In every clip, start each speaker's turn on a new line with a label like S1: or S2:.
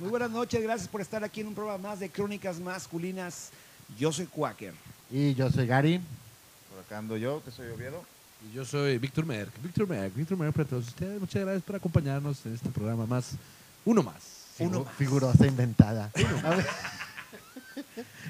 S1: Muy buenas noches, gracias por estar aquí en un programa más de Crónicas Masculinas. Yo soy Quaker.
S2: Y yo soy Gary.
S3: Por acá ando yo, que soy Oviedo.
S4: Y yo soy Víctor Merck. Víctor Merck, Víctor Merck para todos ustedes. Muchas gracias por acompañarnos en este programa más. Uno más.
S1: Uno más.
S2: Figurosa inventada.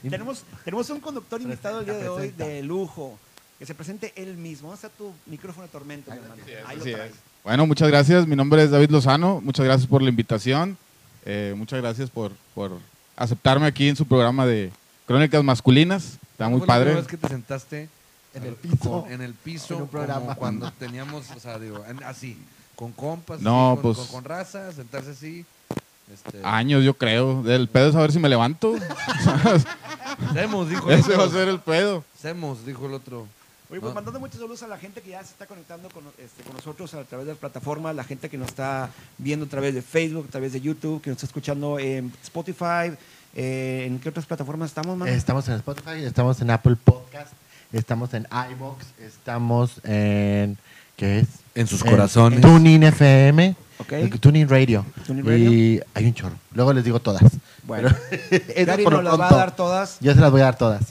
S1: Tenemos, tenemos un conductor invitado el día de hoy de lujo. Que se presente él mismo. ¿Dónde está tu micrófono de tormento, mi hermano? Ahí lo traes.
S3: Bueno, muchas gracias. Mi nombre es David Lozano. Muchas gracias por la invitación. Eh, muchas gracias por, por aceptarme aquí en su programa de Crónicas Masculinas. Está muy
S4: la
S3: padre.
S4: vez que te sentaste
S2: En el piso.
S4: en el piso,
S2: En un
S4: como
S2: programa.
S4: cuando teníamos, o sea, digo, en- así, con compas,
S3: No,
S4: así, con,
S3: pues-
S4: con, con raza, sentarse así. Este,
S3: Años, yo creo. El pedo es a ver si me levanto.
S4: Semos, dijo el
S3: Ese va a
S4: otro.
S3: ser el pedo.
S4: Semos, dijo el otro.
S1: Oye, pues
S4: No.
S1: mandando muchos saludos a la gente que ya se está conectando con, este, con nosotros a través de las plataformas, la gente que nos está viendo a través de Facebook, a través de YouTube, que nos está escuchando en Spotify. eh, ¿En qué otras plataformas estamos, mano?
S2: Estamos en Spotify, estamos en Apple Podcast, estamos en iBox, estamos en. ¿Qué es?
S4: En sus
S2: En
S4: corazones.
S2: TuneIn FM.
S1: Ok.
S2: eh, TuneIn Radio.
S1: TuneIn
S2: Y hay un chorro. Luego les digo todas.
S1: Bueno,
S2: Pero
S1: Gary nos las va a dar todas.
S2: Yo se las voy a dar todas.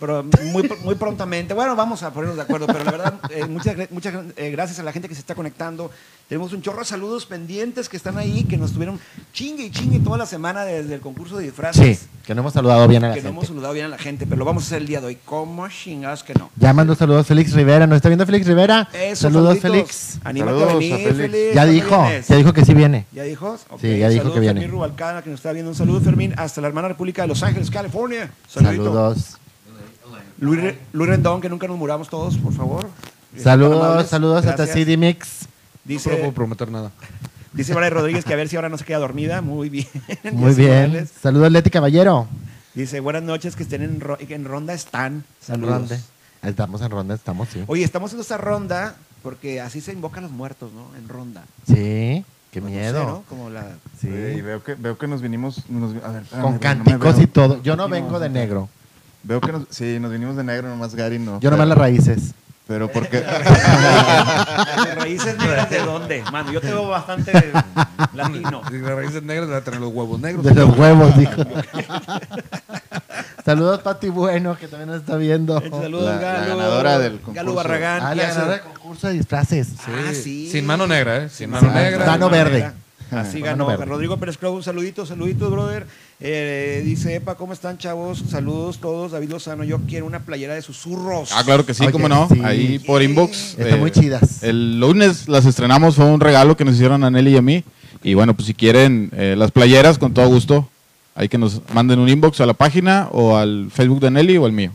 S1: Pero muy, muy prontamente. Bueno, vamos a ponernos de acuerdo, pero la verdad, eh, muchas, muchas eh, gracias a la gente que se está conectando. Tenemos un chorro de saludos pendientes que están ahí, que nos tuvieron chingue y chingue toda la semana desde el concurso de disfraces.
S2: Sí, que no hemos saludado bien a la
S1: que no
S2: gente.
S1: hemos saludado bien a la gente, pero lo vamos a hacer el día de hoy. ¿Cómo chingados que no?
S2: Ya mandó saludos Félix Rivera. ¿Nos está viendo Félix Rivera?
S1: Eso,
S2: saludos. Félix.
S1: Anímate
S3: Saludos
S1: a
S3: Félix.
S1: Félix.
S2: Ya
S1: ¿Cuándo
S2: dijo, ya dijo que sí viene.
S1: ¿Ya dijo?
S2: Sí, ya dijo
S1: saludos
S2: que viene.
S1: Fermín Rubalcaba, que nos está viendo. Un saludo, Fermín, hasta la hermana República de Los Ángeles, California. Saludito.
S2: Saludos.
S1: Luis, Luis Rendón, que nunca nos muramos todos, por favor. Tan
S2: Saludos, saludos a. CD Mix.
S4: No puedo
S1: Dice,
S4: prometer nada.
S1: dice Brian Rodríguez que a ver si ahora no se queda dormida. Muy bien.
S2: Muy bien. Saludos, Leti Caballero.
S1: Dice, buenas noches, que estén en, ro- en ronda están.
S2: En
S1: Saludos.
S2: Estamos en ronda, estamos, sí.
S1: Oye, estamos haciendo esta ronda porque así se invocan los muertos, ¿no? En ronda.
S2: Sí, qué
S1: no sé,
S2: miedo.
S1: ¿no? Como la...
S2: Sí.
S3: Veo que, veo que nos vinimos. nos vi- a ver, espérame,
S2: Con
S3: no
S2: cánticos y todo. Yo no vengo de negro.
S3: Veo que nos, sí, nos vinimos de negro, nomás Gary no.
S2: Yo nomás
S3: pero,
S2: las raíces.
S3: Pero porque.
S1: ¿Las raíces negras de dónde? Mano, yo te veo bastante latino.
S4: Y las raíces negras van a tener los huevos negros.
S2: De los huevos, dijo. Saludos, Pati Bueno, que también nos está viendo.
S1: Saludos,
S3: La- la
S1: Galo.
S3: ganadora del
S1: Galo
S3: concurso.
S1: Barragán.
S2: Ah, la ganadora del concurso de disfraces.
S1: Ah, sí.
S4: Sin mano negra, ¿eh? Sin mano negra.
S2: Mano verde.
S1: Así ganó.
S2: verde.
S1: Rodrigo Pérez Cruz, un saludito, saluditos, brother. Eh, dice, Epa, ¿cómo están, chavos? Saludos todos. David Lozano, yo quiero una playera de susurros.
S3: Ah, claro que sí,
S2: Oye,
S3: cómo no.
S2: sí.
S3: Ahí por inbox.
S2: Están
S3: eh,
S2: muy chidas.
S3: El lunes las estrenamos, fue un regalo que nos hicieron a Nelly y a mí. Y bueno, pues si quieren eh, las playeras, con todo gusto, hay que nos manden un inbox a la página o al Facebook de Nelly o al mío.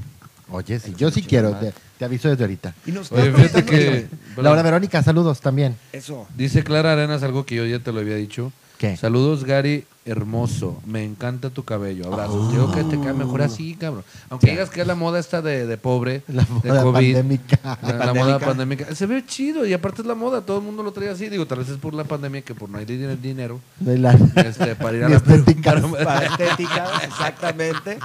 S2: Oye, sí, yo sí quiero. Te, te aviso desde ahorita.
S1: Y nos
S4: Oye, fíjate
S1: preguntando-.
S2: Laura Verónica, saludos también.
S1: Eso.
S4: Dice Clara Arenas algo que yo ya te lo había dicho.
S2: ¿Qué?
S4: Saludos, Gary, hermoso. Me encanta tu cabello. Abrazos. Digo que te cae mejor así, cabrón. Aunque digas que es la moda esta de, de pobre,
S2: La
S4: de
S2: moda
S4: COVID.
S2: pandémica.
S4: La, la
S1: pandémica.
S4: moda pandémica. Se ve chido y aparte es la moda. Todo el mundo lo trae así. Digo, tal vez es por la pandemia que por no hay din- dinero
S2: De la-
S4: este, para ir a la
S2: estéticas.
S1: Para estética, exactamente.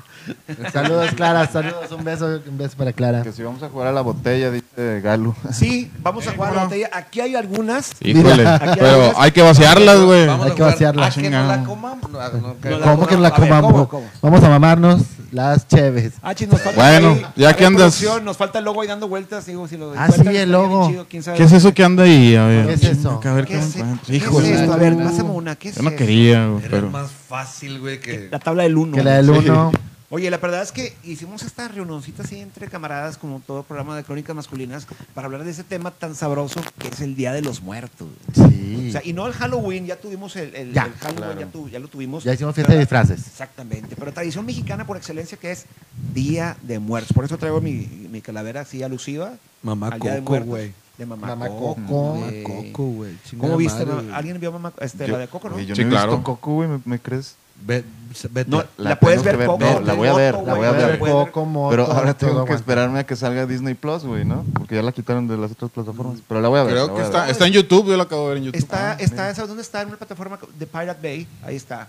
S2: Saludos, Clara. Saludos. Un beso, un beso para Clara.
S3: Que si vamos a jugar a la botella, dice Galo.
S1: Sí, vamos a jugar a la botella. Aquí hay algunas.
S3: Híjole,
S1: Aquí hay
S3: pero hay que vaciarlas, güey.
S2: Hay que
S4: jugar
S2: vaciarla.
S4: A que no
S3: Chingado.
S4: la comamos. No, no, que-
S1: No la-
S2: ¿Cómo que no la
S1: A ver,
S2: comamos?
S1: ¿cómo, cómo?
S2: Vamos a mamarnos las cheves.
S1: Ah, chis, nos falta
S3: Bueno,
S1: ahí,
S3: ya que andas-
S1: Nos falta el logo ahí dando vueltas. Digo, si lo
S2: Ah, sí, el logo.
S1: chido,
S3: ¿Qué es eso que anda ahí? A ver,
S2: ¿Qué es eso?
S3: A ver
S1: ¿Qué
S3: qué me
S1: es,
S3: encuentro.
S1: ¿Qué es
S3: Híjole.
S1: esto? A ver, pásame una. ¿Qué es
S3: Yo no quería, güey,
S4: Era
S3: pero.
S4: más fácil, güey, que.
S1: La tabla del 1.
S2: Que la del uno.
S1: Oye, la verdad es que hicimos esta reunioncita así entre camaradas, como todo programa de crónicas masculinas, para hablar de ese tema tan sabroso que es el Día de los Muertos.
S2: Sí.
S1: O sea, y no el Halloween, ya tuvimos el, el-
S2: Ya.
S1: el Halloween,
S3: Claro.
S1: ya, tu- ya lo tuvimos.
S2: Ya hicimos fiesta de disfraces.
S1: Exactamente, pero tradición mexicana por excelencia que es Día de Muertos. Por eso traigo mi, mi calavera así alusiva
S4: Mamá
S1: al Día de
S4: Coco, güey.
S1: De Mamá,
S2: Mamá
S1: Coco.
S2: Coco.
S4: Mamá Coco, güey.
S1: ¿Cómo viste?
S4: madre.
S1: ¿Alguien vio mamá, este,
S3: Yo-
S1: la de Coco, no?
S3: yo Sí, no he claro. visto Coco, güey, ¿me, me crees?
S4: Ve- vete.
S1: No, la,
S3: La
S1: puedes ver
S3: que
S1: Coco.
S3: ver, no, la voy a ver,
S1: Coco,
S3: la voy a
S1: la
S3: ver.
S2: Coco, moto,
S3: Pero ahora tengo que
S2: aguanta.
S3: esperarme a que salga Disney Plus, güey, ¿no? Porque ya la quitaron de las otras plataformas. Pero la voy a ver. la
S5: Creo que está,
S3: ver.
S5: está en YouTube, yo lo acabo de ver en YouTube.
S1: Está,
S3: Ah,
S1: está, ¿sabes dónde está? En una plataforma de Pirate Bay. Ahí está.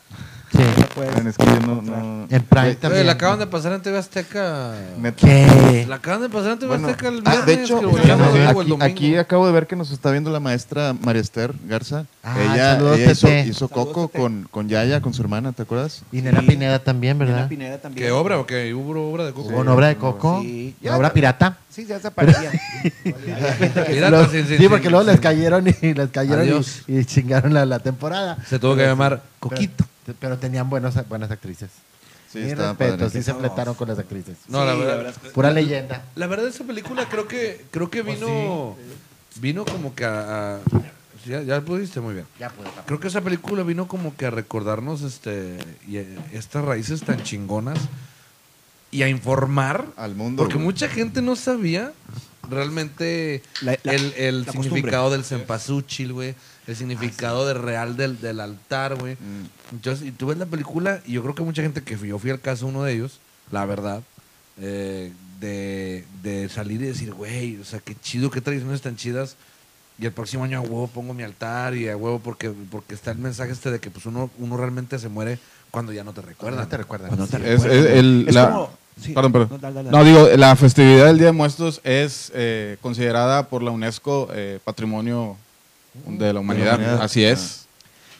S2: Sí.
S1: la
S5: es que yo no.
S1: encontrar.
S5: no-
S2: En Prime también.
S4: Oye, la acaban de pasar en TV Azteca.
S2: ¿Qué?
S4: La acaban de pasar en TV
S5: Bueno,
S4: Azteca el
S5: ah,
S4: viernes.
S5: de hecho,
S4: el
S5: aquí, acabo de ver que nos está viendo la maestra María Esther Garza.
S2: Ah,
S5: ella
S2: saludos,
S5: ella hizo,
S2: Tete.
S5: hizo
S1: Saludos,
S5: Coco con, con Yaya, con su hermana, ¿te acuerdas?
S2: Y Nena
S1: Sí.
S2: Pineda también, ¿verdad?
S1: Pineda también.
S4: ¿Qué obra o qué? ¿Hubo obra de Coco?
S2: Hubo una obra de Coco.
S1: Sí.
S2: Una obra pirata.
S1: Sí, ya se
S4: sin-
S2: sí, porque luego les cayeron y les cayeron y, y chingaron la, la temporada.
S4: Se tuvo que llamar Coquito.
S2: Pero, tenían buenos, buenas actrices.
S5: Sí,
S2: Mi respeto,
S5: padre.
S2: sí se fletaron con las actrices.
S4: No, la verdad.
S1: es que-
S2: Pura leyenda.
S4: La verdad esa película creo que creo que vino vino como que a, a- ya, ya pudiste muy bien.
S2: Ya pude. papá.
S4: Creo que esa película vino como que a recordarnos este y, eh, estas raíces tan chingonas y a informar
S5: Al mundo.
S4: porque
S5: güey.
S4: mucha gente no sabía realmente
S1: La- la-
S4: el, el
S1: la
S4: significado del cempasúchil, güey, el significado del real del, del altar, güey.
S5: Mm.
S4: Entonces, y tú ves la película y yo creo que mucha gente que yo fui al caso uno de ellos, la verdad, eh, de, de salir y decir, güey, o sea, qué chido, qué tradiciones tan chidas. Y el próximo año a huevo pongo mi altar y a huevo porque, porque está el mensaje este de que pues uno, uno realmente se muere cuando ya no te recuerdan.
S2: No te recuerdas.
S1: Cuando te
S2: Sí.
S3: Es,
S1: recuerdas.
S3: es el,
S1: Es
S3: la-
S1: como- sí.
S3: Perdón, perdón.
S1: No, dale, dale,
S3: No, digo, la festividad del Día de Muertos es eh, considerada por la UNESCO eh, Patrimonio de la Humanidad.
S5: humanidad.
S3: Así es.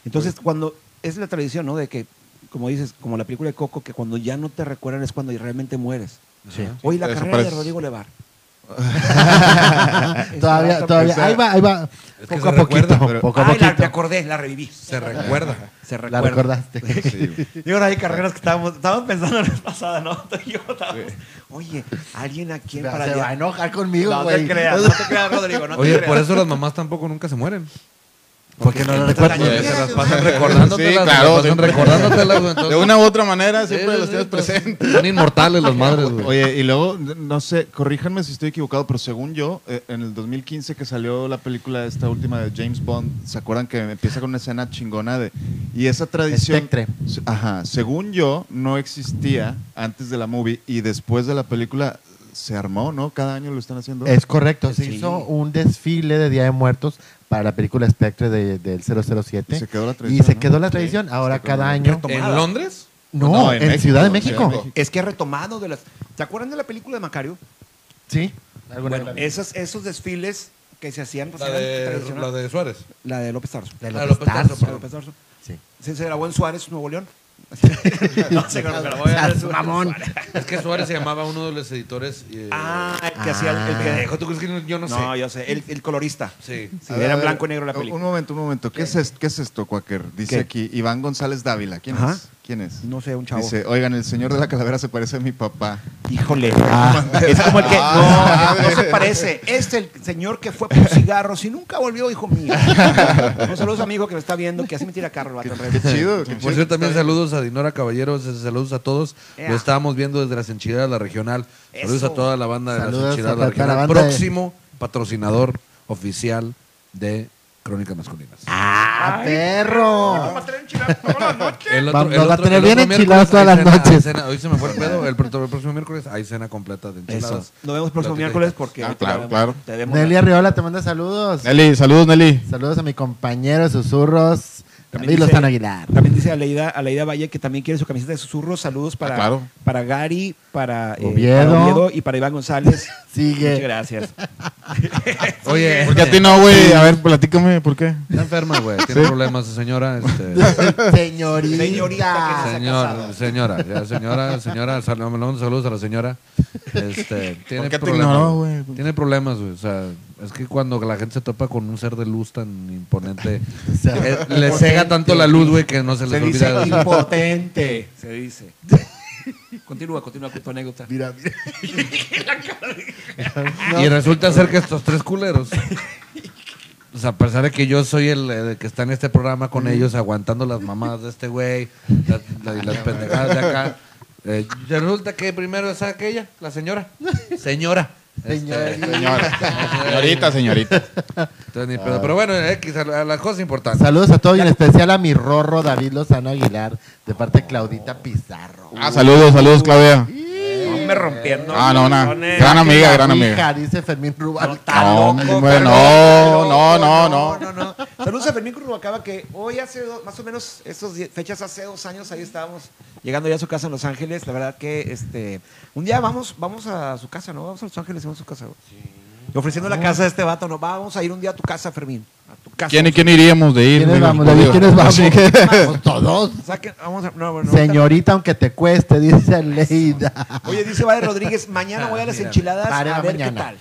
S1: Entonces, cuando es la tradición, ¿no? De que, como dices, como la película de Coco, que cuando ya no te recuerdan es cuando realmente mueres.
S2: Sí.
S1: Hoy la
S3: Eso
S1: carrera de Rodrigo Levar.
S2: todavía, todavía. Ahí va, ahí va.
S4: Es que
S2: Poco
S4: se
S2: a poquito.
S4: recuerda, pero-
S2: Poco a
S1: Ay, la, me
S2: poquito.
S1: acordé, la reviví.
S4: Se recuerda.
S1: Se
S2: La
S1: recuerda.
S2: recordaste.
S5: Sí.
S1: Y ahora hay carreras que estábamos, estábamos pensando la vez pasada, ¿no? Tú y yo estábamos, Oye, alguien aquí en
S2: Se
S1: para
S2: va
S1: allá.
S2: a enojar conmigo,
S1: No
S2: güey.
S1: te creas, no te creas, Rodrigo. No te
S4: Oye,
S1: creas.
S4: por eso las mamás tampoco nunca se mueren.
S2: Porque no
S1: están
S4: Porque se las
S1: Sí,
S4: pasan recordándotelas.
S3: Sí,
S4: se
S3: claro,
S4: las pasan recordándotelas, entonces-
S3: De una u otra manera siempre los tienes presentes.
S4: Son inmortales las madres, güey.
S5: Oye, y luego, no sé, corríjanme si estoy equivocado, pero según yo, eh, en el 2015 que salió la película esta última de James Bond, ¿se acuerdan que empieza con una escena chingona de... Y esa tradición...
S2: Spectre.
S5: se- Ajá, según yo, no existía antes de la movie y después de la película se armó, ¿no? Cada año lo están haciendo.
S2: Es correcto. Se
S1: Sí.
S2: hizo un desfile de Día de Muertos para la película Spectre de- del 007.
S5: Y se quedó la
S2: Y
S5: tradición,
S2: se
S5: ¿no?
S2: quedó la
S5: Sí,
S2: tradición. Ahora cada año.
S1: Retomada.
S4: ¿En Londres?
S2: No,
S5: No,
S2: en,
S5: en México,
S2: Ciudad de México.
S5: De.
S1: Es que he retomado de las. ¿Se acuerdan de la película de Macario?
S2: Sí. Alguna
S1: Bueno,
S2: vez.
S1: esos, esos desfiles que se hacían. pues,
S4: La de, la de Suárez.
S1: La de López Tarso.
S2: De
S4: Ah,
S2: López
S4: López Tarso,
S2: Tarso.
S1: La de López Tarso.
S2: Sí,
S1: se grabó en Suárez, Nuevo León. no sé, pero pero voy a ver Suárez.
S2: Mamón.
S4: Es que Suárez se llamaba uno de los editores. y, eh,
S1: Ah, el que hacía el, el
S2: Ah.
S1: que
S4: pendejo, ¿tú crees que no- yo no,
S1: no,
S4: sé?
S1: yo sé, el, el colorista.
S4: Sí.
S1: Sí,
S5: A ver,
S1: era
S5: a
S1: en
S5: ver,
S1: blanco y negro la
S5: un-
S1: película.
S5: Un momento, un momento. ¿Qué es, esto, ¿Qué es esto, Quaker? Dice
S1: ¿Qué?
S5: aquí Iván González Dávila. ¿Quién
S1: Ajá.
S5: es? ¿Quién es?
S1: No sé, un chavo.
S5: Dice, oigan, el señor de la calavera se parece a mi papá.
S1: Híjole. Ah, es como el que.
S5: Ah,
S1: no, no se parece. Es el señor que fue por cigarros y nunca volvió, hijo mío. Un saludo a amigo que me está viendo, que así me tira carro el vato.
S5: Qué chido. qué
S4: Por cierto, también saludos a Dinora Caballeros, saludos a todos.
S1: Ea.
S4: Lo estábamos viendo desde las enchiladas La Regional. Saludos
S1: Eso.
S4: a toda la banda de
S2: Saludos
S4: las enchiladas La Regional.
S2: de-
S4: Próximo patrocinador oficial de Crónicas Masculinas.
S2: ¡Ah, perro!
S4: El
S2: Va- nos va a tener bien
S4: miércoles
S2: enchilados todas
S4: hay
S2: las
S4: cena-
S2: noches.
S4: hay cena- hoy se me fue el pedo. El, pr- el próximo miércoles hay cena completa de
S1: Eso.
S4: enchiladas.
S1: Nos vemos el próximo
S4: Platica.
S1: miércoles porque.
S3: Ah, claro, claro.
S1: te debemos
S2: Nelly
S1: la-
S2: Arriola te manda saludos.
S3: Nelly, saludos Nelly.
S2: Saludos a mi compañero de susurros,
S1: También
S2: David
S1: dice-
S2: Lozano Aguilar.
S1: También dice Aleida, Aleida Valle que también quiere su camiseta de susurros. Saludos para,
S3: Ah, claro.
S1: para Gary, para, eh,
S2: Oviedo.
S1: para Oviedo y para Iván González. Muchas
S2: Sigue.
S1: gracias.
S4: Oye,
S3: ¿Por qué a ti no, güey? A ver, platícame, ¿por qué?
S4: está enferma, güey. Tiene problemas, señora. Este,
S2: Señorita.
S1: Señorita que
S4: Señor, señora, ya, señora, señora, sal- saludos a la señora. Este, tiene
S3: qué te
S4: problemas.
S3: ignoró, güey?
S4: Tiene problemas, güey. O sea, es que cuando la gente se topa con un ser de luz tan imponente,
S2: O sea,
S4: eh, le cega tanto la luz, güey, que no se les
S1: Se dice
S4: olvida.
S1: impotente. Se dice. Continúa, continúa con tu anécdota.
S2: Mira, mira.
S4: Y resulta ser que estos tres culeros. O sea, a pesar de que yo soy el, eh, que está en este programa con ellos aguantando las mamadas de este güey la- la- y las pendejadas de acá, eh, y resulta que primero es aquella, la señora. Señora.
S2: Señorita.
S4: Este.
S3: Señorita, señorita.
S4: entonces. Pero bueno, X, a la, a la cosa importante.
S2: Saludos a todos y en especial a mi rorro David Lozano Aguilar de parte de Claudita Pizarro.
S3: Ah, saludos, saludos, Claudia.
S1: Hombre, me rompiendo.
S3: Ah, no, no.
S1: corazones.
S3: Gran amiga, gran amiga.
S2: Dice Fermín Rubal.
S1: Está
S3: No,
S1: loco,
S3: hombre,
S1: está
S3: no, no, no, no.
S1: no, no. Saludos a Fermín Curruacaba que hoy hace más o menos estos die- fechas hace dos años ahí estábamos llegando ya a su casa en Los Ángeles. La verdad que este un día vamos vamos a su casa, ¿no? Vamos a Los Ángeles, vamos a su casa. ofreciendo la casa de este vato, no, vamos a ir un día a tu casa, Fermín.
S3: ¿Quién y quién iríamos de ir?
S2: ¿Quiénes vamos, David? ¿Quiénes vamos? Vamos todos.
S1: Vamos a, no,
S2: Señorita, aunque te cueste, dice Leida.
S1: Oye, dice Vale Rodríguez, mañana voy a las
S4: Mira,
S1: enchiladas
S2: Vare
S1: a ver
S2: mañana.
S1: qué tal.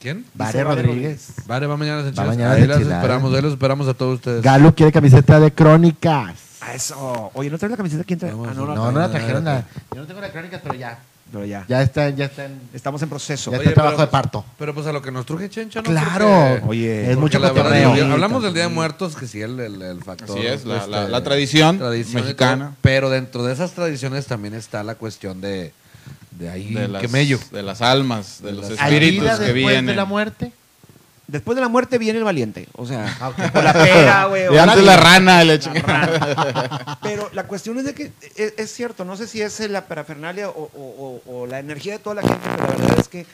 S4: ¿Quién?
S2: Vare Rodríguez.
S4: Vale, va mañana a las enchiladas.
S2: mañana
S4: Ahí
S2: las enchiladas.
S4: esperamos, ahí los esperamos a todos ustedes.
S2: Galo quiere camiseta de crónicas.
S1: A eso. Oye, ¿no traes la camiseta? ¿Quién trae? Ah, no,
S2: No,
S1: no,
S2: no la
S4: no,
S2: trajeron.
S4: no,
S2: la- Yo no tengo la crónicas, pero ya.
S1: Pero ya.
S2: Ya está, ya está en,
S1: Estamos en proceso.
S2: ya
S4: Oye,
S2: está trabajo
S4: pero-
S2: de parto.
S4: Pero pues a lo que nos truje Chencha, ¿no?
S2: Claro.
S4: Porque-
S1: Oye,
S2: es mucho cotorreo.
S4: hablamos del Día de Muertos, que sí, el, el, el factor.
S3: Así es, la-
S4: este,
S3: la- la tradición
S4: y
S3: mexicana.
S4: todo, pero dentro de esas tradiciones también está la cuestión de, de ahí,
S3: de, las,
S4: que mello.
S3: de las almas, de los
S4: las-
S2: ¿Hay
S3: espíritus
S2: vida
S3: que
S2: después
S3: vienen.
S2: de la muerte?
S1: Después de la muerte viene el valiente. O sea,
S2: Ah,
S1: o la pera, güey.
S3: Y antes la rana, la
S1: rana. Pero la cuestión es de que es, es cierto, no sé si es la parafernalia o, o- o- o la energía de toda la gente, pero la verdad es que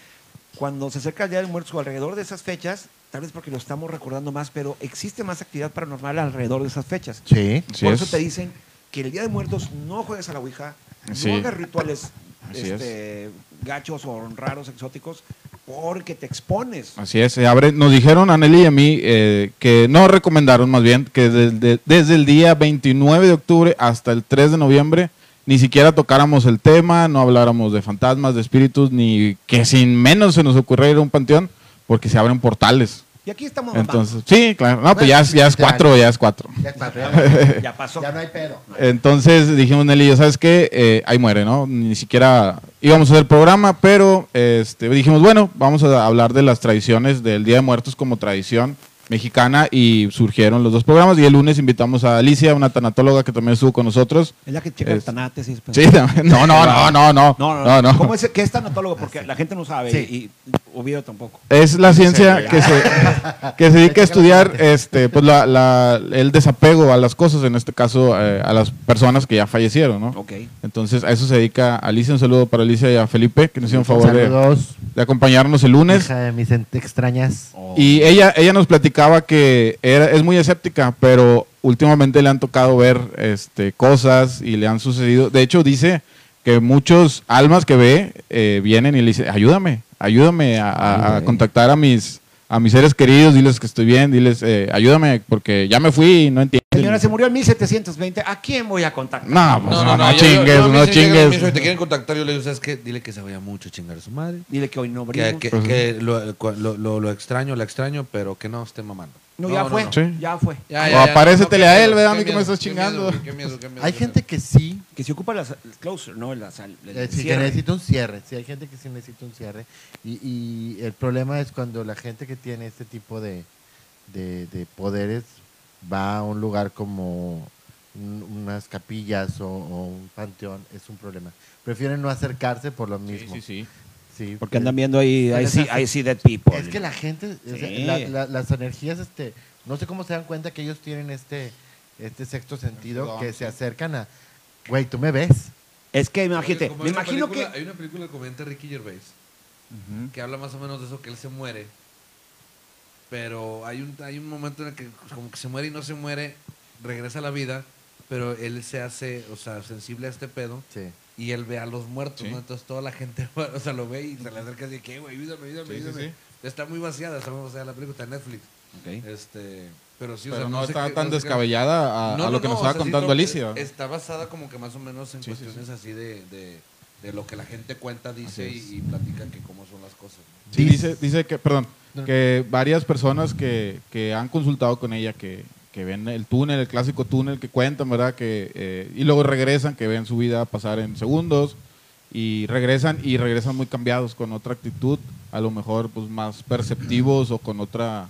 S1: cuando se acerca el Día de Muertos o alrededor de esas fechas, tal vez porque lo estamos recordando más, pero existe más actividad paranormal alrededor de esas fechas.
S2: Sí.
S3: Así
S1: Por
S3: es.
S1: eso te dicen que el Día de Muertos no juegues a la Ouija,
S3: Sí.
S1: no hagas rituales este, gachos o raros, exóticos, porque te expones.
S3: Así es, se abre. Nos dijeron a Nelly y a mí eh, que no recomendaron más bien que desde, desde el día 29 de octubre hasta el 3 de noviembre ni siquiera tocáramos el tema, no habláramos de fantasmas, de espíritus, ni que sin menos se nos ocurriera un panteón, porque se abren portales.
S1: Y aquí estamos.
S3: Entonces, sí, claro. No, pues ya, es- ya es cuatro, ya es cuatro.
S2: Ya, está, ya-
S1: ya pasó.
S2: ya no hay pedo.
S3: Entonces dijimos, Nelly, yo, ¿sabes qué? Eh, ahí muere, ¿no? Ni siquiera íbamos a hacer el programa, pero este, dijimos, bueno, vamos a hablar de las tradiciones del Día de Muertos como tradición mexicana y surgieron los dos programas y el lunes invitamos a Alicia, una tanatóloga que también estuvo con nosotros.
S1: Es la que checa
S3: Es-
S1: tanates y.
S3: Sí, no, no, no, no, no,
S1: No, no,
S3: no, no.
S1: ¿Cómo es que es tanatólogo? Porque la gente no sabe
S2: Sí.
S1: y, Oviedo tampoco.
S3: Es la ciencia
S1: Sí,
S3: que se, que se dedica a estudiar este, pues la, la- el desapego a las cosas, en este caso eh, a las personas que ya fallecieron, ¿no?
S1: Ok.
S3: Entonces a eso se dedica Alicia. Un saludo para Alicia y a Felipe, que nos hicieron favor de, de acompañarnos el lunes.
S2: Hija de mis ent- extrañas.
S3: Y ella, ella nos platicaba que era, es muy escéptica, pero últimamente le han tocado ver este, cosas y le han sucedido. De hecho, dice que muchos almas que ve eh, vienen y le dicen, ayúdame, ayúdame a, a- a
S1: Ok.
S3: contactar a mis, a mis seres queridos, diles que estoy bien, diles, eh, ayúdame, porque ya me fui y no entiendo.
S1: Señora, se murió en 1720. ¿A quién voy a contactar?
S3: No, pues no, no,
S4: yo-
S3: chingues,
S4: yo- yo
S3: no chingues.
S4: Si te quieren contactar, yo le digo, ¿sabes qué? Dile que se vaya mucho a chingar a su madre.
S1: Dile que hoy no
S4: Que,
S1: brinco.
S4: que-
S3: Pues
S4: que lo, lo, lo- lo extraño, la extraño, pero que no esté mamando.
S1: No, ya fue.
S3: Sí.
S1: Ya fue.
S4: Ya,
S3: O aparécetele
S4: qué
S3: a él, ¿verdad?
S4: qué
S3: A mí que me estás
S4: qué
S3: chingando.
S4: miedo, qué miedo, qué miedo,
S2: Hay
S4: qué
S2: gente que sí,
S1: Que se ocupa las el closer, ¿no? La sal, el
S2: eh, sí, que necesita un cierre. Sí, hay gente que sí necesita un cierre. Y, y el problema es cuando la gente que tiene este tipo de, de, de poderes va a un lugar como un- unas capillas o, o un panteón, es un problema. Prefieren no acercarse por lo mismo.
S3: Sí, sí, sí.
S2: Sí,
S1: Porque andan viendo ahí, I see. I see dead people.
S2: Es que la gente, o sea,
S1: Sí.
S2: la- la- las energías, este, no sé cómo se dan cuenta que ellos tienen este, este sexto sentido, que
S3: sí.
S2: se acercan a, güey, tú me ves.
S1: Es que imagínate, me
S4: hay una
S1: imagino
S4: película-
S1: que...
S4: Hay una película que comenta Ricky Gervais que habla más o menos de eso, que él se muere. Pero hay un, hay un momento en el que como que se muere y no se muere, regresa a la vida, pero él se hace, o sea, sensible a este pedo
S2: Sí.
S4: Y él ve a los muertos,
S3: Sí.
S4: ¿no? Entonces toda la gente, o sea, lo ve y se le acerca y dice, ¿qué, güey? Ayúdame, ayúdame,
S3: Sí,
S4: ayúdame.
S3: sí.
S4: Está muy vaciada, está muy vaciada la película, está en Netflix. Este, pero sí, o
S3: Pero
S4: sea,
S3: no está tan
S4: qué-
S3: descabellada a,
S4: no,
S3: a
S4: no,
S3: lo que
S4: no,
S3: nos
S4: o
S3: estaba
S4: sea,
S3: contando Alicia.
S4: Está basada como que más o menos en
S3: Sí, sí,
S4: cuestiones así de, de, de lo que la gente cuenta, dice y, y platica que cómo son las cosas. ¿no?
S3: Sí, dice, dice que, perdón, que varias personas que, que han consultado con ella, que, que ven el túnel, el clásico túnel que cuentan, ¿verdad? Que, eh, y luego regresan, que ven su vida pasar en segundos, y regresan y regresan muy cambiados, con otra actitud, a lo mejor pues más perceptivos o con otra,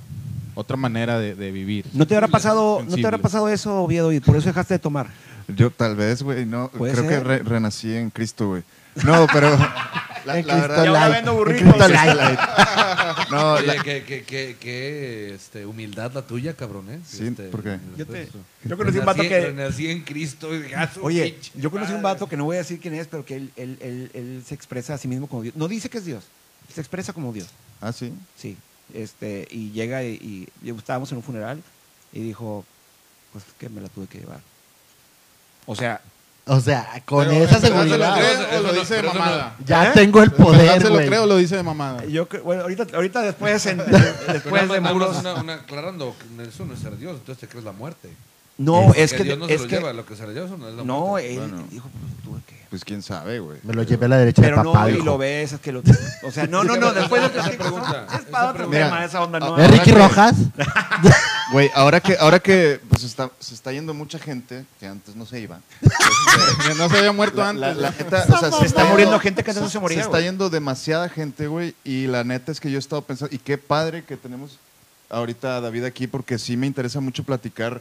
S3: otra manera de, de vivir.
S1: ¿No te habrá pasado, ¿no te habrá pasado eso, Oviedo, y por eso dejaste de tomar?
S5: Yo tal vez, güey, no. Creo
S1: ser.
S5: que re- renací en Cristo, güey. No, pero la, la
S2: Cristo
S5: verdad.
S1: Y ahora
S2: Light,
S1: vendo
S2: en
S1: burritos.
S5: No,
S4: Oye,
S5: la-
S4: qué, qué- qué- qué, este, humildad la tuya, cabrón, ¿eh?
S5: Sí,
S4: Este,
S5: ¿por qué?
S1: Yo, te-
S4: pues,
S1: yo conocí un vato que.
S4: renací en Cristo. y, ah,
S1: Oye,
S4: pinche
S1: yo conocí un vato que no voy a decir quién es, pero que él, él, él, él se expresa a sí mismo como Dios. No dice que es Dios, se expresa como Dios.
S5: Ah, sí.
S1: Sí. Este, y llega y, y estábamos en un funeral y dijo, pues que me la tuve que llevar. O sea,
S2: O sea, con
S3: Pero,
S2: esa
S3: ¿en verdad se lo
S2: seguridad.
S3: cree o lo
S4: no-
S3: dice de mamada?
S2: Ya
S1: ¿Eh?
S2: tengo el
S3: ¿En verdad
S2: poder,
S3: se lo
S2: güey.
S3: creo o lo dice de mamada?
S1: yo cre- bueno, ahorita, ahorita después, en- después de muros.
S4: una, una- aclarando, eso no es ser Dios, entonces te crees la muerte.
S1: No, es
S4: Porque
S1: que,
S4: Dios no se
S1: es
S4: lo
S1: que
S4: lleva, lo que se lleva eso no es
S1: no, él
S5: Bueno.
S1: dijo, pues tuve que.
S5: Pues quién sabe, güey.
S2: Me lo llevé a la derecha
S1: Pero
S2: de
S1: no,
S2: papá,
S1: y
S2: dijo.
S1: lo ves, es que lo. O sea, no, no, no, después de
S4: Esa pregunta,
S1: Es para otro
S5: pregunta.
S1: tema, esa onda, no.
S2: ¿Es Ricky Rojas?
S5: Güey, ahora que, ahora que pues, está, se está yendo mucha gente que antes no se iba.
S3: Que no se había muerto
S5: La,
S3: antes.
S5: la- la neta, o sea,
S1: Se está muriendo gente que antes no se
S5: Se
S1: moría.
S5: está
S1: güey.
S5: yendo demasiada gente, güey. Y la neta es que yo he estado pensando, y qué padre que tenemos ahorita a David aquí, porque sí me interesa mucho platicar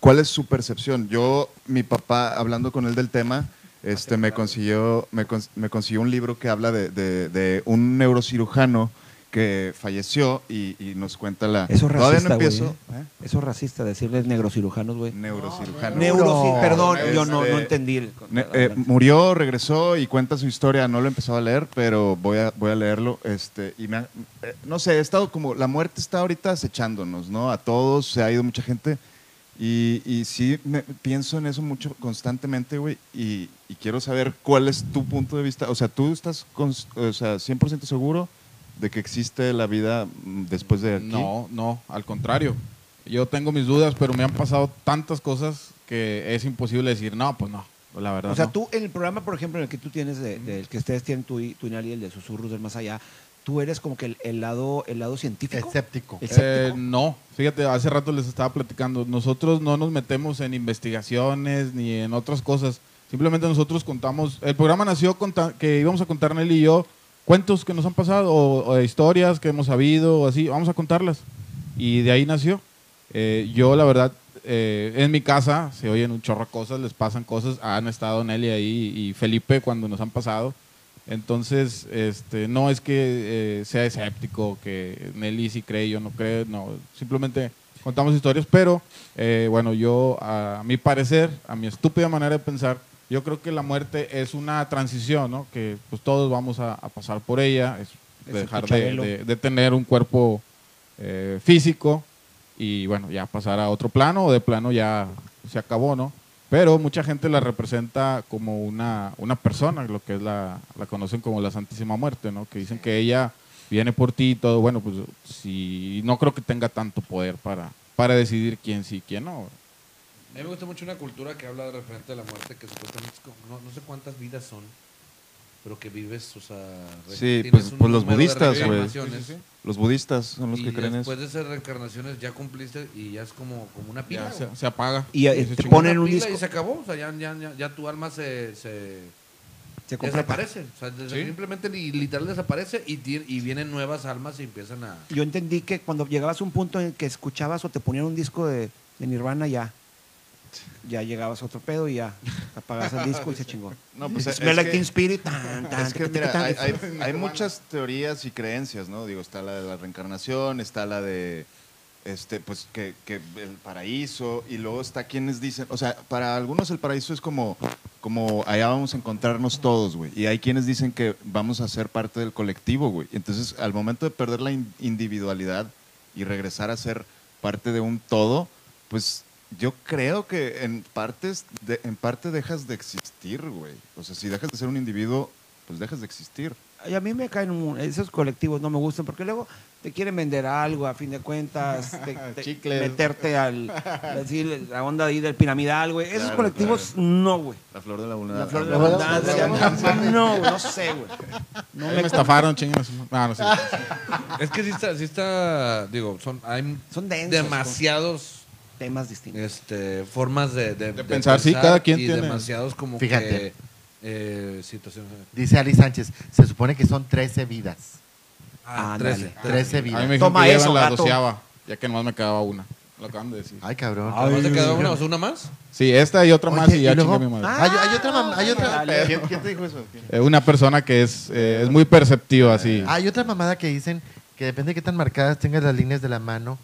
S5: cuál es su percepción. Yo, mi papá, hablando con él del tema, este, me consiguió, me, cons- me consiguió un libro que habla de, de- de un neurocirujano que falleció y, y nos cuenta la...
S1: Eso es
S5: Todavía
S1: racista,
S5: no
S1: güey.
S5: empiezo.
S1: ¿eh? Eso es racista, decirles negrocirujanos, güey.
S5: Neurocirujano.
S1: Neuroci-
S2: No,
S1: perdón,
S5: este-
S1: yo no, no entendí. el-
S5: Ne- eh, murió, regresó y cuenta su historia. No lo he empezado a leer, pero voy a, voy a leerlo. Este, y me ha- eh, no sé, he estado como. La muerte está ahorita acechándonos, ¿no? A todos, se ha ido mucha gente. Y, y sí me- pienso en eso mucho constantemente, güey. Y, y quiero saber cuál es tu punto de vista. O sea, ¿tú estás cons- o sea, 100% seguro de que existe la vida mm, después de aquí?
S3: No, no, al contrario. Yo tengo mis dudas, pero me han pasado tantas cosas que es imposible decir, no, pues no, la verdad.
S1: O sea,
S3: no.
S1: tú, en el programa, por ejemplo, en el que tú tienes, de- del que ustedes tienen tú y, tú y Nali, el de Susurros del Más Allá, tú eres como que el, el lado, el lado científico.
S2: Escéptico.
S1: El-
S3: Eh, no, fíjate, hace rato les estaba platicando. Nosotros no nos metemos en investigaciones ni en otras cosas. Simplemente nosotros contamos. El programa nació conta- que íbamos a contar Nelly y yo cuentos que nos han pasado o, o historias que hemos sabido o así. Vamos a contarlas. Y de ahí nació. Eh, yo, la verdad, eh, en mi casa se oyen un chorro de cosas, les pasan cosas. Han estado Nelly ahí y Felipe cuando nos han pasado. Entonces, este, no es que eh, sea escéptico, que Nelly sí cree, yo no creo, no, simplemente contamos historias, pero eh, bueno, yo a mi parecer, a mi estúpida manera de pensar, yo creo que la muerte es una transición, ¿no? Que pues todos vamos a, a pasar por ella, es dejar de,
S1: Chabelo.
S3: de- de tener un cuerpo eh, físico y bueno, ya pasar a otro plano o de plano ya se acabó, ¿no? Pero mucha gente la representa como una, una persona, lo que es la, la conocen como la Santísima Muerte, ¿no? Que dicen que ella viene por ti y todo. Bueno, pues sí, no creo que tenga tanto poder para, para decidir quién sí y quién no.
S4: Me gusta mucho una cultura que habla de referente a la muerte, que supuestamente no, no sé cuántas vidas son, pero que vives, o sea,
S5: Sí,
S4: tienes
S5: pues- pues los budistas, güey. Los budistas son los
S4: y
S5: que creen eso.
S4: después de esas reencarnaciones ya cumpliste y ya es como, como una pila.
S3: Ya se, apaga.
S1: Y, eh,
S3: Y se
S1: te
S3: chingó.
S1: ponen
S4: Una
S1: un
S4: pila
S1: disco.
S4: Y se acabó, o sea, ya, ya, ya, ya tu alma se, se
S1: Se
S4: desaparece. O sea, simplemente li- literal desaparece y, y vienen nuevas almas y empiezan a...
S1: Yo entendí que cuando llegabas a un punto en el que escuchabas o te ponían un disco de, de Nirvana, ya. Ya llegabas a otro pedo y ya. Apagas el disco y se chingó.
S5: No, pues, es
S1: Smell like
S5: que-
S1: Spirit. tan, tan,
S5: Es que, mira,
S1: tan,
S5: hay,
S1: tan.
S5: hay- hay muchas teorías y creencias, ¿no? Digo, está la de la reencarnación, está la de, este, pues, que, que el paraíso, y luego está quienes dicen, o sea, para algunos el paraíso es como, como allá vamos a encontrarnos todos, güey. Y hay quienes dicen que vamos a ser parte del colectivo, güey. Entonces, al momento de perder la in- individualidad y regresar a ser parte de un todo, pues yo creo que en partes de- en parte dejas de existir, güey. O sea, si dejas de ser un individuo, pues dejas de existir.
S1: Y a mí me caen un- esos colectivos, no me gustan, porque luego te quieren vender algo, a fin de cuentas, te- te- meterte al, así, la onda ahí del piramidal, güey. Esos
S5: Claro,
S1: colectivos, no, güey.
S5: La flor de la luna.
S1: La flor de la abundancia, no, no sé, güey. No
S3: Ahí me estafaron, chingas. No, no sé.
S4: Es que sí está, sí está digo, son, hay
S1: Son densos,
S4: demasiados
S1: temas distintos.
S4: este, formas de, de-
S3: De pensar, sí, cada quien
S4: y
S3: tiene-
S4: demasiados como
S2: Fíjate.
S4: que eh, situaciones.
S2: Dice Ali Sánchez, se supone que son 13 vidas.
S4: Ah,
S1: Ándale.
S4: 13.
S2: 13
S3: A mí
S2: vidas.
S3: me dijeron
S1: Toma
S3: que
S1: eso,
S3: la
S1: gato.
S3: doceava, ya que nomás me quedaba una. Lo acaban de decir.
S2: Ay, cabrón.
S4: ¿Nomás te quedó una o sea, una más?
S3: Sí, esta y otra
S2: Oye,
S3: más y ya
S2: y luego-
S3: chingué mi madre.
S2: Hay, hay otra, mam- hay otra,
S1: Dale.
S5: ¿Quién, quién te dijo eso? ¿Quién?
S3: Eh, una persona que es, eh, es muy perceptiva, así.
S2: hay otra mamada que dicen que depende de qué tan marcadas tengas las líneas de la mano,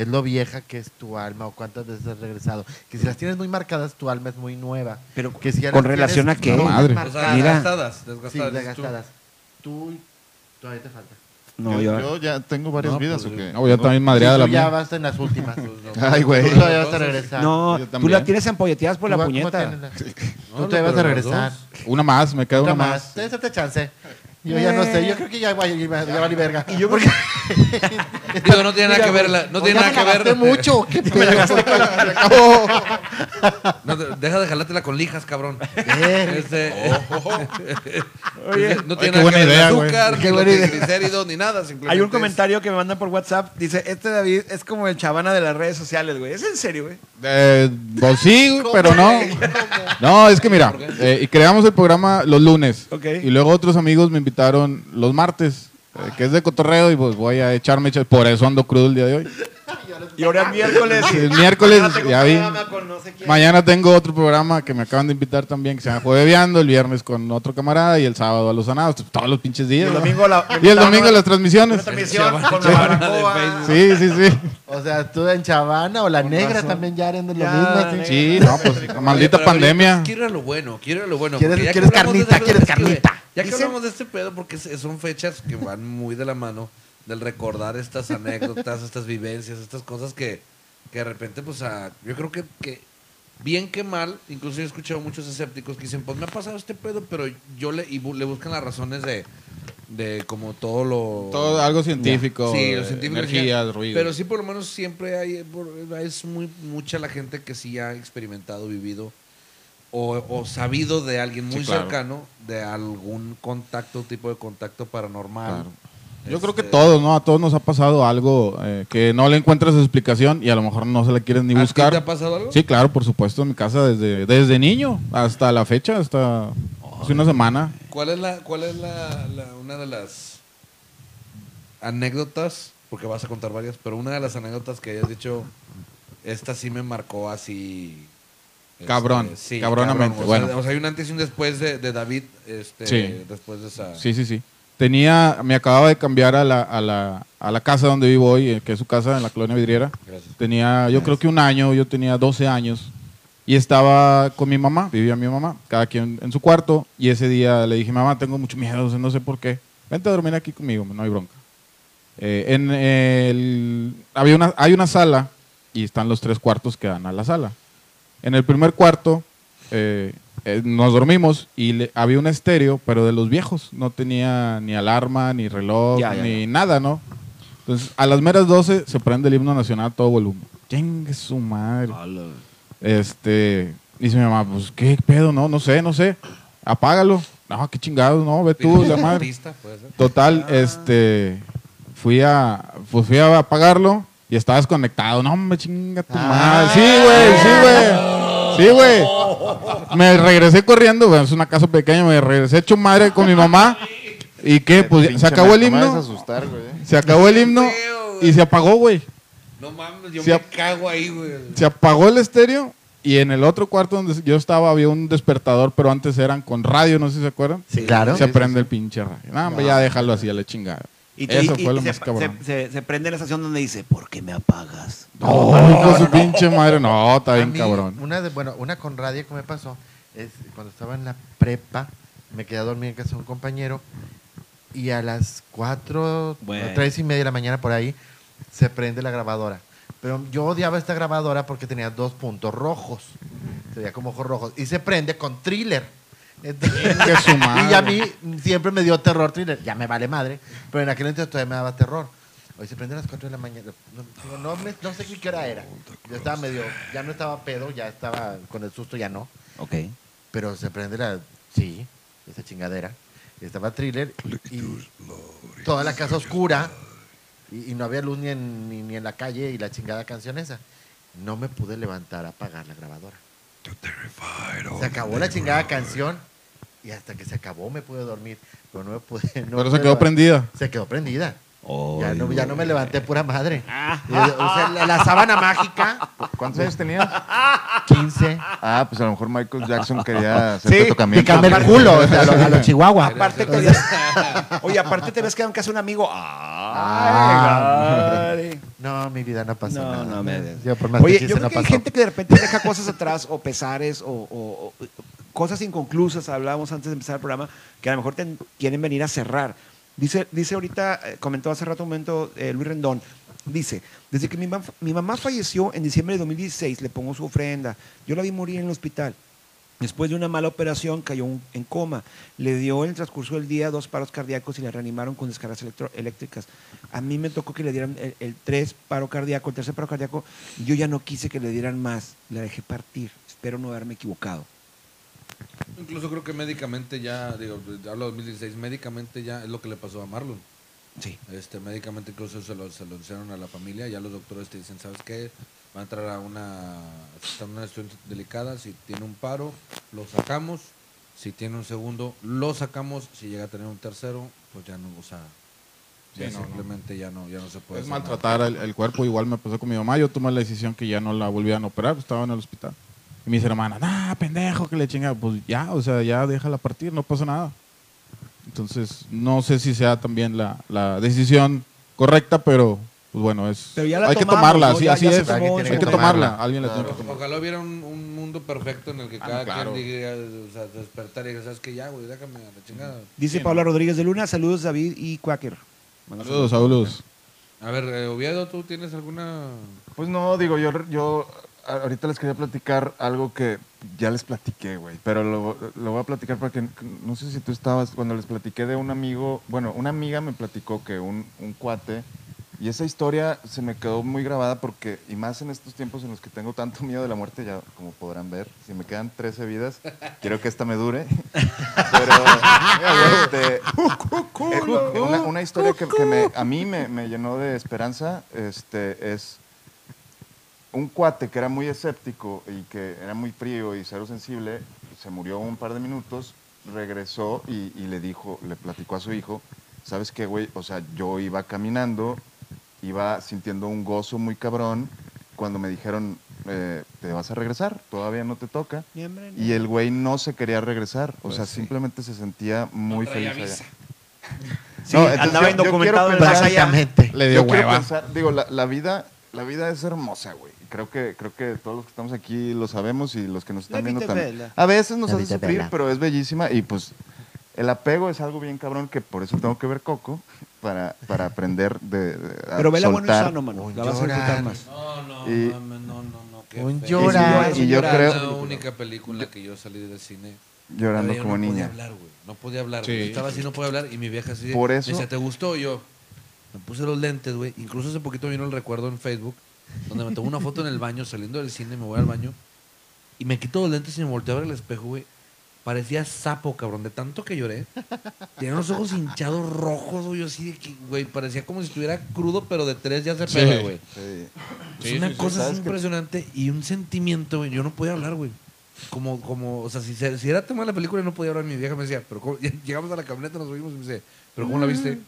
S2: es lo vieja que es tu alma o cuántas veces has regresado. Que si las tienes muy marcadas, tu alma es muy nueva.
S1: Pero,
S2: Que si ya
S1: ¿con relación
S2: tienes
S1: a qué?
S2: muy
S3: Madre.
S4: O sea,
S1: Mira.
S4: desgastadas,
S2: Sí,
S4: desgastadas. tú.
S2: desgastadas. Tú todavía te falta.
S1: No,
S5: yo,
S1: yo,
S5: yo ya tengo varias
S4: No,
S5: vidas
S4: pues,
S5: o qué.
S3: No, yo también madreada
S2: Sí,
S3: la
S2: tú ya
S3: mía.
S2: vas en las últimas.
S4: Pues no,
S5: Ay, güey.
S2: Tú todavía vas a regresar.
S1: no tú la tienes ampolleteadas por la
S2: va- ¿cómo
S1: puñeta.
S2: la-
S4: No,
S2: Tú
S4: no,
S2: te vas a regresar.
S3: Una más, me queda
S2: Otra
S3: una
S2: más.
S3: más.
S2: Chance. Yo ya no sé, yo creo que ya, va- ya, ya vale verga.
S1: Y yo porque
S4: Digo, no tiene nada que ver. la- No tiene nada
S2: me
S4: que
S2: la
S4: ver.
S2: gasté mucho. ¿Qué pedo?
S4: No, te- deja de jalártela con lijas, cabrón.
S2: Eh,
S4: Este,
S1: Oye,
S4: no
S3: Oye,
S4: tiene
S3: qué
S4: nada
S3: buena
S4: que ver
S3: idea,
S4: el
S3: güey.
S4: azúcar, ni triglicéridos, ni nada. simplemente
S1: hay un
S4: es-
S1: comentario que me mandan por WhatsApp. Dice, este David es como el chavana de las redes sociales, güey. ¿Es en serio, güey?
S3: Eh, pues sí, güey, pero no. No, es que mira, eh, y creamos el programa los lunes.
S1: Ok.
S3: Y luego otros amigos me los martes, eh, que es de cotorreo, y pues voy a echarme, echar- por eso ando crudo el día de hoy.
S1: Y ahora es miércoles.
S3: Sí, el miércoles,
S1: Mañana tengo
S3: ya vi.
S1: no sé.
S3: Mañana tengo otro programa que me acaban de invitar también, que se llama Jueveando, el viernes con otro camarada y el sábado a los sanados, todos los pinches
S1: Y
S3: días.
S1: el
S3: ¿no?
S1: domingo, la,
S3: Y el domingo las
S1: Una
S3: transmisiones.
S1: transmisión con
S4: Chavana
S1: la.
S3: Sí, sí, sí.
S2: o sea, tú en Chavana o la
S1: Con
S2: negra
S1: razón.
S2: también ya eran de lo
S1: Ya,
S2: mismo. ¿sí?
S3: Sí, no, pues maldita pandemia.
S4: pues, Quiero lo bueno, quiero lo bueno.
S2: ¿Quieres-
S4: porque ya que
S2: quieres
S4: hablamos de
S2: carnita? ¿Quieres
S4: es
S2: carnita?
S4: Ya que hablamos de este pedo, porque es- son fechas que van muy de la mano del recordar estas anécdotas, estas vivencias, estas cosas que, que de repente, pues, a- yo creo que, que bien que mal, incluso yo he escuchado muchos escépticos que dicen, pues me ha pasado este pedo, pero yo le, y bu- le buscan las razones de, de como todo lo...
S3: Todo algo científico,
S4: Sí, científicos
S3: energías,
S4: decían,
S3: ruido.
S4: Pero sí, por lo menos siempre hay, es muy mucha la gente que sí ha experimentado, vivido o, o sabido de alguien muy
S3: Sí, claro.
S4: cercano de algún contacto, tipo de contacto paranormal.
S3: Claro. Yo creo que
S4: Este,
S3: todos, ¿no? A todos nos ha pasado algo eh, que no le encuentras explicación y a lo mejor no se la quieres ni
S4: ¿a ti
S3: buscar.
S4: te ha pasado algo?
S3: Sí, claro, por supuesto, en mi casa desde, desde niño hasta la fecha, hasta hace una semana.
S4: ¿Cuál es la, cuál es la, la- una de las anécdotas? Porque vas a contar varias, pero una de las anécdotas que hayas dicho, esta sí me marcó así. este,
S3: Cabrón, cabronamente.
S4: O,
S3: bueno.
S4: sea, o sea, hay un antes y un después de, de David, este,
S3: Sí.
S4: después de esa.
S3: Sí, sí, sí. Tenía, me acababa de cambiar a la, a la, a la casa donde vivo hoy, eh, que es su casa en la colonia vidriera.
S4: Gracias.
S3: Tenía, yo creo que un año, yo tenía 12 años y estaba con mi mamá, vivía mi mamá, cada quien en su cuarto y ese día le dije, mamá, tengo mucho miedo, no sé por qué, vente a dormir aquí conmigo, no hay bronca. Eh, en el, había una, hay una sala y están los tres cuartos que dan a la sala. En el primer cuarto eh, eh, nos dormimos y le- había un estéreo, pero de los viejos. No tenía ni alarma, ni reloj,
S1: Ya, ya,
S3: ni nada, ¿no? Entonces, a las meras 12 se prende el himno nacional a todo volumen. Chingue su madre. Este, dice mi mamá, pues, ¿qué pedo? No, no sé, no sé. Apágalo. No, qué chingados, no, ve tú, la madre.
S4: Artista.
S3: Total, este, fui a, pues fui a apagarlo y estaba desconectado. No, me chinga tu madre. Sí, güey, sí, güey. Sí, güey. Me regresé corriendo, güey, es una casa pequeña, me regresé hecho madre con mi mamá. ¿Y qué? Pues se acabó el himno.
S5: asustar.
S3: Se acabó el himno y se apagó, güey.
S4: No mames, yo me cago ahí, güey.
S3: Se apagó el estéreo y en el otro cuarto donde yo estaba había un despertador, pero antes eran con radio, no sé si se acuerdan.
S2: Sí, claro.
S3: Se prende el pinche radio. No, hombre, ya déjalo así a la chingada.
S1: Y, te-
S3: Eso
S1: y-
S3: fue
S1: y
S3: lo
S1: se,
S3: más cabrón.
S1: se, se- se prende la estación donde dice, ¿por qué me apagas?
S3: No, hijo de su pinche madre. No, está bien
S2: mí,
S3: cabrón.
S2: Una de, bueno, una con radio que me pasó es cuando estaba en la prepa, me quedé a dormir en casa de un compañero y a las cuatro,
S1: Bueno.
S2: tres y media de la mañana por ahí se prende la grabadora. Pero yo odiaba esta grabadora porque tenía dos puntos rojos. Se veía como ojos rojos. Y se prende con thriller. Entonces-
S3: Que su madre.
S2: y a mí siempre me dio terror thriller. Ya me vale madre. Pero en aquel entonces todavía me daba terror. Hoy se prende a las 4 de la mañana. No, no, me- no sé ni qué hora era. Yo estaba medio. Ya no estaba pedo, ya estaba con el susto, ya no.
S1: Ok.
S2: Pero se prende la. Sí, esa chingadera. Y estaba thriller. Y toda la casa oscura. Y, y no había luz ni en, ni, ni en la calle y la chingada canción esa. No me pude levantar a apagar la grabadora. Se acabó la chingada canción. Y hasta que se acabó me pude dormir. Pero no me pude. no
S3: Pero se quedó prendida.
S2: Se quedó prendida. Ya, no, ya no me levanté pura madre. O sea, la, la sábana mágica,
S5: ¿Cuántos años tenías?
S2: 15.
S5: Ah, pues a lo mejor Michael Jackson quería hacerte
S1: Sí,
S5: tocamiento.
S2: Pícame el culo, o sea, a lo, a lo chihuahua.
S1: Aparte te oye, aparte te ves que aunque hace un amigo. Ay, ay.
S2: No, mi vida no pasó
S1: No,
S2: nada.
S1: no me-
S2: Yo por más
S1: Oye,
S2: que
S1: yo creo
S2: no
S1: que hay
S2: pasó.
S1: gente que de repente deja cosas atrás o pesares o, o- o cosas inconclusas, hablábamos antes de empezar el programa, que a lo mejor te- quieren venir a cerrar. Dice, dice ahorita, eh, comentó hace rato un momento eh, Luis Rendón, dice, desde que mi, mi mamá falleció en diciembre de 2016, le pongo su ofrenda, yo la vi morir en el hospital. Después de una mala operación cayó en coma. Le dio en el transcurso del día dos paros cardíacos y la reanimaron con descargas eléctricas. A mí me tocó que le dieran el tres paro cardíaco, el tercer paro cardíaco. Yo ya no quise que le dieran más. La dejé partir. Espero no haberme equivocado.
S4: Incluso creo que médicamente ya, digo, hablo de 2016, médicamente ya es lo que le pasó a Marlon.
S1: Sí.
S4: Este, médicamente incluso se lo, se lo anunciaron a la familia, ya los doctores te dicen, ¿sabes qué? Va a entrar a una, está en una situación delicada, si tiene un paro, lo sacamos, si tiene un segundo, lo sacamos, si llega a tener un tercero, pues ya no, o sea,
S3: Sí,
S4: ya
S3: no, no.
S4: simplemente ya no, ya no se puede
S3: Es maltratar el, el cuerpo, igual me pasó con mi mamá. Yo tomé la decisión que ya no la volvían a operar, estaba en el hospital. Y mis hermanas, ah, pendejo, que le chinga. Pues ya, o sea, ya déjala partir, no pasa nada. Entonces, no sé si sea también la, la decisión correcta, pero pues bueno, es,
S1: Pero ya la
S3: hay que
S1: tomamos,
S3: tomarla,
S1: ¿no?
S3: sí,
S1: Ya-
S3: así
S1: ya
S3: es.
S1: tomó
S3: hay que
S2: momento.
S3: tomarla, alguien la
S5: Claro.
S3: tiene que tomar.
S4: Ojalá hubiera un, un mundo perfecto en el que
S3: Ah,
S4: cada
S3: claro.
S4: quien diga, o sea, despertar y diga, ¿sabes qué? Ya, güey, déjame a la chingada.
S1: Dice
S3: Sí,
S1: Paula
S3: no.
S1: Rodríguez de Luna, saludos David y Quaker.
S3: Saludos, saludos.
S4: A ver, eh, Oviedo, ¿tú tienes alguna...?
S5: Pues no, digo, yo, yo ahorita les quería platicar algo que ya les platiqué, güey, pero lo, lo voy a platicar para que, no sé si tú estabas, cuando les platiqué de un amigo, bueno, una amiga me platicó que un, un cuate, y esa historia se me quedó muy grabada porque, y más en estos tiempos en los que tengo tanto miedo de la muerte, ya como podrán ver, si me quedan 13 vidas, quiero que esta me dure, pero este, eh, una, una historia que, que me- a mí me, me llenó de esperanza este, es un cuate que era muy escéptico y que era muy frío y cero sensible, se murió un par de minutos, regresó y, y le dijo, le platicó a su hijo, ¿sabes qué, güey? O sea, yo iba caminando, iba sintiendo un gozo muy cabrón cuando me dijeron, eh, te vas a regresar, todavía no te toca. Y el güey no se quería regresar, o
S3: Pues
S5: sea,
S3: sí.
S5: simplemente se sentía muy feliz allá.
S1: Sí,
S5: No, entonces
S1: andaba
S5: yo- yo
S1: indocumentado en.
S3: Le dio
S5: Yo
S3: hueva.
S5: pensar, digo, la, la vida, la vida es hermosa, güey. Creo que, creo que todos los que estamos aquí lo sabemos y los que nos
S1: La
S5: están viendo también.
S1: bella.
S5: A veces nos
S2: La
S5: hace sufrir,
S2: bella.
S5: pero es bellísima y pues el apego es algo bien cabrón que por eso tengo que ver Coco para, para aprender de, de- a
S1: Pero vela bueno y sano, mano.
S2: Un
S1: La vas a disfrutar más.
S4: No, no,
S5: Y-
S4: no, no, no. qué
S2: Un llorar.
S5: Y yo creo-
S4: Es la única película que yo salí del cine.
S5: Llorando como
S4: no
S5: niña.
S4: podía hablar, güey. No podía hablar.
S3: Sí.
S4: güey. Estaba así, no podía hablar. Y mi vieja así.
S5: Por
S4: Me
S5: eso-
S4: decía, ¿te gustó? Y yo me puse los lentes, güey. Incluso hace poquito vino el recuerdo en Facebook, donde me tomé una foto en el baño, saliendo del cine, me voy al baño. Y me quito los lentes y me volteo a ver el espejo, güey. Parecía sapo, cabrón, de tanto que lloré. Tenía los ojos hinchados rojos, güey. Así de que, güey, parecía como si estuviera crudo, pero de tres ya se
S3: Sí.
S4: pega, güey.
S5: Sí.
S3: Sí,
S4: es una
S3: sí, sí.
S4: cosa impresionante y un sentimiento, güey. Yo no podía hablar, güey. Como, como, o sea, si, se- si era tema de la película, no podía hablar. Mi vieja me decía, pero ¿cómo? llegamos a la camioneta, nos subimos y me dice, ¿pero cómo la viste?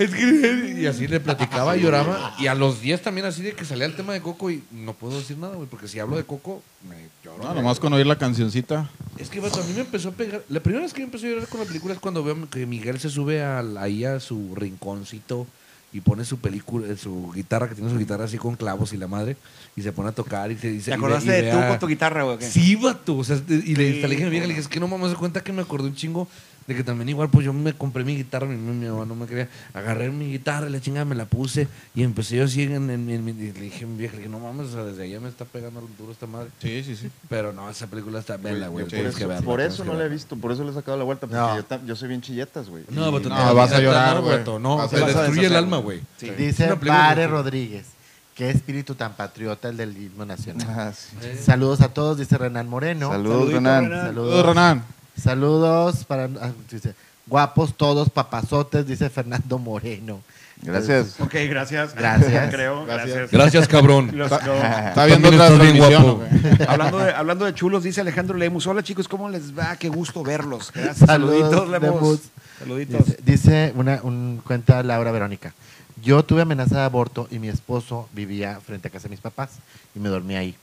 S4: Es que, y así le platicaba y lloraba. Y a los 10 también así de que salía el tema de Coco y no puedo decir nada, güey, porque si hablo de Coco, me lloro.
S3: No,
S4: güey.
S3: nomás con oír la cancioncita.
S4: Es que, vato, a mí me empezó a pegar. La primera vez que yo empecé a llorar con la película es cuando veo que Miguel se sube al- ahí a su rinconcito y pone su película, eh, su guitarra, que tiene su guitarra así con clavos y la madre, y se pone a tocar y se dice.
S1: ¿Te acordaste de tú con tu guitarra, güey?
S4: Sí, vato. O sea, y le,
S1: Sí,
S4: hasta le dije a mi vieja, le dije, es que no mames, de cuenta que me acordé un chingo de que también igual, pues yo me compré mi guitarra, mi, mi mamá no me quería. Agarré mi guitarra, y la chingada me la puse y empecé yo así en, en- en- y le dije vieja, le dije, no mames, o sea, desde allá me está pegando duro esta madre.
S3: Sí, sí, sí.
S4: Pero no, esa película está bella, güey.
S3: Sí,
S5: por
S4: que
S5: eso,
S4: verla,
S5: por eso
S4: que
S5: no la he visto, por eso les he sacado la vuelta, porque
S2: No.
S5: yo, ta- yo soy bien chilletas, güey.
S4: No,
S3: No,
S4: te-
S3: vas a llorar,
S4: no,
S3: güey.
S4: No, te destruye el alma, güey.
S1: Sí.
S2: Dice Pare
S4: que-
S2: Rodríguez. Qué espíritu tan patriota el del himno nacional.
S5: Ah, sí.
S2: Saludos a todos, dice Renan Moreno.
S5: Saludos,
S1: Saludito,
S5: Renan.
S1: Renan.
S3: Saludos, Renan.
S2: Saludos para. ah, dice, guapos todos, papazotes, dice Fernando Moreno.
S5: Gracias.
S1: Ok, gracias.
S2: Gracias.
S1: Creo,
S3: Gracias.
S1: gracias.
S4: Gracias, cabrón.
S1: Los-
S3: Está, viendo otra transmisión,
S1: hablando, de, hablando de chulos, dice Alejandro Lemus. Hola chicos, ¿cómo les va? Qué gusto verlos. Gracias.
S2: Saludos,
S1: Saluditos, Lemus.
S2: Lemus.
S1: Saluditos.
S2: Dice, dice una un, cuenta Laura Verónica. Yo tuve amenaza de aborto y mi esposo vivía frente a casa de mis papás y me dormí ahí.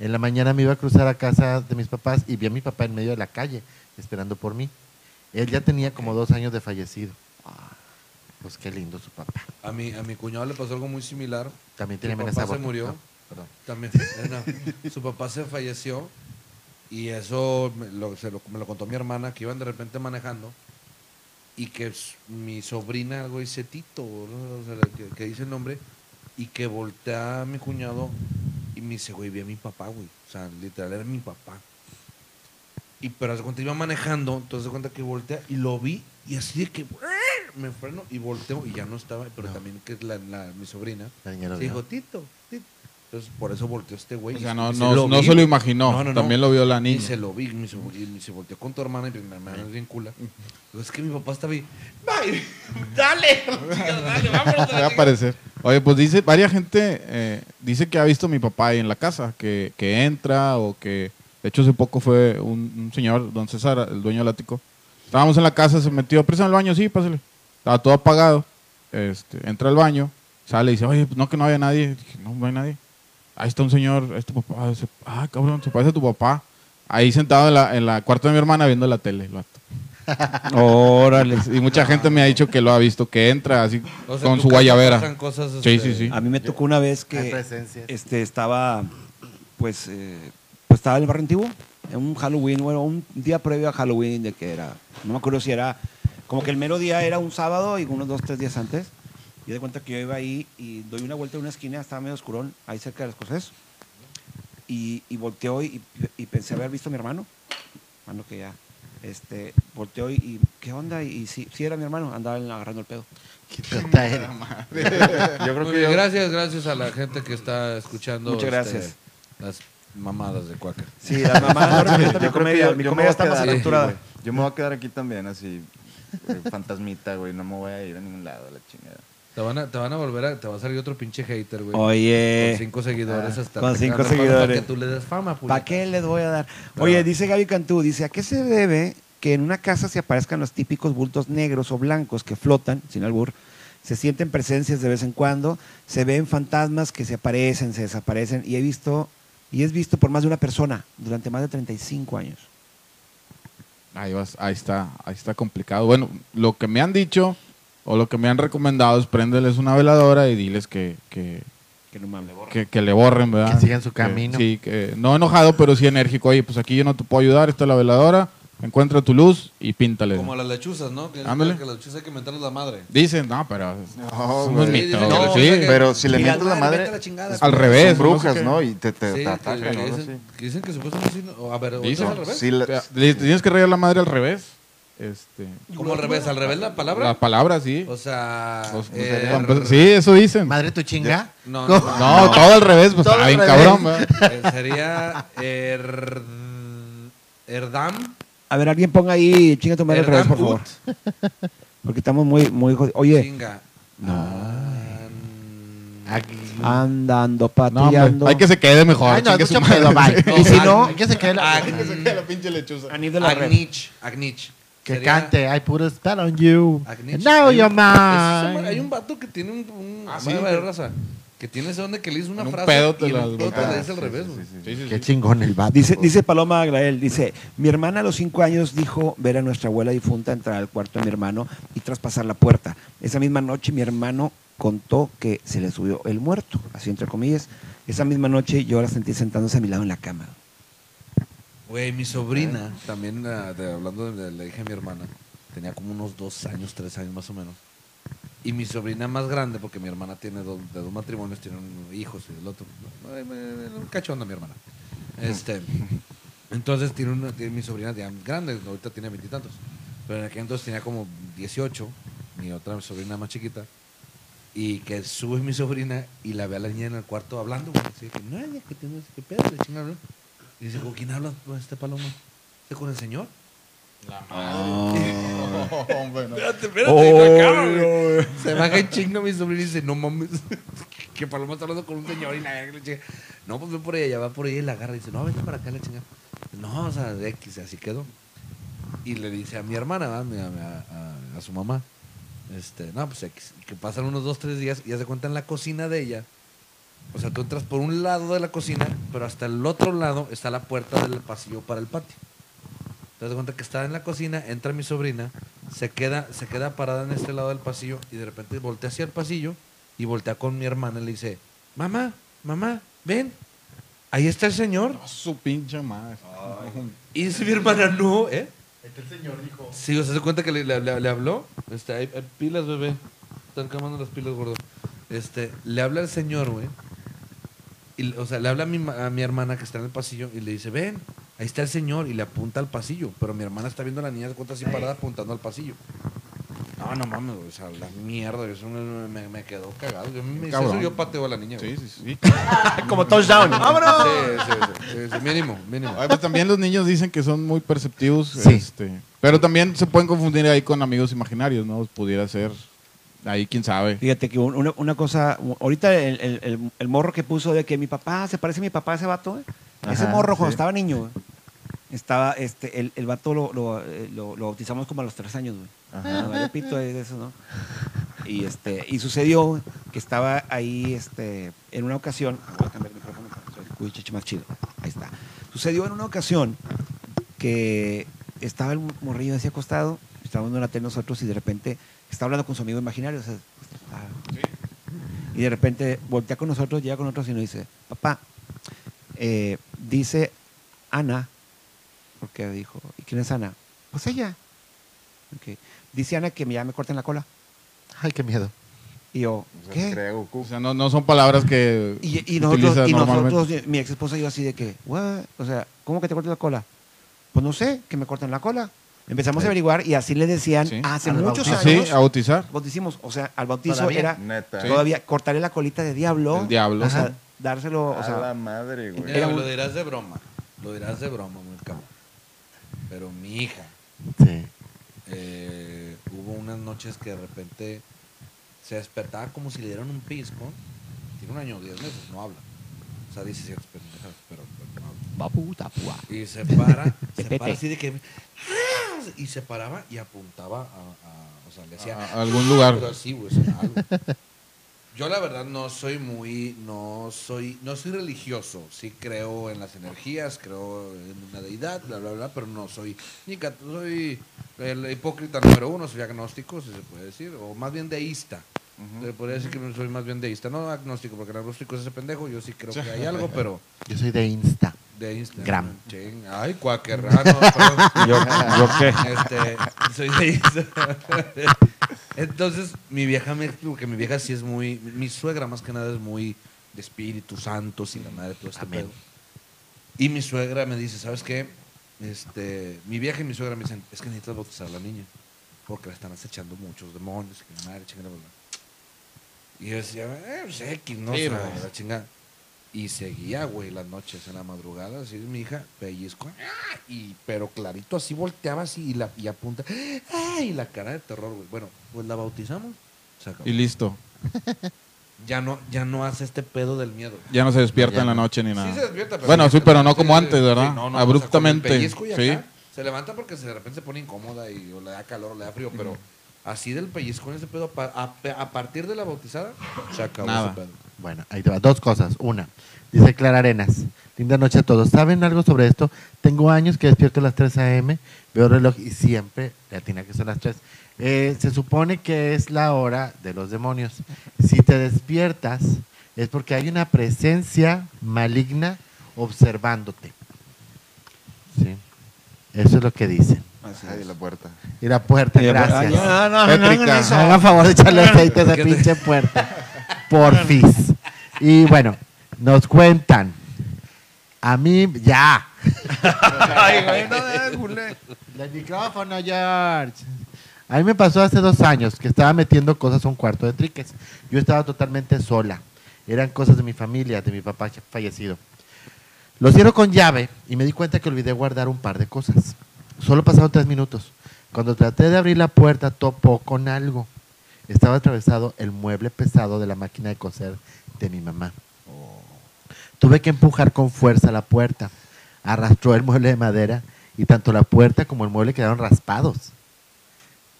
S2: En la mañana me iba a cruzar a casa de mis papás y vi a mi papá en medio de la calle esperando por mí. Él ya tenía como dos años de fallecido. Ah, Pues qué lindo su papá.
S4: A mi, a mi cuñado le pasó algo muy similar.
S2: También
S4: Su
S2: tenía amenaza de
S4: papá se murió.
S2: No, perdón.
S4: También, no. su papá se falleció y eso me lo, se lo- me lo contó mi hermana, que iban de repente manejando y que mi sobrina, algo dice Tito, ¿no? O sea, que, que dice el nombre, y que voltea a mi cuñado y me dice, güey, vi a mi papá, güey. O sea, literal era mi papá. Y pero hace cuenta iba manejando, entonces se cuenta que voltea y lo vi y así de que me freno y volteo y ya no estaba, pero
S2: No.
S4: también que es la, la- mi sobrina.
S2: La niña
S4: Se dijo, Tito, Tito. Entonces, por eso volteó este güey.
S3: O
S4: Y
S3: sea,
S4: se-
S3: no,
S4: y
S3: no, no
S4: vi.
S3: se lo imaginó.
S4: No, no, no.
S3: También lo vio la
S4: Y
S3: niña.
S4: se lo vi, y se, y se volteó con tu hermana y mi hermana es bien cula. Digo, es que mi papá está ahí. ¡Ay, dale! dale, vámonos.
S3: Va a
S4: chingada".
S3: aparecer. Oye, pues dice, varias gente eh, dice que ha visto a mi papá ahí en la casa, que, que entra o que, de hecho hace poco fue un, un señor, don César, el dueño del ático. Estábamos en la casa, se metió, presa en el baño, sí, pásale. Estaba todo apagado. Este, entra al baño, sale y dice, oye, pues no que no había nadie. Dije, no, no hay nadie. Ahí está un señor, es tu papá. Dice, ah, cabrón, se parece a tu papá. Ahí sentado en la, en la cuarto de mi hermana viendo la tele, el vato. Órale. Y mucha gente me ha dicho que lo ha visto, que entra así
S4: O sea,
S3: con su guayabera.
S4: cosas,
S3: Sí,
S4: este,
S3: sí, sí.
S1: A mí me tocó una vez que este, estaba, pues, eh, pues estaba en el barrio antiguo, en un Halloween, bueno, un día previo a Halloween, de que era, no me acuerdo si era, como que el mero día era un sábado y unos dos, tres días antes. Y de cuenta que yo iba ahí y doy una vuelta en una esquina, estaba medio oscurón, ahí cerca de las cosas. Y, y volteó y, y pensé haber visto a mi hermano, hermano que ya, este, volteó y, y, ¿qué onda? Y, sí, sí era mi hermano, andaba agarrando el pedo.
S2: ¿Qué tanta eres?
S5: Yo creo
S4: Muy
S5: que
S4: bien,
S5: yo-
S4: gracias, gracias a la gente que está escuchando.
S1: Muchas
S4: este,
S1: gracias.
S4: las mamadas de Cuaca.
S1: Sí, la mamá no representa mi
S5: yo creo que
S1: comedia,
S5: yo-
S1: mi
S5: yo me
S1: comedia
S5: voy a
S1: está más
S5: quedar aquí,
S1: estructurada.
S5: Yo me voy a quedar aquí también, así, güey, fantasmita, güey. No me voy a ir a ningún lado, la chingada.
S4: Te van, a, te van a volver a. Te va a salir otro pinche hater, güey. Con
S1: Oye,
S4: cinco seguidores
S5: Ah,
S4: hasta.
S1: con cinco
S4: Para
S1: seguidores.
S4: que tú le des fama,
S1: ¿para qué les voy a dar?
S4: Pero-
S1: Oye, dice Gaby Cantú, dice, ¿a qué se debe que en una casa se aparezcan los típicos bultos negros o blancos que flotan, sin albur, se sienten presencias de vez en cuando, se ven fantasmas que se aparecen, se desaparecen, y he visto, y es visto por más de una persona durante más de 35 años.
S3: Ahí, vas, ahí está, ahí está complicado. Bueno, lo que me han dicho o lo que me han recomendado es prenderles una veladora y diles que, que,
S1: Que no mames.
S3: que, que le borren, ¿verdad?
S2: Que sigan su camino.
S3: sí, que no enojado, pero sí enérgico. Oye, pues aquí yo no te puedo ayudar, esta es la veladora, encuentra tu luz y píntale.
S4: Como las lechuzas, ¿no? Que,
S3: Ándale.
S4: que las lechuzas hay que mentarles la madre.
S3: Dicen, no, pero
S5: No,
S4: dicen que
S3: güey,
S4: las
S3: sí.
S4: que-
S5: Pero si le mientas la madre,
S4: a la chingada.
S3: Al revés.
S5: Son brujas,
S3: no
S5: ¿no? Y te, te,
S4: Sí,
S5: te
S4: que-
S5: atacan,
S4: que
S5: ¿no?
S4: dicen, que dicen que supuestamente sí, no- A ver, ¿otra
S3: Dicen.
S4: al revés?
S5: Sí, la-
S3: le tienes que rayar la madre al revés. Este,
S4: ¿Cómo al revés? ¿Al revés la palabra?
S3: la palabra, sí.
S4: O sea.
S3: Pues,
S4: eh,
S3: empezar- sí, eso dicen.
S2: ¿Madre tu chinga?
S4: No, no, no.
S3: No, todo al revés, pues
S2: Todo
S3: está
S2: al
S3: bien
S2: revés.
S3: cabrón, ¿verdad?
S4: Eh, sería. Er, Erdam.
S1: A ver, alguien ponga ahí, chinga tu madre al revés, por favor. Porque estamos muy, muy jodidos. Oye,
S4: Chinga.
S2: Ah,
S1: andando,
S3: No,
S1: pateando.
S3: hombre, hay que se quede mejor.
S2: Ay, no, es mucho pedo, bye.
S4: No,
S1: Y si no,
S2: ¿Qué se quede la-
S4: Ag-
S3: Que se quede la pinche lechuza.
S4: Agnich. Agnich.
S2: Que
S4: Sería-
S2: cante, I put a spell on you.
S4: Agnich.
S2: And now
S4: Hay
S2: you're mine.
S4: Hay un vato que tiene un. un
S3: Ah, sí,
S4: de
S3: que-
S4: raza. Que tiene ese donde que le hizo una
S3: En un
S4: frase.
S3: pedo te
S4: y pedo te la dice al revés, güey.
S3: Sí, sí,
S2: Qué chingón el vato.
S1: Dice, dice Paloma Aglael, dice, mi hermana a los cinco años dijo ver a nuestra abuela difunta entrar al cuarto de mi hermano y traspasar la puerta. Esa misma noche mi hermano contó que se le subió el muerto, así entre comillas. Esa misma noche yo la sentí sentándose a mi lado en la cama.
S4: Güey, mi sobrina, también ah, de- hablando de la hija de mi hermana, tenía como unos dos años, tres años más o menos. Y mi sobrina más grande, porque mi hermana tiene dos, de dos matrimonios, tiene un- hijos y el otro. Un cachonda mi hermana. Este, entonces tiene, una, tiene mi sobrina ya grande, ahorita tiene veintitantos. Pero en aquel entonces tenía como 18, mi otra sobrina más chiquita. Y que sube mi sobrina y la ve a la niña en el cuarto hablando, que, no, que tienes, qué pedo, la chingada, ¿no?". Y dice, ¿con quién habla pues, este paloma? ¿Este con el señor?
S3: Hombre, no.
S4: Espérate, espérate, y no acaba, güey. Se baja en chingo mi sobrino y dice, no mames, que Paloma está hablando con un señor y la verga, la chinga. No, pues ve por ella, ya va por ella y la agarra y dice, no, vente para acá la chinga. No, o sea, de X, así quedó. Y le dice a mi hermana, a, mi- a- a- a su mamá, Este, no, pues X. que pasan unos dos, tres días y ya se cuenta en la cocina de ella. O sea, tú entras por un lado de la cocina, pero hasta el otro lado está la puerta del pasillo para el patio. Te das cuenta que está en la cocina, entra mi sobrina, se queda, se queda parada en este lado del pasillo y de repente voltea hacia el pasillo y voltea con mi hermana y le dice, mamá, mamá, ven, ahí está el señor.
S3: No, su pinche madre.
S4: Y dice mi hermana, no, ¿eh?
S2: Este señor dijo.
S4: Sí, o sea, se cuenta que le, le- le- le habló. Este, hay, hay pilas, bebé. Están quemando las pilas, gordo. Este, le habla al señor, güey. Y, o sea, le habla a mi, ma- a mi hermana que está en el pasillo y le dice, ven, ahí está el señor. Y le apunta al pasillo. Pero mi hermana está viendo a la niña de cuenta así parada apuntando al pasillo. No, no mames, güey. O sea, la mierda. Eso me, me- me quedó cagado. Yo, me dice
S3: Cabrón.
S4: eso, yo pateo a la niña. güey.
S3: Sí, sí, sí.
S1: Como touchdown. ¡Vámonos!
S4: Sí, sí, sí, sí, sí, mínimo, mínimo.
S3: Ay, pues también los niños dicen que son muy perceptivos.
S2: Sí.
S3: Este, pero también se pueden confundir ahí con amigos imaginarios, ¿no? Pudiera ser. Ahí quién sabe.
S1: Fíjate que un- una, una cosa, ahorita el, el- el- el morro que puso de que mi papá, se parece a mi papá ese vato, ¿eh? Ese morro cuando
S2: sí.
S1: estaba niño, güey, estaba, este, el, el vato lo, lo, eh, lo- lo bautizamos como a los tres años, güey.
S2: Ajá.
S1: Vale pito de eso, ¿no? Y, este, y sucedió güey, que estaba ahí este, en una ocasión, voy a cambiar el micrófono para que más chido, ahí está. Sucedió en una ocasión que estaba el morrillo así acostado, estábamos en la tele nosotros y de repente estaba hablando con su amigo imaginario. o sea, y de repente voltea con nosotros, llega con nosotros y nos dice, papá, eh, dice Ana, porque dijo, ¿y quién es Ana? Pues ella. Ok. Dice Ana que ya me corten la cola.
S2: Ay, qué miedo.
S1: Y yo,
S5: O sea,
S1: ¿qué?
S5: cree Goku.
S3: O sea, no, no son palabras que
S1: Y, y
S3: utilizas
S1: nosotros, y
S3: normalmente.
S1: nosotros, mi ex esposa y yo así de que, "What?". o sea, ¿cómo que te cortan la cola? Pues no sé, que me corten la cola. Empezamos a averiguar y así le decían
S3: Sí.
S1: hace
S2: Al
S1: muchos
S2: bautizo.
S3: Sí,
S1: años.
S3: a bautizar.
S1: Bauticimos, o sea, al bautizo
S2: Todavía.
S1: era
S5: Neta.
S1: Todavía cortarle la colita de diablo.
S3: El diablo.
S1: O sea,
S3: Ajá.
S1: Dárselo, o
S5: a
S1: sea,
S5: la madre, güey.
S4: Mira, lo dirás de broma. Lo dirás de broma, muy cabrón. Pero mi hija,
S2: Sí.
S4: eh, hubo unas noches que de repente se despertaba como si le dieran un pisco. Tiene un año, 10 meses, no habla. O sea, dice ciertas pendejadas, pero, pero no habla. Y se para, se para así de que. Y se paraba y apuntaba a. a- o sea, le hacía.
S3: A- a algún lugar.
S4: Pero así, güey, o algo. Yo la verdad no soy muy, no soy, no soy religioso. Sí creo en las energías, creo en una deidad, bla bla bla, pero no soy ni cat- soy el hipócrita número uno, soy agnóstico, si se puede decir, o más bien deísta. Se podría decir que soy más bien deísta, no agnóstico, porque el agnóstico es ese pendejo, yo sí creo que hay algo, pero
S2: Yo soy de Insta.
S4: de Instagram.
S2: Gram.
S4: Ching. Ay, cuáquer. Ah.
S1: ¿Yo, yo qué?
S4: Este, soy de Instagram. Entonces, mi vieja me explicó que mi vieja sí es muy. Mi suegra, más que nada, es muy de Espíritu Santo, sin la madre, todo este
S2: Amén.
S4: pedo. Y mi suegra me dice: ¿Sabes qué? Este, mi vieja y mi suegra me dicen: Es que necesitas bautizar a la niña. Porque la están acechando muchos demonios. Y que la madre, chingada. Y yo decía: Eh, pues X, no
S3: Sí,
S4: la chingada. Y seguía, güey, las noches en la madrugada, así mi hija, pellizco, ¡ah! y pero clarito así volteaba así y la y apunta, ¡ay! la cara de terror, güey. Bueno, pues la bautizamos, se acabó.
S3: Y listo.
S4: Ya no, ya no hace este pedo del miedo.
S3: Ya no se despierta
S2: Ya
S3: en la
S2: no.
S3: noche ni nada.
S4: Sí se despierta, pero
S3: bueno, sí, pero no como antes, ¿verdad?
S4: sí, no, no,
S3: Abruptamente.
S4: o sea, con el pellizco y
S3: sí.
S4: acá, se levanta porque se, de repente se pone incómoda y o le da calor o le da frío, pero así del pellizco en ese pedo, pa- a, a partir de la bautizada, se acabó
S3: Nada.
S4: ese pedo.
S2: Bueno, ahí te va. Dos cosas. Una, dice Clara Arenas. Linda noche a todos. ¿Saben algo sobre esto? Tengo años que despierto a las 3 a.m., veo el reloj y siempre le atina que son las 3. Eh, se supone que es la hora de los demonios. Si te despiertas es porque hay una presencia maligna observándote. ¿Sí? Eso es lo que dicen.
S5: Puerta.
S2: Y la puerta,
S1: Y la puerta-
S2: gracias.
S1: Ah, no, no, no, no, eso.
S2: Hagan favor de echarle aceite a esa
S4: ¿Qué te-
S2: pinche puerta. Porfis. Y bueno, nos cuentan. A mí, ya.
S1: Ay, güey, no.
S2: El micrófono, George. A mí me pasó hace dos años que estaba metiendo cosas a un cuarto de triques. Yo estaba totalmente sola. Eran cosas de mi familia, de mi papá fallecido. Lo cierro con llave y me di cuenta que olvidé guardar un par de cosas. Solo pasaron tres minutos. Cuando traté de abrir la puerta, topó con algo. Estaba atravesado el mueble pesado de la máquina de coser de mi mamá. Tuve que empujar con fuerza la puerta. Arrastró el mueble de madera y tanto la puerta como el mueble quedaron raspados.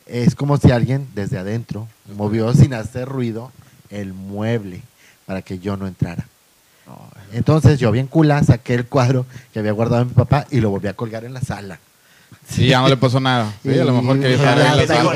S2: es como si alguien desde adentro movió sin hacer ruido el mueble para que yo no entrara. Entonces yo bien cula saqué el cuadro que había guardado mi papá y lo volví a colgar en la sala.
S3: Sí, ya no le pasó nada. Sí, a lo mejor que estar
S2: ya,
S3: en la
S2: ya,
S3: sala.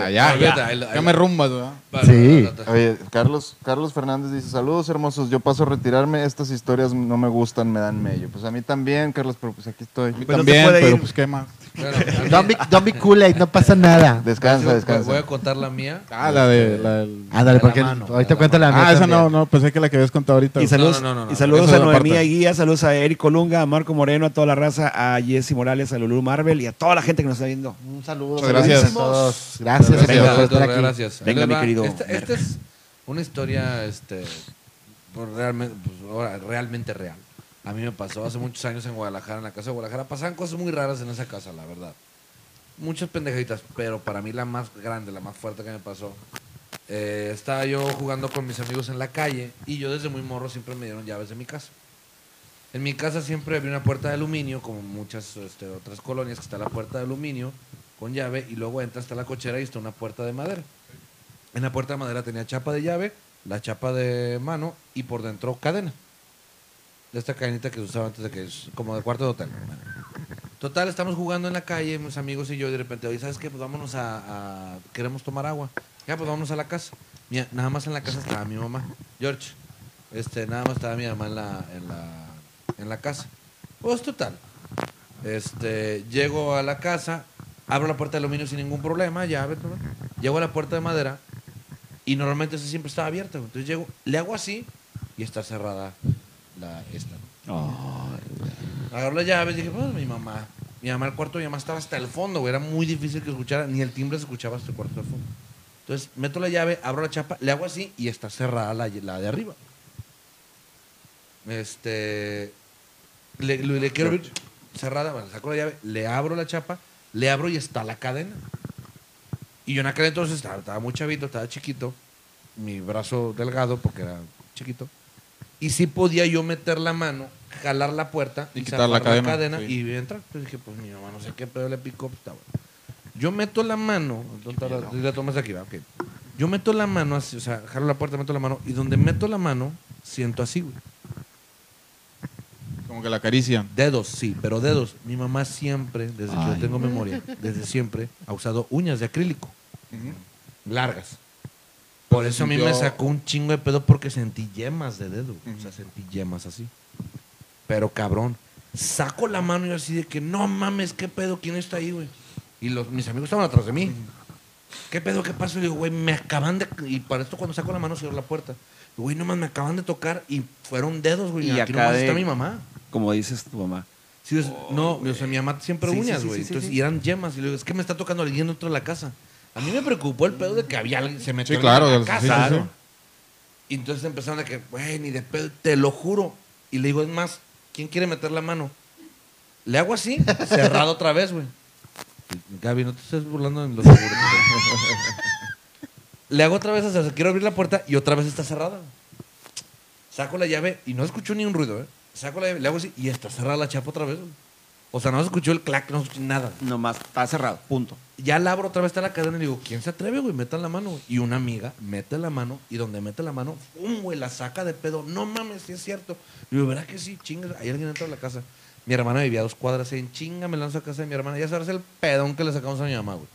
S3: Ah, ya, me rumbas, ¿verdad?
S4: Vale,
S2: Sí.
S5: Oye, Carlos, Carlos Fernández dice, saludos hermosos, yo paso a retirarme, estas historias no me gustan, me dan mello. Pues a mí también, Carlos, pero pues aquí estoy.
S3: También, pero pues qué más.
S4: Bueno,
S2: Don't be, don't be no pasa nada.
S5: Descansa, descansa.
S4: Voy a contar la mía.
S3: Ah, la de... La del-
S2: Ándale, porque
S4: mano,
S2: ahorita
S4: la
S2: cuento la mía.
S3: Ah, esa
S2: también.
S3: no, no, pensé que la que habías contado ahorita.
S1: Y saludos,
S4: No, no, no, no.
S1: y saludos
S3: Eso
S1: a Noemí
S3: aparte.
S1: Guía, saludos a Eric Colunga, a Marco Moreno, a toda la raza, a Jesse Morales, a Lulu Marvel y a toda la gente que nos está viendo.
S2: Un saludo.
S3: Muchas gracias.
S2: a todos. Gracias,
S3: Gracias.
S2: amigos, por
S4: Venga,
S2: estar
S4: doctor,
S2: aquí.
S4: gracias. Ahí
S1: Venga,
S4: les
S1: mi
S4: va.
S1: querido
S4: Esta, esta
S1: Merck.
S4: es una historia este, pues, realmente, pues, ahora, realmente real. A mí me pasó hace muchos años en Guadalajara, en la casa de Guadalajara. Pasaban cosas muy raras en esa casa, la verdad. Muchas pendejaditas, pero para mí la más grande, la más fuerte que me pasó. eh, estaba yo jugando con mis amigos en la calle y yo desde muy morro siempre me dieron llaves de mi casa. En mi casa siempre había una puerta de aluminio, como muchas este, otras colonias, que está la puerta de aluminio con llave y luego entra hasta la cochera y está una puerta de madera. En la puerta de madera tenía chapa de llave, la chapa de mano y por dentro cadena. De esta cadenita que se usaba antes de que es como de cuarto de hotel. Total, estamos jugando en la calle, mis amigos y yo, de repente, oye, ¿sabes qué? Pues vámonos a, Queremos tomar agua. Ya, pues vámonos a la casa. Mira, nada más en la casa estaba mi mamá. George, este, nada más estaba mi mamá en la, en la, en la casa. Pues total. Este, llego a la casa, abro la puerta de aluminio sin ningún problema, llave, todo. Llego a la puerta de madera y normalmente esa siempre estaba abierta. Entonces llego, le hago así y está cerrada la esta. ¿no? Agarro las llaves y dije, pues mi mamá. Mi mamá, el cuarto de mi mamá estaba hasta el fondo, güey. Era muy difícil que escuchara, ni el timbre se escuchaba hasta el cuarto del fondo. Entonces meto la llave, abro la chapa, le hago así y está cerrada la, la de arriba. Este. Le, le- le quiero abrir cerrada, bueno, saco la llave, le abro la chapa, le abro y está la cadena. Y yo en aquel entonces estaba, estaba muy chavito, estaba chiquito, mi brazo delgado porque era chiquito. Y sí podía yo meter la mano, jalar la puerta
S3: Y
S4: y,
S3: quitar la
S4: zafar
S3: cadena, sí.
S4: y entrar. Entonces dije, pues mi mamá no sé qué pedo le picó, pues está bueno. Yo meto la mano, ¿dónde está la, la tomas aquí, va, ok. Yo meto la mano así, o sea, jalo la puerta, meto la mano, y donde meto la mano, siento así, güey.
S3: Como que la acarician.
S4: Dedos, sí, pero dedos. Mi mamá siempre, desde que yo tengo memoria, desde siempre, ha usado uñas de acrílico. Largas. Por eso a mí me sacó un chingo de pedo porque sentí yemas de dedo. O sea, sentí yemas así. Pero cabrón, saco la mano y así de que no mames, ¿qué pedo? ¿Quién está ahí, güey? Y los, mis amigos estaban atrás de mí. ¿Qué pedo? ¿Qué pasó? Y digo, güey, me acaban de. Y para esto, cuando saco la mano, cierro la puerta. Güey, no más, me acaban de tocar y fueron dedos, güey.
S1: Y
S4: aquí
S1: acá
S4: nomás
S1: de-
S4: está mi mamá.
S1: Como dices tu mamá.
S4: Sí, no, o sea, mi mamá siempre
S1: Sí,
S4: uñas, güey.
S1: sí, sí,
S4: Entonces, y eran yemas. Y le digo, es que me está tocando alguien dentro de la casa. A mí me preocupó el pedo de que había alguien, se metió
S3: Sí, claro,
S4: en la casa.
S3: sí, sí.
S4: Y entonces empezaron a que, güey, ni de pedo, te lo juro. Y le digo, es más, ¿quién quiere meter la mano? Le hago así, cerrado otra vez, güey. Gaby, no te estés burlando de los seguros. Le hago otra vez, o sea, quiero abrir la puerta y otra vez está cerrada. Saco la llave y no escucho ni un ruido, ¿eh? Saco la llave, le hago así y está cerrada la chapa otra vez, güey. O sea, no se escuchó el clac, no se escuchó nada.
S1: Nomás, está cerrado, punto.
S4: Ya la abro otra vez, está la cadena y digo, ¿quién se atreve, güey? Metan la mano. Y una amiga mete la mano y donde mete la mano, ¡pum, güey! La saca de pedo. No mames, sí es cierto. Y digo, ¿verdad que sí? Chinga, hay alguien dentro de la casa. Mi hermana vivía a dos cuadras en chinga, me lanzo a casa de mi hermana. Ya sabes el pedón que le sacamos a mi mamá, güey.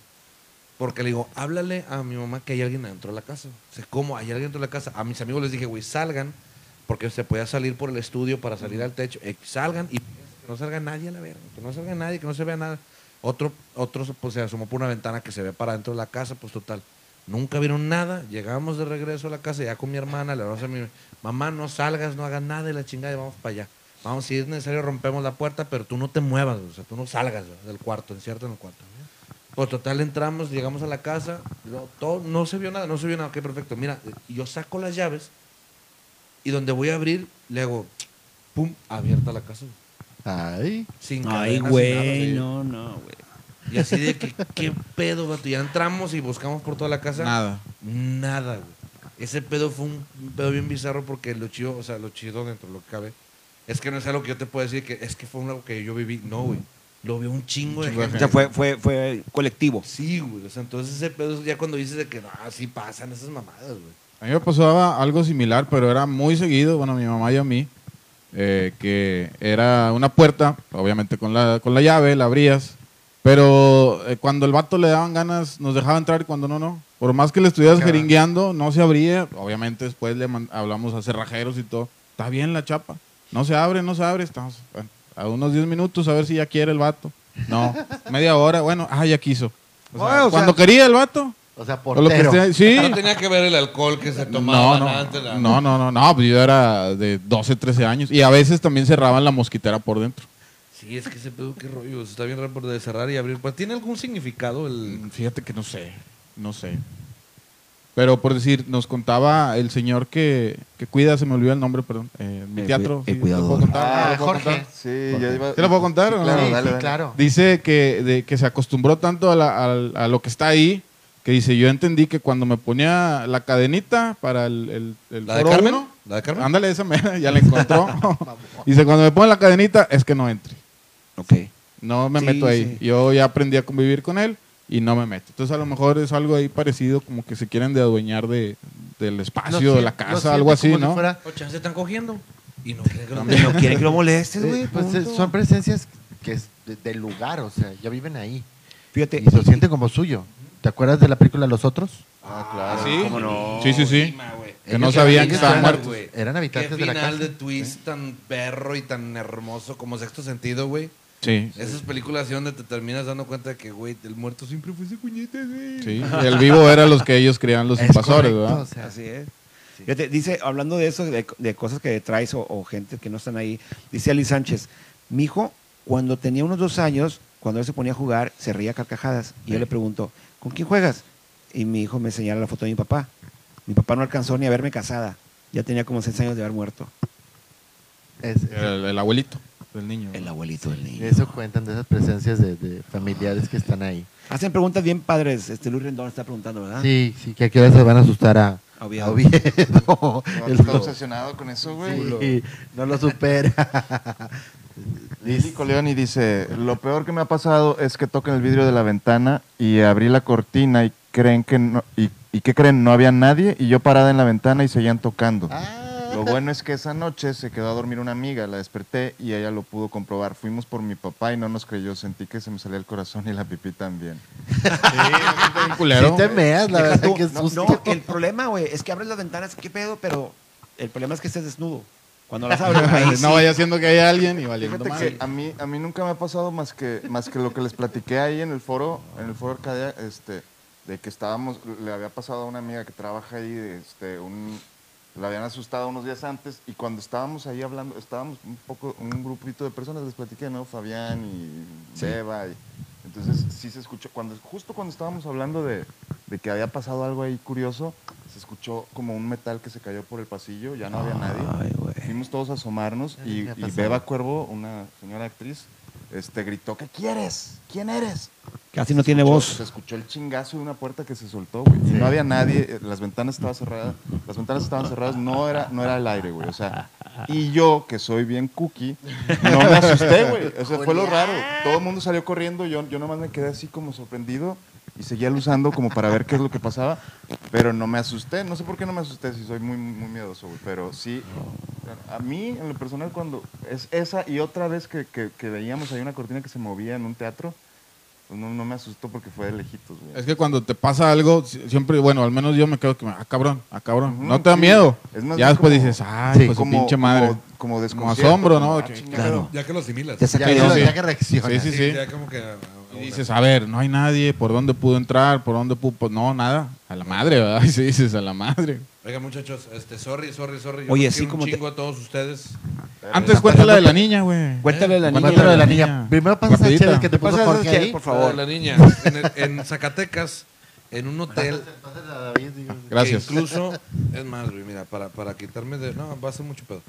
S4: Porque le digo, háblale a mi mamá que hay alguien dentro de la casa. O sea, ¿cómo? Hay alguien dentro de la casa. A mis amigos les dije, güey, salgan, porque se podía salir por el estudio para salir al techo. Eh, salgan y que no salga nadie a la verga, que no salga nadie, que no se vea nada. Otro, otro pues, se asomó por una ventana que se ve para dentro de la casa, pues total. Nunca vieron nada. Llegamos de regreso a la casa ya con mi hermana. Le vamos a mi mamá, no salgas, no hagas nada de la chingada y vamos para allá. Vamos, si es necesario, rompemos la puerta, pero tú no te muevas, o sea, tú no salgas del cuarto, encierta en el cuarto. Pues total, entramos, llegamos a la casa, no, todo, no se vio nada, no se vio nada, ok, perfecto. Mira, yo saco las llaves y donde voy a abrir, le hago, pum, abierta la casa.
S2: Ay.
S4: Sin
S1: Ay, güey, no, no, güey.
S4: Y así de que, ¿qué pedo, vato? Ya entramos y buscamos por toda la casa.
S3: Nada.
S4: Nada, güey. Ese pedo fue un un pedo bien bizarro porque lo chido, o sea, lo chido dentro de lo que cabe, es que no es algo que yo te puedo decir que es que fue algo que yo viví. No, güey. lo vio un chingo de gente.
S1: O sea, fue, fue, fue colectivo.
S4: Sí, güey. O sea, entonces ese pedo ya cuando dices de que, ah, sí pasan esas mamadas, güey.
S3: A mí me pasaba algo similar, pero era muy seguido, bueno, a mi mamá y a mí, eh, que era una puerta, obviamente con la, con la llave, la abrías, pero eh, cuando el vato le daban ganas, nos dejaba entrar y cuando no, no. Por más que le estuvieras
S2: Claro.
S3: jeringueando, no se abría. Obviamente después le hablamos a cerrajeros y todo. Está bien la chapa. No se abre, no se abre. Estamos bueno, a unos 10 minutos a ver si ya quiere el vato. No, media hora, bueno, ah, ya quiso. O sea,
S1: Bueno, o
S3: cuando
S1: sea-
S3: quería el vato.
S2: O sea,
S3: o lo que
S2: portero.
S3: esté- sí.
S4: No tenía que ver el alcohol que se
S3: No,
S4: tomaba
S3: no,
S4: antes. la-
S3: no, no, no, no, pues yo era de 12, 13 años y a veces también cerraban la mosquitera por dentro.
S4: Sí, es que ese pedo, qué rollo. Está bien raro por de cerrar y abrir. Pues, ¿Tiene algún significado el...?
S3: Mm, Fíjate que no sé, no sé. Pero por decir, nos contaba el señor que, que cuida, se me olvidó el nombre, perdón, eh, mi
S1: El
S3: teatro.
S1: cu- el
S3: ¿sí? ¿Lo puedo contar?
S5: Ah,
S3: ¿Lo puedo
S2: Jorge.
S3: contar?
S5: Sí, ya iba.
S3: ¿Te lo puedo contar no?
S5: Claro,
S2: Sí,
S5: dale,
S2: sí,
S5: dale.
S2: claro.
S3: Dice que, de, que se acostumbró tanto a, la- al- a lo que está ahí, que dice, yo entendí que cuando me ponía la cadenita para el, el, el
S4: ¿La de Carmen?
S3: uno,
S4: ¿La de Carmen?
S3: ándale, esa mera, ya la encontró. dice, cuando me pone la cadenita, es que no entre.
S1: Ok.
S3: No me
S1: Sí,
S3: meto ahí.
S1: sí.
S3: Yo ya aprendí a convivir con él y no me meto. Entonces a lo mejor es algo ahí parecido, como que se quieren de adueñar de, del espacio, de la casa,
S2: siente
S3: algo así,
S2: si
S3: ¿no?
S2: fuera-
S4: O chance están cogiendo. Y no quieren que lo
S1: No quieren que lo molestes,
S2: eh,
S1: güey.
S2: pues, eh,
S1: punto.
S2: son presencias que es de- del lugar, o sea, ya viven ahí.
S1: Fíjate.
S2: Y se lo sienten como suyo. ¿Te acuerdas de la película Los Otros?
S5: Ah, claro.
S3: Sí.
S1: ¿Cómo no?
S3: Sí, sí, sí. Que no sabían que estaban muertos.
S2: Eran habitantes
S4: Qué
S2: de la
S4: final
S2: casa.
S4: de twist tan perro y tan hermoso como sexto sentido, güey.
S3: Sí.
S4: Esas películas así donde te terminas dando cuenta de que, güey, el muerto siempre fue ese cuñete, güey.
S3: Sí. Y el vivo era los que ellos creían los
S2: Es
S3: invasores,
S2: correcto,
S3: ¿verdad?
S2: o sea,
S1: Así es. Dice, hablando de eso, de, de cosas que traes o, o gente que no están ahí, dice Ali Sánchez, mi hijo, cuando tenía unos dos años, cuando él se ponía a jugar, se reía a carcajadas. Y yo le pregunto, ¿con quién juegas? Y mi hijo me señala la foto de mi papá. Mi papá no alcanzó ni a verme casada. Ya tenía como seis años de haber muerto.
S2: es-
S3: El, el abuelito del niño.
S1: El abuelito del niño.
S2: eso cuentan de esas presencias de, de familiares que están ahí.
S1: Hacen preguntas bien padres. Este Luis Rendón está preguntando, ¿verdad?
S2: Sí, sí, que a qué hora se van a asustar a,
S1: A Oviedo.
S2: Oviedo.
S5: No,
S2: El-
S5: está obsesionado con eso, güey.
S2: Sí, no lo supera.
S5: Lili Coleoni dice, lo peor que me ha pasado es que tocan el vidrio de la ventana y abrí la cortina y creen que no, y, y ¿qué creen? No había nadie y yo parada en la ventana y seguían tocando.
S2: Ah.
S5: Lo bueno es que esa noche se quedó a dormir una amiga, la desperté y ella lo pudo comprobar. Fuimos por mi papá y no nos creyó, sentí que se me salía el corazón y la pipí también.
S3: Sí, no culero.
S2: Sí te meas, la
S1: Deja
S2: verdad
S1: tú.
S2: que
S1: no,
S2: susto.
S1: no, el problema, güey, es que abres las ventanas, qué pedo, pero el problema es que estés desnudo. Cuando las ahí sí.
S3: no vaya siendo que haya alguien y valiendo
S5: Fíjate
S3: madre.
S5: que a mí, a mí nunca me ha pasado más que, más que lo que les platiqué ahí en el foro, en el foro Arcadia, este, de que estábamos, le había pasado a una amiga que trabaja ahí, este, un, la habían asustado unos días antes y cuando estábamos ahí hablando, estábamos un poco, un grupito de personas, les platiqué, ¿no? Fabián y Beba y entonces sí se escuchó, cuando, justo cuando estábamos hablando de, de que había pasado algo ahí curioso, se escuchó como un metal que se cayó por el pasillo, ya no había nadie.
S1: Ay, güey.
S5: Fuimos todos a asomarnos y,
S2: ¿qué ha
S5: y? Beba Cuervo, una señora actriz, este, gritó, ¿qué quieres? ¿Quién eres?
S1: Casi no tiene
S5: Escuchó-
S1: voz.
S5: Se escuchó el chingazo de una puerta que se soltó, güey. Y
S2: Sí.
S5: no había nadie, eh, las ventanas estaban cerradas, las ventanas estaban cerradas, no era, no era el aire, güey. O sea, y yo, que soy bien cookie, no me asusté, güey. O sea, fue lo raro. Todo el mundo salió corriendo, yo, yo nomás me quedé así como sorprendido y seguía luzando como para ver qué es lo que pasaba, pero no me asusté. No sé por qué no me asusté, si soy muy, muy miedoso, güey. Pero sí, a mí, en lo personal, cuando es esa y otra vez que, que, que veíamos ahí una cortina que se movía en un teatro, pues no, no me asustó porque fue de lejitos, güey.
S3: Es que cuando te pasa algo, si- siempre, bueno, al menos yo me quedo que, ah, cabrón, ah, cabrón.
S5: Ujú,
S3: no te da
S5: sí.
S3: miedo.
S5: Es más
S3: ya
S5: bien
S3: después
S5: como-
S3: dices, ay,
S2: Sí.
S3: pues
S5: como,
S3: pinche madre.
S5: Como, como
S3: Como asombro,
S5: como,
S3: ¿no?
S5: ah,
S1: Claro.
S4: Ya que lo asimilas.
S2: Ya,
S1: de
S2: que- ya que reacciona.
S3: Sí, sí, sí.
S4: Ya como que...
S3: Y dices, a ver, no hay nadie, ¿por dónde pudo entrar? ¿Por dónde pudo? Pues no, nada. A la madre, ¿verdad? Y sí dices, a la madre.
S4: Oiga, muchos, este, sorry, sorry, sorry. Yo
S1: Oye,
S4: los
S1: sí,
S4: quiero
S1: como
S4: un
S1: te-
S4: chingo a todos ustedes.
S3: Antes cuéntala de la niña, güey.
S1: Cuéntale a la niña.
S2: Cuéntalo de la
S3: niña.
S2: Primero pasa
S3: Rapidita.
S2: chévere que te
S1: ¿Qué pasa,
S2: puso Jorge ahí.
S1: por favor?
S4: La niña, en, el- en Zacatecas, en un hotel.
S3: Gracias.
S4: que incluso, es más, güey, mira, para, para quitarme de. No, va a ser mucho pedo.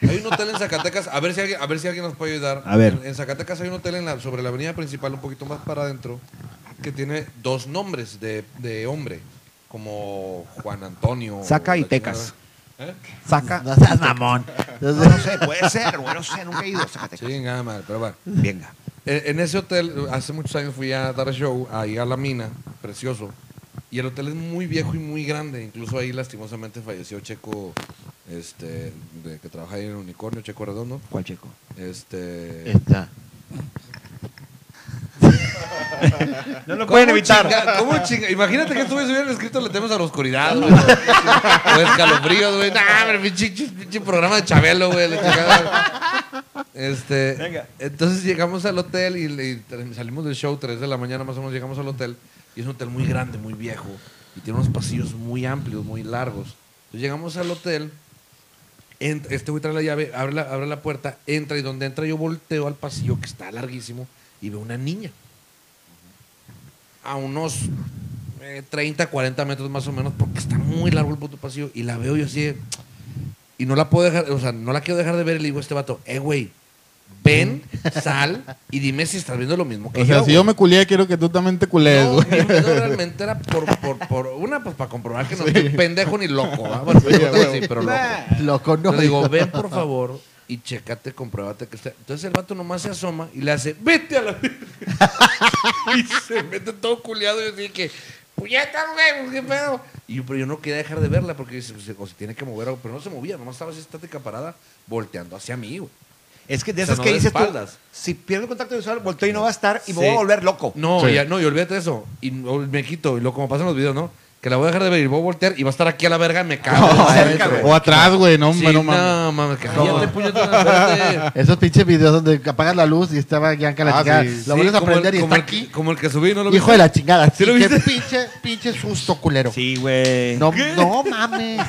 S4: Hay un hotel en Zacatecas, a ver si alguien, a ver si alguien nos puede ayudar.
S1: A ver.
S4: En, en Zacatecas hay un hotel en la, sobre la avenida principal, un poquito más para adentro, que tiene dos nombres de, de hombre, como Juan Antonio.
S1: Saca y Tecas.
S4: ¿Eh?
S1: Saca.
S2: No seas mamón.
S1: No, no sé, puede ser, güey, no sé, nunca he ido. Sácate.
S4: Sí, nada mal, pero va.
S1: Venga.
S4: eh, en ese hotel, hace muchos años fui a dar show, ahí a la mina, precioso. Y el hotel es muy viejo y muy grande. Incluso ahí lastimosamente falleció Checo, este, de, que trabaja ahí en el Unicornio, Checo Redondo.
S1: ¿Cuál checo?
S4: Este.
S2: Está.
S1: No lo
S4: ¿Cómo chinga- ¿Cómo chinga? Imagínate que estuviese hubieran escrito Le temas a la oscuridad, güey. O escalofríos, güey. Nah, hombre, pinche, pinche programa de Chabelo, güey. Este,
S1: Venga.
S4: entonces llegamos al hotel y, y salimos del show, 3 de la mañana más o menos llegamos al hotel. Y es un hotel muy grande, muy viejo. Y tiene unos pasillos muy amplios, muy largos. Entonces llegamos al hotel. ent- este güey trae la llave, abre la, abre la puerta, entra y donde entra yo volteo al pasillo que está larguísimo y veo una niña a unos eh, 30, 40 metros más o menos, porque está muy largo el puto pasillo, y la veo yo así, y no la puedo dejar, o sea, no la quiero dejar de ver, y le digo a este vato, eh, güey, ven, sal, y dime si estás viendo lo mismo que
S3: O sea,
S4: yo.
S3: si yo me culié, quiero que tú también te culees,
S4: no,
S3: güey.
S4: miedo realmente era por, por, por una, pues para comprobar que no estoy pendejo ni loco, ¿va? Bueno,
S3: Sí,
S4: no, sí, pero loco.
S2: Loco, no.
S4: Le digo, ven por favor y chécate, compruébate que está. Entonces el vato nomás se asoma y le hace, vete a la verga". Y se mete todo culiado y yo dije que, puñetas, güey, pues, qué pedo. Y yo, pero yo no quería dejar de verla porque dice, pues, o se tiene que mover, algo", pero no se movía, nomás estaba así estática parada, volteando hacia mí, güey.
S1: Es que de
S4: O sea,
S1: esas
S4: no
S1: que
S4: de
S1: dices tú,
S4: espaldas.
S1: si pierdo contacto visual, volteo y no va a estar y me voy a volver loco.
S4: No,
S3: Sí.
S4: ya, no, y olvídate de eso. Y no, me quito, y lo como pasa en los videos, ¿no? Que la voy a dejar de ver y voy a voltear y va a estar aquí a la verga y me cago.
S1: cerca, güey.
S3: O atrás, güey, no,
S4: Sí,
S3: no
S4: no,
S3: mames.
S4: espérate.
S2: Esos pinches videos donde apagas la luz y estaba Bianca la
S3: Ah,
S2: chingada.
S3: sí.
S2: Lo vuelves a
S4: el-
S2: prender y
S4: como
S2: está
S4: el-
S2: aquí.
S4: Como el que subí, ¿no lo
S2: Hijo de la chingada.
S4: ¿Sí lo
S2: Qué
S4: viste?
S2: pinche, pinche susto culero.
S1: Sí, güey.
S2: No, no mames.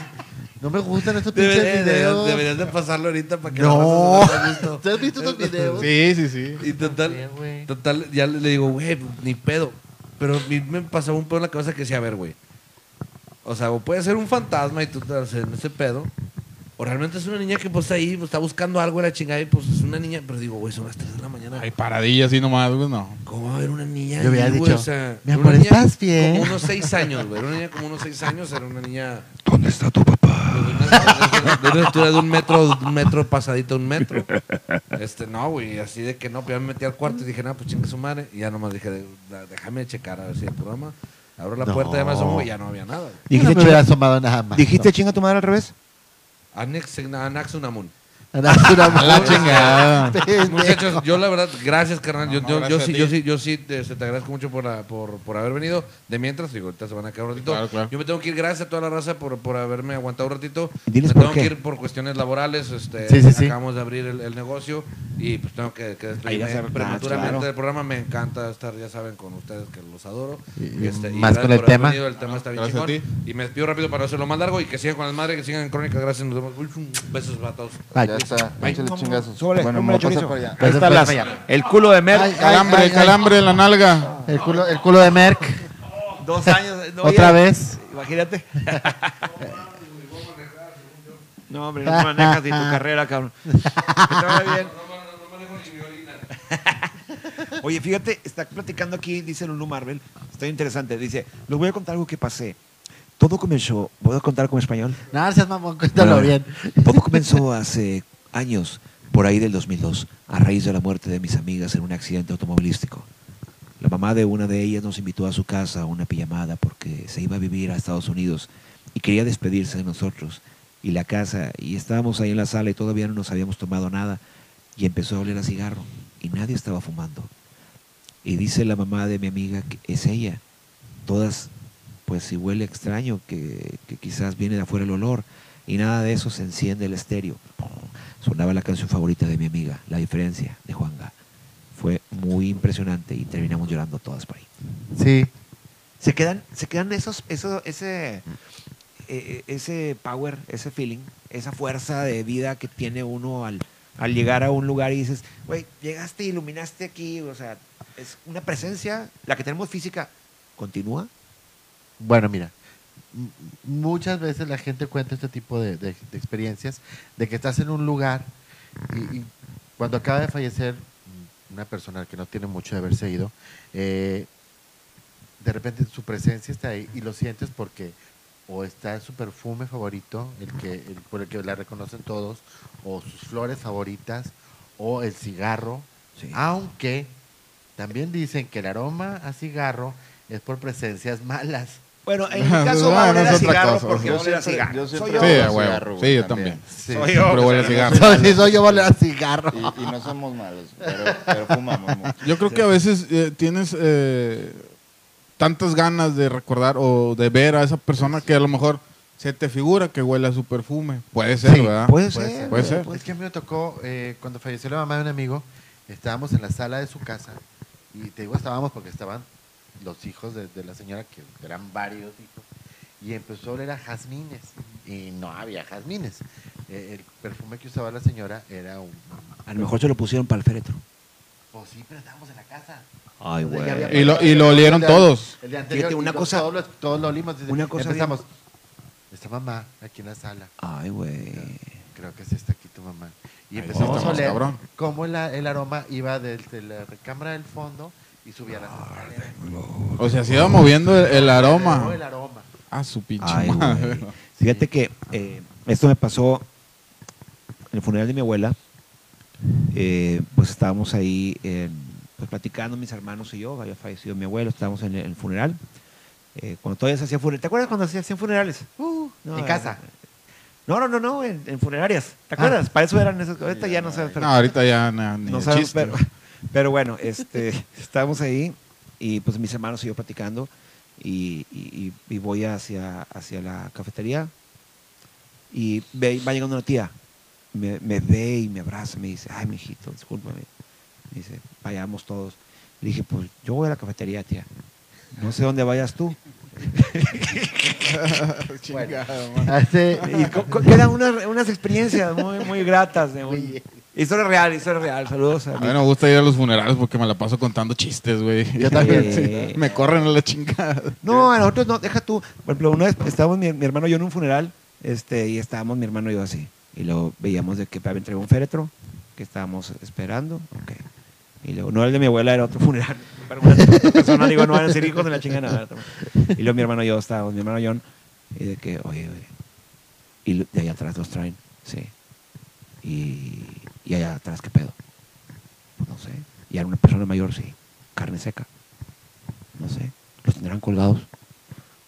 S2: No me gustan esos pinches videos.
S4: deberías de pasarlo ahorita para que
S2: No.
S4: ¿has visto?
S2: ¿Tú has visto esos videos?
S3: Sí, sí, sí.
S4: Y total,
S2: güey.
S4: total, ya le digo, güey, ni pedo. Pero a mí me pasaba un pedo en la cabeza que decía, a ver, güey. O sea, o puede ser un fantasma y tú estás en ese pedo. O realmente es una niña que pues está ahí, pues, está buscando algo de la chingada y pues es una niña. Pero digo, güey, son las 3 de la mañana.
S3: Hay paradillas así nomás, güey, no.
S4: ¿Cómo va a haber una niña
S2: Yo
S4: ahí, güey?
S2: dicho,
S4: O sea,
S2: "Mi
S4: era
S2: amor,
S4: una niña
S2: ¿estás bien?"
S4: Como unos 6 años, güey. Era una niña como unos 6 años, era una niña
S1: ¿Dónde está tu papá?
S4: de una, altura de un metro, un metro pasadito, un metro. Este, no, güey, así de que no, pues ya me metí al cuarto y dije, no, pues chinga su madre. Y ya nomás dije, déjame checar a ver si hay programa. Abro la
S2: No.
S4: puerta, ya me asomo y ya no había nada. güey.
S2: No
S1: Dijiste,
S2: me hubiera
S1: chinga,
S2: asomado nada más.
S1: ¿dijiste chinga tu madre al revés?
S4: Aneksing naanaks naman. Anaxunamun.
S2: No. Una
S3: La chingada.
S4: Muchachos, yo la verdad, gracias, carnal. Yo,
S3: No,
S4: yo,
S3: no,
S4: yo
S3: gracias
S4: sí, yo
S3: ti.
S4: sí, yo sí, te, se te agradezco mucho por, la- por, por haber venido. De mientras, digo, ahorita se van a quedar un ratito.
S3: Claro, claro.
S4: Yo me tengo que ir, gracias a toda la raza por, por haberme aguantado un ratito.
S1: ¿Y diles
S4: me
S1: por
S4: tengo
S1: qué?
S4: que ir por cuestiones laborales. Este,
S2: Sí, sí, sí.
S4: Acabamos de abrir el, el negocio y pues tengo que, que despedirme prematuramente
S1: claro.
S4: del programa. Me encanta estar, ya saben, con ustedes que los adoro.
S2: Y-
S4: Este,
S2: más
S4: gracias
S2: con el
S4: por haber
S2: tema.
S4: venido, El tema está bien
S3: Gracias a
S4: chingón.
S3: ti.
S4: Y me despido rápido para no hacerlo más largo y que sigan con las madres, que sigan en Crónica. Gracias. Nos vemos. Uy, Besos para todos.
S5: Está, échale chingazos. Bueno,
S1: cómele
S5: me voy a pasar
S1: chorizo.
S5: por allá.
S1: Ahí
S2: Gracias,
S1: está las- el culo de Mer.
S2: Ay,
S3: Calambre,
S2: ay, ay.
S3: calambre en la nalga.
S2: El culo, el culo de Merck.
S1: Dos años. no,
S2: Otra
S1: ya-
S2: vez.
S1: Imagínate. No, hombre, no te manejas ni tu carrera, cabrón. Bien. Oye, fíjate, está platicando aquí, dice Lulu Marvel, está interesante, dice, les voy a contar algo que pasé. Todo comenzó, ¿puedo contar con español?
S2: No, seas mamón, cuéntalo bien.
S1: Todo comenzó hace años, por ahí del 2002, a raíz de la muerte de mis amigas en un accidente automovilístico. La mamá de una de ellas nos invitó a su casa a una pijamada porque se iba a vivir a Estados Unidos y quería despedirse de nosotros y la casa. Y estábamos ahí en la sala y todavía no nos habíamos tomado nada y empezó a oler a cigarro y nadie estaba fumando. Y dice la mamá de mi amiga que es ella. Todas, pues si huele extraño, que, que quizás viene de afuera el olor. Y nada de eso se enciende el estéreo. Sonaba la canción favorita de mi amiga, La diferencia, de Juanga. Fue muy impresionante y terminamos llorando todas por ahí.
S2: Sí.
S1: Se quedan, se quedan esos, eso, ese, eh, ese power, ese feeling, esa fuerza de vida que tiene uno al, al llegar a un lugar y dices, güey, llegaste, iluminaste aquí, o sea, es una presencia, la que tenemos física, continúa.
S2: Bueno, mira, muchas veces la gente cuenta este tipo de, de- de experiencias, de que estás en un lugar y, y cuando acaba de fallecer una persona que no tiene mucho de haberse ido, eh, de repente su presencia está ahí y lo sientes porque o está su perfume favorito, el que, el- por el que la reconocen todos, o sus flores favoritas, o el cigarro,
S1: Sí.
S2: aunque También dicen que el aroma a cigarro es por presencias malas.
S1: Bueno, en mi caso
S3: No,
S1: va a
S3: no
S1: oler
S3: es
S1: a
S3: otra
S1: cigarro
S3: cosa.
S1: porque a cigarro.
S5: yo
S1: Soy yo.
S3: Sí, a huevo. Sí, yo
S5: también.
S3: también.
S2: Sí.
S1: Soy yo.
S3: Siempre huele a cigarro.
S2: Soy- sí, soy yo voy a cigarro.
S5: Y, y no somos malos, pero, pero fumamos mucho.
S3: Yo creo que a veces eh, tienes eh, tantas ganas de recordar o de ver a esa persona que a lo mejor se te figura que huele a su perfume. Puede ser,
S2: Sí,
S3: ¿verdad?
S1: Puede
S2: Puede
S1: ser.
S2: ser.
S3: Puede ser.
S2: Es que a mí me tocó, eh, cuando falleció la mamá de un amigo, estábamos en la sala de su casa y te digo estábamos porque estaban los hijos de, de la señora, que eran varios hijos, y empezó a oler a jazmines y no había jazmines. Eh, el perfume que usaba la señora era un...
S1: A lo mejor se lo pusieron para el féretro.
S2: Pues sí, pero estábamos en la casa.
S1: Ay, güey.
S3: Y lo- y lo olieron
S2: el de-
S3: todos.
S2: El de anterior,
S1: Fíjate, una cosa-
S2: Todos, lo- todos lo olimos.
S1: una cosa bien-
S2: empezamos. Está mamá aquí en la sala.
S1: Ay, güey.
S2: Creo que sí está aquí tu mamá. Y empezamos
S3: está
S2: a oler cómo la- el aroma iba desde la recámara del fondo y subía las escaleras.
S3: O sea, se iba moviendo el, el aroma.
S2: El aroma.
S3: Ah, su pinche
S1: Ay,
S3: madre.
S1: güey. Fíjate que eh, esto me pasó en el funeral de mi abuela. Eh, pues estábamos ahí en- pues platicando mis hermanos y yo. Había fallecido mi abuelo, estábamos en el, en el funeral. Eh, cuando todavía se hacía funeral. ¿Te acuerdas cuando se hacían funerales? Uh, no,
S2: ¿En casa?
S1: No, no, no, no, en, en funerarias. ¿Te acuerdas? Para eso eran esas. Ahorita ya no sé. pero-
S3: No, ahorita ya na- ni
S1: no
S3: el
S1: sabemos,
S3: chiste.
S1: pero, pero bueno, este, estábamos ahí y pues mis hermanos y yo platicando y, y- y- y voy hacia, hacia la cafetería y ve- va llegando una tía, me, me ve y me abraza, me dice, ay, mijito, discúlpame. Me dice, vayamos todos. Le dije, pues yo voy a la cafetería, tía. No sé dónde vayas tú.
S3: Chingada,
S2: Hace-
S1: Y co- co- quedan unas, unas experiencias muy, muy gratas. De un- historia real, historia real. Saludos a
S3: A mí me gusta ir a los funerales porque me la paso contando chistes, güey.
S2: Yo también.
S1: Sí.
S3: Me corren a la chingada.
S1: No, a nosotros no, deja tú. Por ejemplo, una vez estábamos mi, mi hermano y yo en un funeral, este, y estábamos mi hermano y yo así. Y luego veíamos de que había entregado un féretro, que estábamos esperando. ok. Y luego, no era el de mi abuela, era otro funeral. Pero una otra persona, digo, no van a ser hijos de la chingada. Y luego mi hermano y yo estábamos, mi hermano John, y de que, oye, oye. Y de allá atrás los traen, sí. Y, y allá atrás, ¿qué pedo? Pues no sé. Y era una persona mayor, sí. Carne seca. No sé. Los tendrán colgados.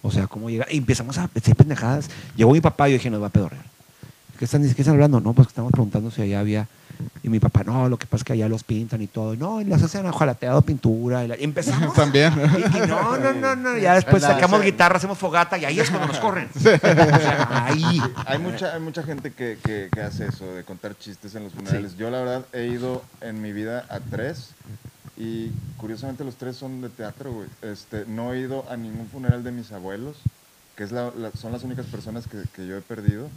S1: O sea, ¿cómo llega? Y empezamos a decir pendejadas. Llegó mi papá y yo dije, nos va a pedorrear. ¿Qué están, ¿Qué están hablando? No, pues estamos preguntando si allá había. Y mi papá, no, lo que pasa es que allá los pintan y todo. No, y las hacen ojalateado pintura. Y, la- y empezamos.
S3: También.
S1: Y, y no, no, no, no. Ya después sacamos
S2: sí.
S1: guitarra, hacemos fogata y ahí es cuando nos corren. O sea, ahí.
S5: Hay mucha, hay mucha gente que, que- que hace eso, de contar chistes en los funerales. Yo, la verdad, he ido en mi vida a tres y curiosamente los tres son de teatro, güey. Este, no he ido a ningún funeral de mis abuelos, que es la- la- son las únicas personas que, que yo he perdido.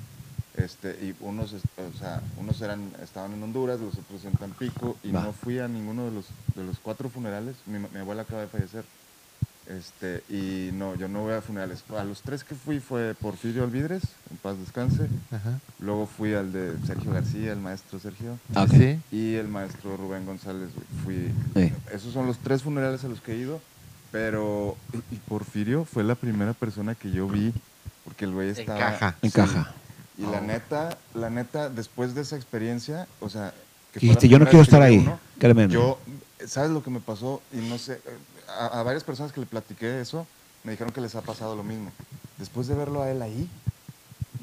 S5: Este, y unos, o sea, unos eran, estaban en Honduras, los otros en Tampico, y
S1: Va.
S5: no fui a ninguno de los, de los cuatro funerales. Mi, mi abuela acaba de fallecer. Este, y no, yo no voy a funerales. A los tres que fui fue Porfirio Alvidres, en paz descanse.
S2: Ajá.
S5: Luego fui al de Sergio García, el maestro Sergio.
S1: Ok.
S2: Sí.
S5: Y el maestro Rubén González. güey. Fui.
S1: Sí.
S5: Esos son los tres funerales a los que he ido. Pero. Y, Porfirio fue la primera persona que yo vi. Porque el güey estaba.
S2: Encaja.
S5: Sí.
S1: Encaja.
S5: Y la neta, la neta, después de esa experiencia, o sea. que
S1: Dijiste, yo no quiero estar ahí.
S5: uno,
S1: menos.
S5: yo, ¿sabes lo que me pasó? Y no sé, a, a varias personas que le platiqué eso, me dijeron que les ha pasado lo mismo. Después de verlo a él ahí,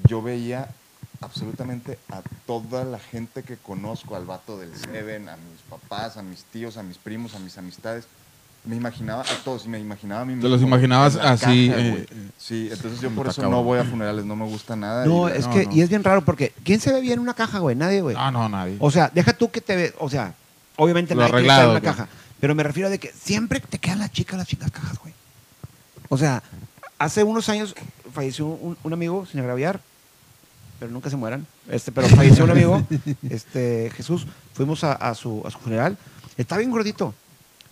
S5: yo veía absolutamente a toda la gente que conozco, al vato del Seven, a mis papás, a mis tíos, a mis primos, a mis amistades. Me imaginaba a todos y me imaginaba a mí
S3: Te los
S5: mismo
S3: imaginabas así.
S5: caja,
S3: eh.
S5: Sí, entonces yo por
S3: Está
S5: eso no voy a funerales, no me gusta nada.
S1: No,
S5: y-
S1: es
S3: no,
S1: que,
S3: no.
S1: y es bien raro porque ¿quién se ve bien en una caja, güey? Nadie, güey.
S3: ah, no, nadie.
S1: O sea, deja tú que te ve, o sea, obviamente
S3: Lo
S1: nadie quiere estar en
S3: arreglado,
S1: una
S3: güey.
S1: caja, pero me refiero a de que siempre te quedan las chicas las chicas cajas, güey. O sea, hace unos años falleció un, un amigo, sin agraviar, pero nunca se mueran, este, pero falleció un amigo, este, Jesús, fuimos a, a su, a su funeral, estaba bien gordito.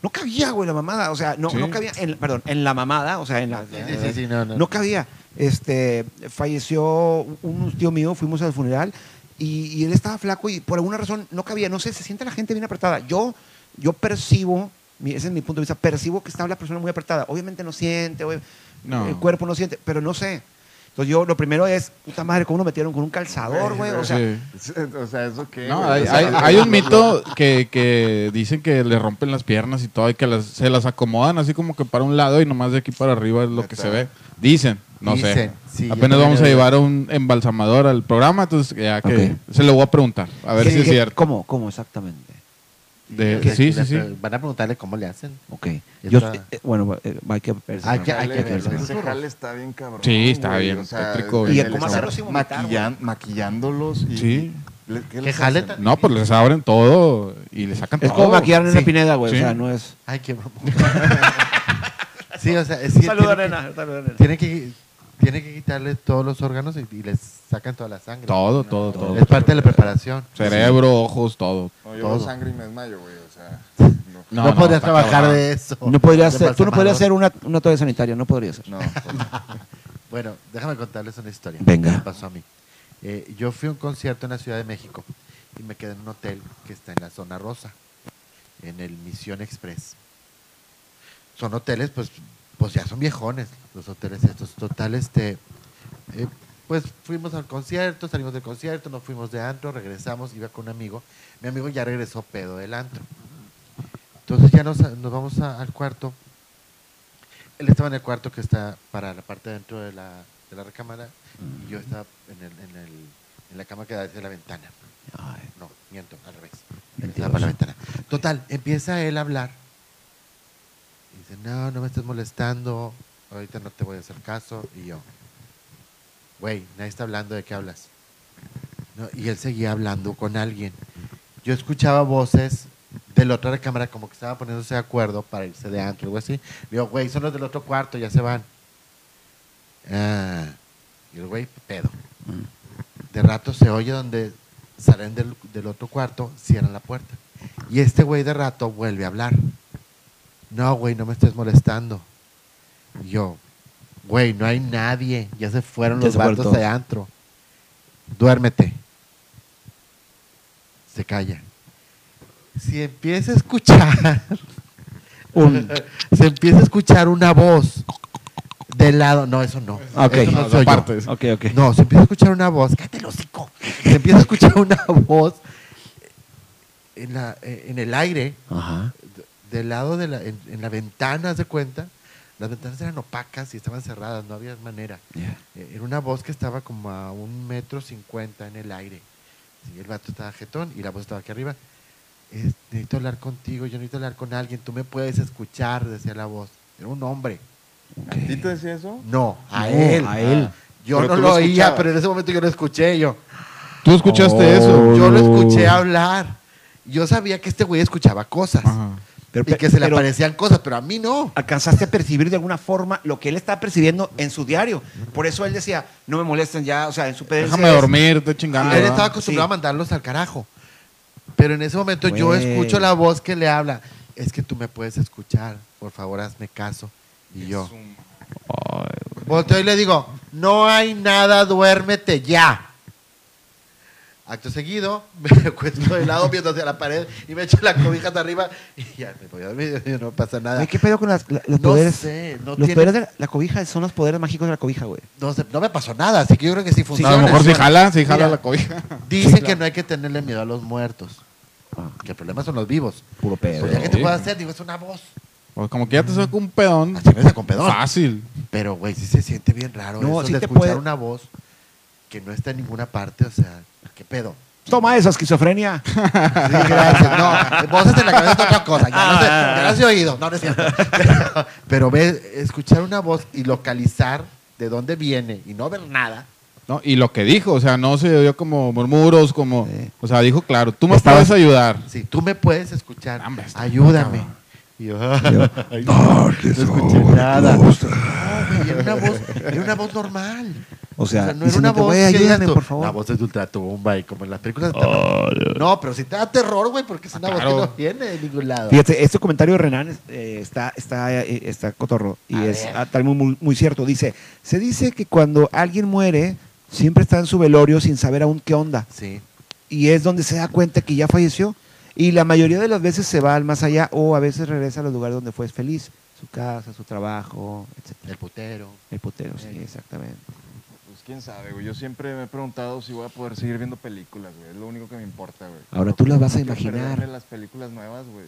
S1: No cabía, güey, la mamada, o sea, no,
S3: Sí.
S1: no cabía, en, perdón, en la mamada, o sea, en la...
S2: Sí, sí, no, no.
S1: No cabía. Este, falleció un tío mío, fuimos al funeral y, y él estaba flaco y por alguna razón no cabía. No sé, se siente la gente bien apretada. Yo, yo percibo, ese es mi punto de vista, percibo que está la persona muy apretada. Obviamente no siente, obvi-
S3: No.
S1: el cuerpo no siente, pero no sé. Entonces yo lo primero es, puta madre, ¿cómo lo metieron con un calzador, güey? O sea,
S3: Sí.
S5: O sea, ¿eso qué?
S3: No, hay, hay- hay un mito que, que dicen que le rompen las piernas y todo y que las- se las acomodan así como que para un lado y nomás de aquí para arriba es lo que se ve. Dicen, no sé.
S2: Dicen, sí, yo
S3: Apenas vamos a llevar un embalsamador al programa, entonces ya que se lo voy a preguntar, a ver
S1: ¿qué-
S3: si es cierto.
S1: ¿Cómo? ¿Cómo exactamente?
S3: De-
S2: Que-
S3: sí,
S2: que
S3: sí, sí.
S2: Van a preguntarle cómo le hacen.
S1: Ok. Yo, eh, bueno, eh, hay que
S2: Hay que- hay que verlo.
S5: Ese jale está bien cabrón.
S3: Sí, está
S5: güey,
S3: bien
S5: o sea,
S3: tétrico,
S5: el-
S1: ¿Y
S5: el
S1: cómo hacerlo sin vomitar,
S5: maquillan- maquillándolos y...
S3: Sí.
S5: le- ¿qué
S2: Que
S5: les
S2: jale
S5: hacen?
S3: No, pues les abren todo y le sacan
S1: Es
S3: todo.
S1: como maquillar en
S2: Sí.
S1: una pineda, güey.
S3: Sí.
S1: O sea, no es.
S2: Ay, qué mamón. sí, o sea, es
S1: saluda, nena.
S2: Tiene que, tiene que quitarle todos los órganos y, y les sacan toda la sangre.
S3: Todo, todo, todo.
S2: Es parte de la preparación.
S3: Cerebro, ojos, todo.
S5: No, yo veo
S2: Todo.
S5: sangre y me desmayo, güey. O sea, no.
S2: No, podrías trabajar
S3: cabrón.
S2: de eso.
S1: No podrías hacer, tú no podrías hacer
S2: embalsamador.
S1: una, una toalla sanitaria, no podrías hacer.
S5: No,
S2: Bueno, déjame contarles una historia.
S1: Venga.
S2: me pasó a mí. Eh, yo fui a un concierto en la Ciudad de México y me quedé en un hotel que está en la zona rosa, en el Misión Express. Son hoteles, pues, pues ya son viejones los hoteles estos. Total, este, eh, pues fuimos al concierto, salimos del concierto, nos fuimos de antro, regresamos, iba con un amigo. Mi amigo ya regresó pedo del antro. Entonces ya nos, nos vamos a- al cuarto. Él estaba en el cuarto que está para la parte de dentro de la, de la recámara y yo estaba en, el, en, el, en la cama que da hacia la ventana. No, miento, al revés. Estaba para la ventana. Total, empieza él a hablar. No, no me estés molestando, ahorita no te voy a hacer caso. Y yo, güey, nadie está hablando de qué hablas. No, y él seguía hablando con alguien. Yo escuchaba voces del otro recámara como que estaba poniéndose de acuerdo para irse de antro algo así. Le digo, güey, son los del otro cuarto, ya se van. Ah, y el güey, pedo. De rato se oye donde salen del, del otro cuarto, cierran la puerta. Y este güey de rato vuelve a hablar. No, güey, no me estés molestando. Y yo, güey, no hay nadie. Ya se fueron
S1: Ya
S2: los
S1: todos.
S2: de antro. Duérmete. Se calla. Si empieza a escuchar, un- se empieza a escuchar una voz del lado. No, eso no.
S1: Ok.
S2: Eso no
S3: No,
S2: soy yo.
S3: aparte.
S1: Ok, ok.
S2: No, se empieza a escuchar una voz. Cállate el hocico. Se empieza a escuchar una voz en, la, en el aire,
S1: Ajá.
S2: De- del lado de la, en, en la ventana, ¿haz de cuenta? Las ventanas eran opacas y estaban cerradas, no había manera.
S1: Ya.
S2: Eh, Era una voz que estaba como a un metro cincuenta en el aire. Sí, el vato estaba jetón y la voz estaba aquí arriba. Es- necesito hablar contigo, yo necesito hablar con alguien, tú me puedes escuchar, decía la voz. Era un hombre.
S5: ¿A ti te decía eso?
S2: No, a
S1: No,
S2: él.
S1: a él.
S2: Yo
S5: Pero
S2: no lo oía, pero en ese momento yo lo escuché yo.
S3: ¿Tú escuchaste
S1: Oh.
S3: eso?
S2: Yo lo escuché hablar. Yo sabía que este güey escuchaba cosas
S3: Ajá.
S1: Pero,
S2: y que se le
S1: pero
S2: aparecían cosas, pero a mí no.
S1: alcanzaste a percibir de alguna forma lo que él está percibiendo en su diario. Por eso él decía, no me molesten ya, o sea, en su pedencia
S3: Déjame dormir, estoy chingando.
S2: él estaba acostumbrado
S1: Sí.
S2: a mandarlos al carajo. Pero en ese momento yo escucho la voz que le habla. Es que tú me puedes escuchar, por favor hazme caso. Y yo volteo y le digo, no hay nada, duérmete ya. Acto seguido, me acuesto de lado viendo hacia la pared y me echo la cobija de arriba y ya me voy a dormir, y no pasa nada.
S1: Güey, ¿Qué pedo con las, la- los
S2: No
S1: poderes?
S2: sé, no
S1: los
S2: tiene-
S1: poderes de la, la cobija son los poderes mágicos de la cobija, güey.
S2: No, sé, no me pasó nada, así que yo creo que sí
S3: a
S2: funciona.
S3: lo mejor si jala, si jala
S2: Mira,
S3: la cobija.
S2: Dicen que no hay que tenerle miedo a los muertos,
S1: Ah,
S2: que el problema son los vivos.
S1: puro pedo.
S2: Pues ya que te puedo hacer, digo, es una voz.
S3: Pues como que ya te saca un pedón.
S2: Así me con pedón.
S3: Fácil.
S2: Pero, güey, sí se siente bien raro
S1: No,
S2: eso
S1: sí
S2: de
S1: te
S2: escuchar
S1: puede-
S2: una voz que no está en ninguna parte, o sea, ¿qué pedo?
S1: Toma esa esquizofrenia.
S2: Sí, gracias. No, voces en la cabeza es otra cosa. Ya no sé, ya no he oído. No, no es cierto. Pero, pero ve, escuchar una voz y localizar de dónde viene y no ver nada.
S3: ¿no? Y lo que dijo, o sea, no se oyó como murmuros, como...
S1: Sí.
S3: O sea, dijo claro, tú me
S1: Estabas-
S3: puedes ayudar.
S2: Si tú me puedes escuchar,
S3: Hombre, está
S2: ayúdame. Y yo, ay, no, no escuché nada. No, güey, era una voz, era una voz normal.
S1: O sea,
S2: no era una voz
S1: ayúdame, por favor.
S2: La voz es de ultratumba y como en las películas de. No, pero si te da terror, güey, porque es una voz
S3: claro.
S2: que no viene de ningún lado.
S1: Fíjate, este comentario de Renan eh, está, está, eh, está cotorro y
S2: A
S1: es ah, tal muy, muy, muy cierto. Dice, se dice que cuando alguien muere, siempre está en su velorio sin saber aún qué onda.
S2: Sí.
S1: Y es donde se da cuenta que ya falleció. Y la mayoría de las veces se va al más allá o a veces regresa a los lugares donde fue feliz. Su casa, su trabajo, etc.
S2: El putero.
S1: El putero, sí, exactamente.
S5: Quién sabe, güey. Yo siempre me he preguntado si voy a poder seguir viendo películas, güey. Es lo único que me importa, güey.
S1: Ahora tú las vas a imaginar.
S5: las películas nuevas, güey.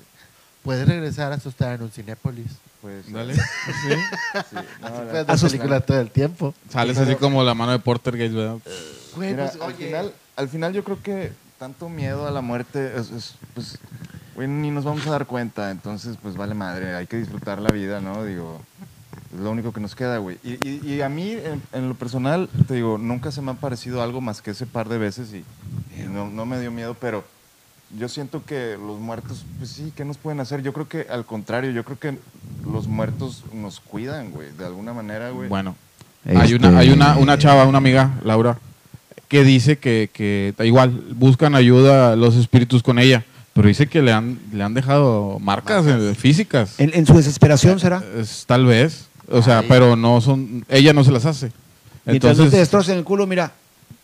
S2: Puedes regresar a asustar en un Cinépolis.
S5: Pues,
S3: Dale.
S5: Sí,
S2: Así
S5: no, la-
S2: puedes ver
S1: Asustar.
S2: películas todo el tiempo.
S3: Sales así como la mano de Portergeist, ¿verdad?
S2: Güey,
S5: Mira,
S2: pues,
S5: al,
S2: oye,
S5: final, al final yo creo que tanto miedo a la muerte es, es, pues, güey, ni nos vamos a dar cuenta. Entonces, pues vale madre, hay que disfrutar la vida, ¿no? Digo, lo único que nos queda, güey. Y, y- y a mí, en, en lo personal, te digo, nunca se me ha parecido algo más que ese par de veces y, y no, no me dio miedo, pero yo siento que los muertos, pues sí, ¿qué nos pueden hacer? Yo creo que al contrario, yo creo que los muertos nos cuidan, güey, de alguna manera, güey.
S3: Bueno, hay una,
S1: Este,
S3: hay una, una chava, una amiga, Laura, que dice que, que igual buscan ayuda los espíritus con ella, pero dice que le han, le han dejado marcas, eh, físicas.
S1: En, en su desesperación será.
S3: Es- tal vez, o sea,
S2: Ay.
S3: pero no son, ella no se las hace.
S1: Mientras no te
S3: Entonces,
S1: destrocen el culo, mira.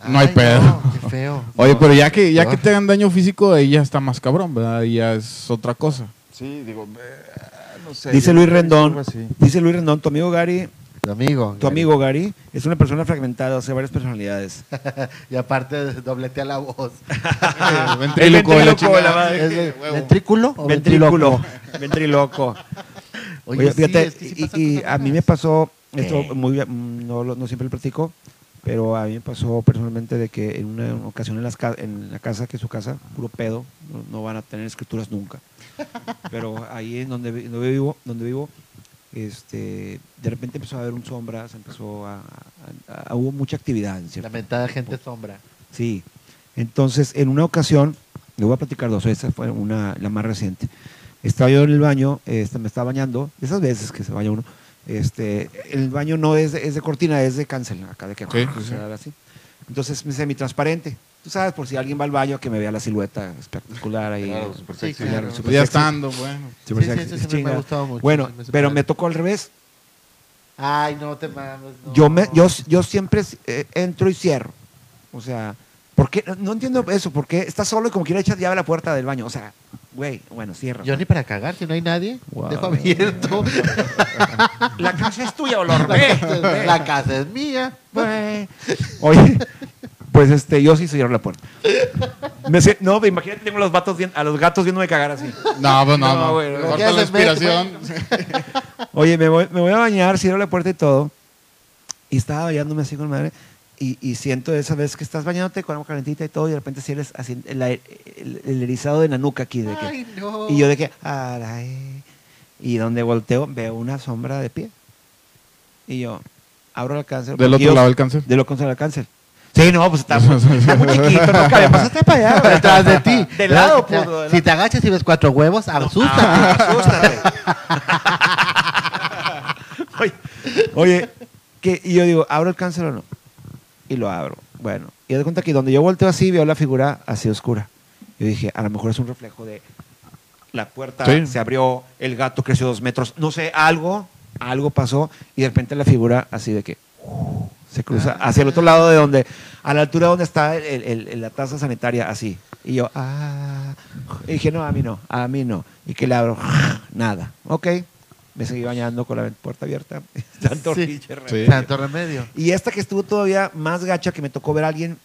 S3: no hay
S2: ay,
S3: pedo.
S2: qué feo.
S3: oye,
S2: No.
S3: pero ya que, ya que te hagan daño físico, ahí ya está más cabrón, ¿verdad? Ahí ya es otra cosa.
S5: Sí, digo, eh, no sé.
S1: Dice
S5: yo
S1: Luis Rendón,
S5: algo así.
S1: dice Luis Rendón, tu amigo Gary,
S2: Tu amigo.
S1: tu amigo Gary, es una persona fragmentada, o sea, varias personalidades.
S2: y aparte, dobletea la voz.
S3: Ventríloco de la
S1: ventríloco de la
S3: chingada.
S1: madre.
S2: ¿Es de-
S3: huevo.
S2: ¿Ventrículo o
S1: Ventrículo. Ventríloco.
S2: Oye,
S1: Oye,
S2: sí,
S1: fíjate,
S2: es que sí
S1: y- y, a mí me pasó, esto
S2: ¿Qué?
S1: muy, no, no siempre lo platico, pero a mí me pasó personalmente de que en una ocasión en, las en la casa, que es su casa, puro pedo, no, no van a tener escrituras nunca. Pero ahí en donde, donde vivo, donde vivo, este, de repente empezó a haber un sombra, se empezó a, a- a- hubo mucha actividad. en cierto
S2: Lamentada gente sombra.
S1: Sí. Entonces, en una ocasión, le voy a platicar dos, esta fue una, la más reciente. Estaba yo en el baño, este, me estaba bañando, esas veces que se baña uno. Este, el baño no es de, es de cortina, es de cancel, acá de que
S3: Sí, sí.
S1: así. Entonces, me semitransparente. Tú sabes, por si alguien va al baño, que me vea la silueta espectacular ahí.
S5: Claro, súper
S2: Sí,
S5: sexy.
S2: claro.
S1: súper
S3: Ya
S1: sexy.
S3: estando, bueno.
S2: Sí, sí,
S1: sexy,
S2: me ha gustado mucho,
S1: Bueno,
S2: sí, me
S1: pero me tocó al revés.
S2: Ay, no te mames. no.
S1: Yo, me, yo, yo siempre eh, entro y cierro. O sea, ¿por qué? No entiendo eso. ¿Por qué estás solo y como quiera echas llave a la puerta del baño? O sea, güey, bueno, cierra.
S2: Yo ni para cagar, si no hay nadie,
S1: Wow.
S2: dejo abierto.
S1: La casa es tuya, olor. Ve.
S2: La casa es mía.
S1: Güey. Oye, pues este, yo sí cierro la puerta. Me no, imagínate, tengo los vatos bien- a los gatos viéndome cagar así.
S3: No, pues no,
S1: No,
S3: no. Corta la inspiración.
S1: Oye, me voy, me voy a bañar, cierro la puerta y todo. Y estaba bañándome así con madre. Y, y siento esa vez que estás bañándote con agua calentita y todo, y de repente sientes así el, el- el erizado de la nuca aquí. De que,
S2: Ay, no.
S1: y yo de que, "Aray". y donde volteo veo una sombra de pie. Y yo abro la cáncer.
S3: Del otro
S1: yo-
S3: lado del cáncer.
S1: Del otro lado del cáncer. Sí, no, pues está, muy- está muy chiquito, no cabe. Pasaste para allá.
S2: Detrás de ti.
S1: De lado,
S2: Si te-
S1: puto. de
S2: Si te agachas y ves cuatro huevos, asústate.
S1: Ah, asústate. oye, oye, que, y yo digo, ¿abro el cáncer o no? Y lo abro. Bueno, y de cuenta que donde yo volteo así, veo la figura así oscura. Yo dije, a lo mejor es un reflejo de la puerta
S3: Sí.
S1: se abrió, el gato creció dos metros, no sé, algo, algo pasó, y de repente la figura así de que uh, se cruza hacia el otro lado de donde, a la altura donde está el- el- el- la taza sanitaria, así. Y yo, ah, y dije, no, a mí no, a mí no. Y que le abro, nada. Ok, me seguí bañando con la puerta abierta. Tanto
S2: Sí.
S1: remedio.
S3: Sí.
S2: Santo remedio.
S1: Y esta que estuvo todavía más gacha, que me tocó ver a alguien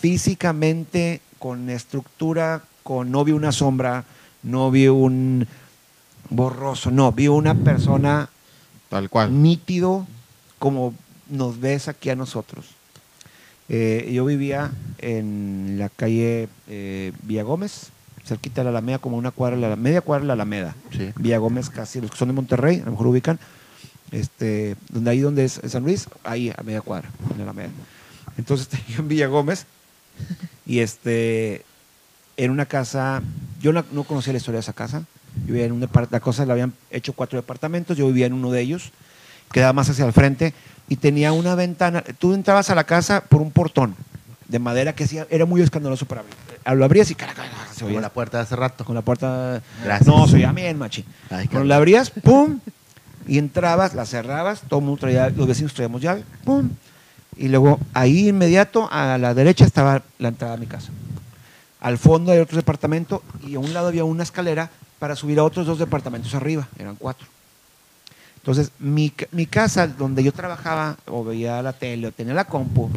S1: físicamente, con estructura, con no vi una sombra, no vi un borroso, no, vi una persona
S3: Tal cual.
S1: nítido como nos ves aquí a nosotros. Eh, yo vivía en la calle eh, Villa Gómez, cerquita de la Alameda, como una cuadra, la media cuadra de la Alameda.
S2: Sí.
S1: Villa Gómez, casi los que son de Monterrey, a lo mejor ubican, este, donde ahí donde es San Luis, ahí a media cuadra, en la Alameda. Entonces yo en Villa Gómez y este, en una casa, yo no, no conocía la historia de esa casa, yo vivía en un depart- la cosa la habían hecho cuatro departamentos, yo vivía en uno de ellos, quedaba más hacia el frente y tenía una ventana, tú entrabas a la casa por un portón de madera que era muy escandaloso para abrir. Lo abrías y cara, cara, se oía
S2: la puerta de hace rato.
S1: con la puerta.
S2: Gracias.
S1: No, se oía bien, machi.
S2: Ay,
S1: Cuando la abrías, pum, y entrabas, la cerrabas, todo el mundo traía, los vecinos traíamos llave, pum, y luego ahí inmediato a la derecha estaba la entrada a mi casa. Al fondo hay otro departamento y a un lado había una escalera para subir a otros dos departamentos arriba, eran cuatro. Entonces, mi, mi casa, donde yo trabajaba, o veía la tele, o tenía la compu,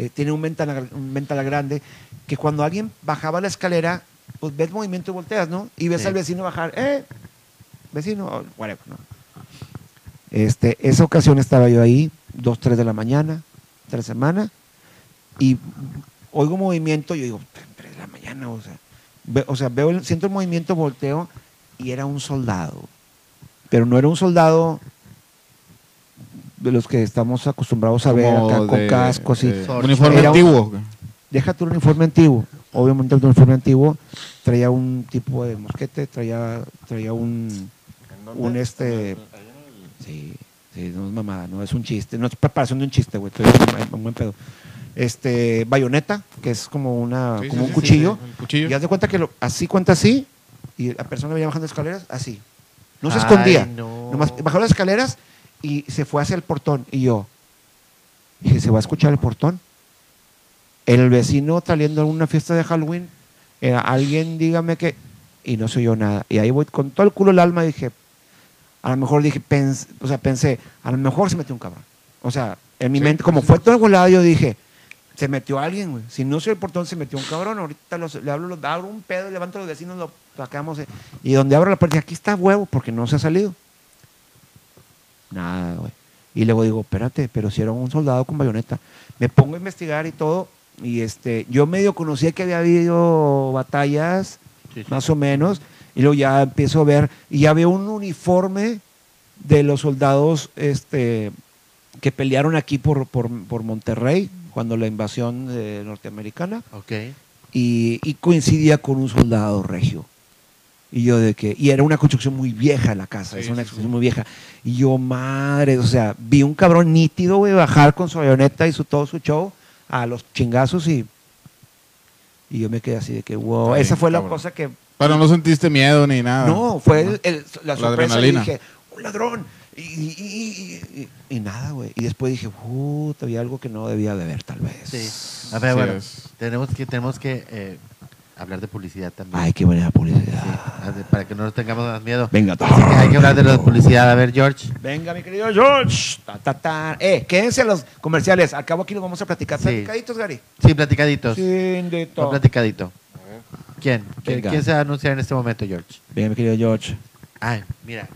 S1: eh, tiene un ventana, un ventana grande, que cuando alguien bajaba la escalera, pues ves movimiento y volteas, ¿no? Y ves
S2: Sí.
S1: al vecino bajar, ¡eh! Vecino, whatever, ¿no? Este, esa ocasión estaba yo ahí, 2, 3 de la mañana, tres semanas, y oigo movimiento, yo digo, 3 de la mañana, o sea, ve- o sea veo, siento el movimiento, volteo, y era un soldado. Pero no era un soldado de los que estamos acostumbrados a ver acá con
S3: de-
S1: casco, así.
S3: de uniforme
S1: Era un-
S3: antiguo.
S1: Deja tu uniforme antiguo. Obviamente el uniforme antiguo traía un tipo de mosquete, traía, traía un, un este... Sí, sí, no es mamada, no es un chiste, no es preparación de un chiste, güey, un, buen pedo. Este, bayoneta, que es como una,
S3: Sí,
S1: como
S3: sí,
S1: un
S3: sí,
S1: cuchillo.
S3: sí, el cuchillo.
S1: Y haz de cuenta que lo- así cuenta así, y la persona venía bajando escaleras, así. No se
S2: Ay,
S1: escondía.
S2: no.
S1: Nomás bajó las escaleras y se fue hacia el portón. Y yo, dije, ¿se va a escuchar el portón? El vecino saliendo a una fiesta de Halloween, era alguien, dígame que, y no se oyó nada. Y ahí voy con todo el culo el alma, dije, a lo mejor dije, pens- o sea, pensé, a lo mejor se metió un cabrón. O sea, en mi
S3: Sí,
S1: mente, como
S3: sí.
S1: fue todo volado, yo dije, se metió alguien, güey. Si no soy el portón, se metió un cabrón. Ahorita los- le hablo, los- abro un pedo, levanto a los vecinos, lo sacamos. eh, Y donde abro la puerta, aquí está huevo, porque no se ha salido. Nada, güey. Y luego digo, espérate, pero si era un soldado con bayoneta. Me pongo a investigar y todo. Y este, yo medio conocía que había habido batallas,
S2: Sí, sí.
S1: más o menos. Y luego ya empiezo a ver, y ya veo un uniforme de los soldados este, que pelearon aquí por, por, por Monterrey, cuando la invasión eh, norteamericana
S2: Ok.
S1: y, y coincidía con un soldado regio. Y yo de que, y era una construcción muy vieja la casa,
S3: Sí,
S1: es una construcción
S3: sí.
S1: muy vieja. Y yo, madre, o sea, vi un cabrón nítido, güey, bajar con su avioneta y su, todo su show a los chingazos y, y yo me quedé así de que, wow, esa fue la cosa que,
S3: Pero no sentiste miedo ni nada.
S1: no, fue el- el- la
S3: La
S1: sorpresa y
S3: adrenalina.
S1: dije, un ladrón. Y, y- y- y- y nada, güey. Y después dije, puta, había algo que no debía de ver, tal vez.
S2: Sí. A ver,
S3: Sí
S2: bueno,
S3: es.
S2: tenemos que, tenemos que eh, hablar de publicidad también.
S1: Ay, qué buena publicidad.
S2: para que no nos tengamos más miedo.
S1: Venga,
S2: Así que hay que hablar de la publicidad. A ver, George.
S1: Venga, mi querido George. Ta, ta, ta. Eh, quédense a los comerciales. Al cabo aquí los vamos a platicar.
S2: Sí.
S1: ¿Platicaditos, Gary?
S2: Sí, platicaditos. Un
S1: todo.
S2: platicadito. ¿Quién? ¿Quién,
S1: Venga.
S2: quién se va a anunciar en este momento, George?
S1: Venga, mi querido George.
S2: Ay, mira.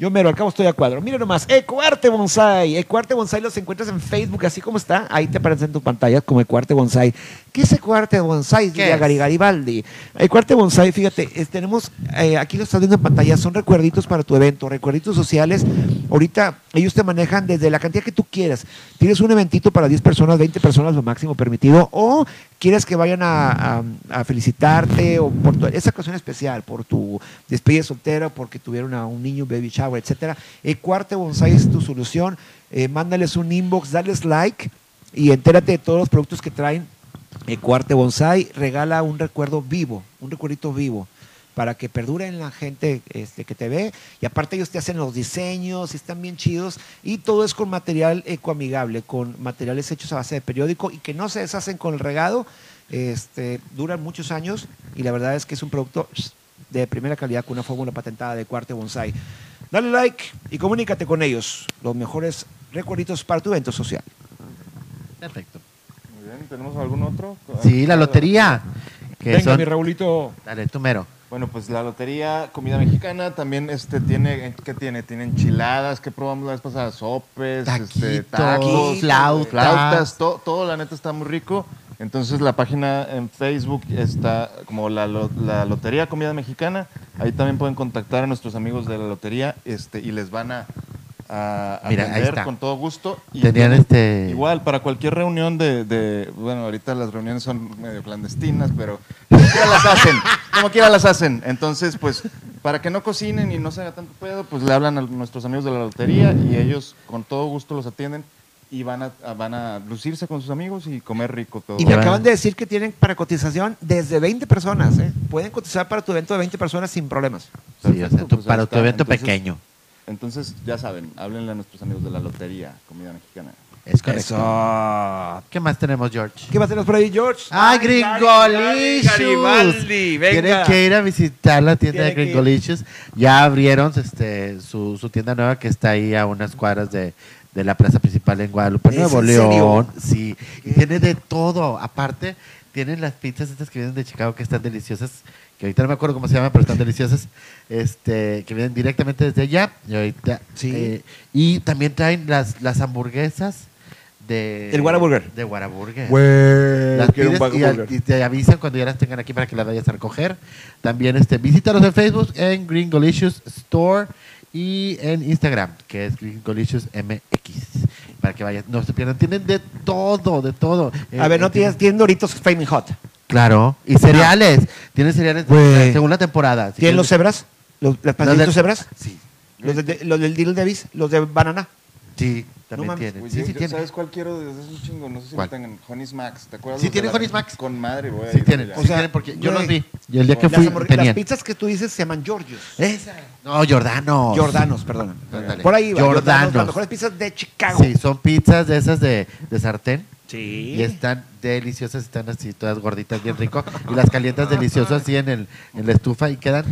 S1: Yo mero, al cabo estoy a cuadro. Mira nomás, Ecoarte Bonsai. Ecoarte Bonsai los encuentras en Facebook, así como está. Ahí te aparece en tu pantalla como Ecoarte Bonsai. ¿Qué es Ecoarte Bonsai?
S2: ¿Qué
S1: Diría
S2: es?
S1: Gary Garibaldi. Ecoarte Bonsai, fíjate, es- tenemos, eh, aquí lo estás viendo en pantalla, son recuerditos para tu evento, recuerditos sociales. Ahorita ellos te manejan desde la cantidad que tú quieras. Tienes un eventito para 10 personas, 20 personas, lo máximo permitido, o quieres que vayan a, a- a felicitarte o por tu- esa ocasión especial, por tu despedida soltera, porque tuvieron a un niño, baby shower, etcétera. Ecuarte Bonsai es tu solución. Eh, mándales un inbox, dales like y entérate de todos los productos que traen. Ecuarte Bonsai regala un recuerdo vivo, un recuerdito vivo para que perdure en la gente este, que te ve. Y aparte ellos te hacen los diseños, están bien chidos. Y todo es con material ecoamigable, con materiales hechos a base de periódico y que no se deshacen con el regado. Este, duran muchos años y la verdad es que es un producto de primera calidad con una fórmula patentada de Cuarte Bonsai. Dale like y comunícate con ellos. Los mejores recuerditos para tu evento social.
S2: Perfecto.
S5: Bien, ¿tenemos algún otro?
S2: Sí, la lotería. Que
S1: Venga,
S2: son-
S1: mi Raulito.
S2: Dale, tú mero.
S5: Bueno, pues la lotería comida mexicana también este tiene ¿qué tiene? Tiene enchiladas, que probamos la vez pasada, sopes, este,
S2: Taquitos,
S5: tacos,
S2: flautas.
S5: flautas, to- todo la neta está muy rico. Entonces la página en Facebook está como la, la Lotería Comida Mexicana. Ahí también pueden contactar a nuestros amigos de la lotería este, y les van a, a, a
S2: Mira,
S5: atender con todo gusto. Y
S2: Tenían este.
S5: Igual, para cualquier reunión de, de- Bueno, ahorita las reuniones son medio clandestinas, pero como quiera las hacen. Como quiera las hacen. Entonces, pues, para que no cocinen y no se haga tanto pedo, pues le hablan a nuestros amigos de la lotería y ellos con todo gusto los atienden y van a, a- van a lucirse con sus amigos y comer rico todo.
S1: Y me acaban de decir que tienen para cotización desde 20 personas. ¿eh? Pueden cotizar para tu evento de 20 personas sin problemas.
S2: Sí, o sea,
S5: Perfecto,
S2: tú-
S5: pues
S2: para tu evento
S5: Entonces-
S2: pequeño.
S5: Entonces, ya saben, háblenle a nuestros amigos de la lotería, comida mexicana.
S2: Es correcto.
S1: Eso.
S2: ¿Qué más tenemos, George?
S1: ¿Qué más tenemos por ahí, George?
S2: ¡Ay, Gringolicious!
S1: Garibaldi, venga.
S2: Tienen que ir a visitar la tienda de. Gringolicious. Ya abrieron este, su, su tienda nueva que está ahí a unas cuadras de, de la plaza principal en Guadalupe,
S1: ¿Es
S2: Nuevo
S1: en
S2: León.
S1: serio?
S2: Sí, y tiene de todo. Aparte, tienen las pizzas estas que vienen de Chicago que están deliciosas. Que ahorita no me acuerdo cómo se llaman, pero están deliciosas. Este, que vienen directamente desde allá. Y, ahorita,
S1: Sí.
S2: eh, y también traen las, las hamburguesas de.
S1: El Whataburger.
S2: De Whataburger.
S1: Güey,
S2: Las
S1: quiero un
S2: pides y, al- y te avisan cuando ya las tengan aquí para que las vayas a recoger. También este, visítalos en Facebook, en Gringolicious Store y en Instagram, que es Gringolicious MX. Para que vayan, no se pierdan. Tienen de todo, de todo.
S1: A ver,
S2: Eh,
S1: no
S2: eh,
S1: tienes, tienen Doritos Flaming Hot.
S2: Claro. Y cereales. Tienen cereales
S1: Güey.
S2: según la temporada. Si
S1: ¿Tienen los
S2: quieres-
S1: cebras? ¿Los, ¿Las
S2: Los
S1: pastelitos
S2: del-
S1: cebras?
S2: Sí.
S1: ¿Los, de- de- los del Little Davis? ¿Los de banana?
S2: Sí, también
S1: mames.
S2: tienen.
S5: Güey,
S2: Sí,
S5: yo-
S2: sí
S5: yo
S2: tienen.
S5: ¿Sabes cuál quiero desde hace un chingo? No sé si
S2: ¿Cuál?
S5: lo tengan. Honey's Max. ¿Te acuerdas?
S2: Sí,
S5: los de
S2: tienen
S5: la-
S2: Honey's Max.
S5: Con madre, güey.
S2: Sí tienen.
S1: O
S2: sí
S1: sea,
S2: tienen porque yo
S1: güey.
S2: los vi. Y el día que
S1: Las,
S2: fui,
S1: hamburg- las
S2: tenían.
S1: pizzas que tú dices se llaman Georgios.
S2: Esa. No, Jordanos.
S1: Jordanos, perdón.
S2: Ándale.
S1: Por ahí va.
S2: Jordanos.
S1: Las mejores pizzas de Chicago.
S2: Sí, son pizzas de esas de, de sartén.
S1: Sí.
S2: Y están deliciosas, están así todas gorditas, bien rico. Y las calientas deliciosas así en, el, en la estufa y quedan,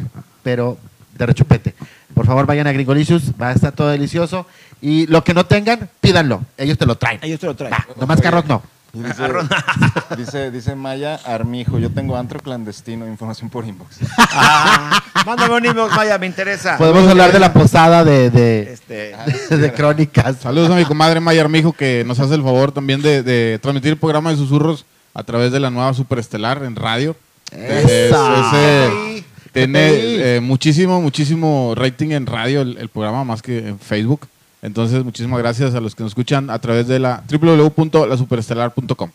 S2: pero de rechupete. Por favor, vayan a Gringolicious, va a estar todo delicioso. Y lo que no tengan, pídanlo, ellos te lo traen.
S1: Ellos te lo traen.
S2: Va, nomás carros no.
S5: Dice, dice, dice Maya Armijo, yo tengo antro clandestino, información por inbox.
S1: Ah, mándame un inbox, Maya, me interesa.
S2: Podemos hablar de la posada de, de,
S1: Este,
S2: de crónicas.
S3: Saludos a mi comadre Maya Armijo que nos hace el favor también de, de transmitir el programa de susurros a través de la nueva Superestelar en radio. Es-
S2: ¡Esa!
S3: ese-
S1: GPI.
S3: tiene eh, muchísimo, muchísimo rating en radio el, el programa más que en Facebook. Entonces, muchísimas gracias a los que nos escuchan a través de la www.lasuperestelar.com.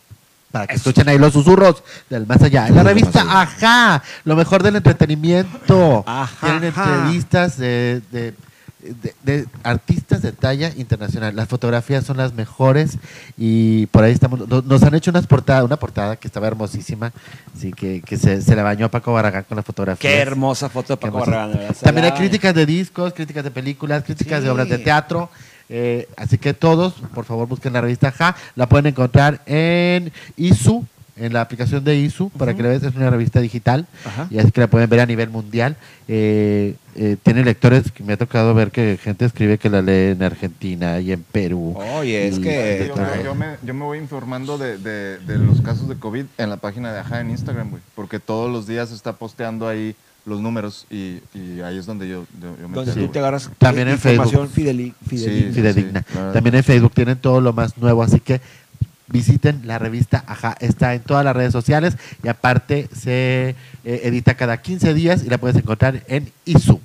S2: Para que escuchen ahí los susurros del más allá. En la revista Ajá, lo mejor del entretenimiento.
S1: Ajá.
S2: Tienen entrevistas de, de- de- de artistas de talla internacional. Las fotografías son las mejores y por ahí estamos. no- Nos han hecho unas portadas, una portada que estaba hermosísima, sí, que, que se, se le bañó a Paco Barragán con las fotografías.
S1: Qué hermosa foto de Paco. Barragán.
S2: También hay
S1: la-
S2: críticas de discos, críticas de películas, críticas de obras de teatro. eh, así que todos, por favor, busquen la revista Ja. La pueden encontrar en ISU, en la aplicación de ISU, para que la vean. Es una revista digital
S1: Ajá.
S2: y así que la pueden ver a nivel mundial. Eh, eh, tiene lectores que me ha tocado ver que gente escribe que la lee en Argentina y en Perú.
S1: Oye, es que-
S5: Yo, yo- yo me, yo me voy informando de, de- de los casos de COVID en la página de Aja en Instagram, güey. Porque todos los días se está posteando ahí los números y, y ahí es donde yo, yo, yo me
S1: Donde tú te agarras
S2: También en
S1: información
S2: Facebook.
S1: fideli- fidedigna.
S5: Sí.
S2: fidedigna.
S5: sí, claro.
S2: También en Facebook tienen todo lo más nuevo, así que visiten la revista Ajá. Está en todas las redes sociales y aparte se eh, edita cada 15 días y la puedes encontrar en ISU.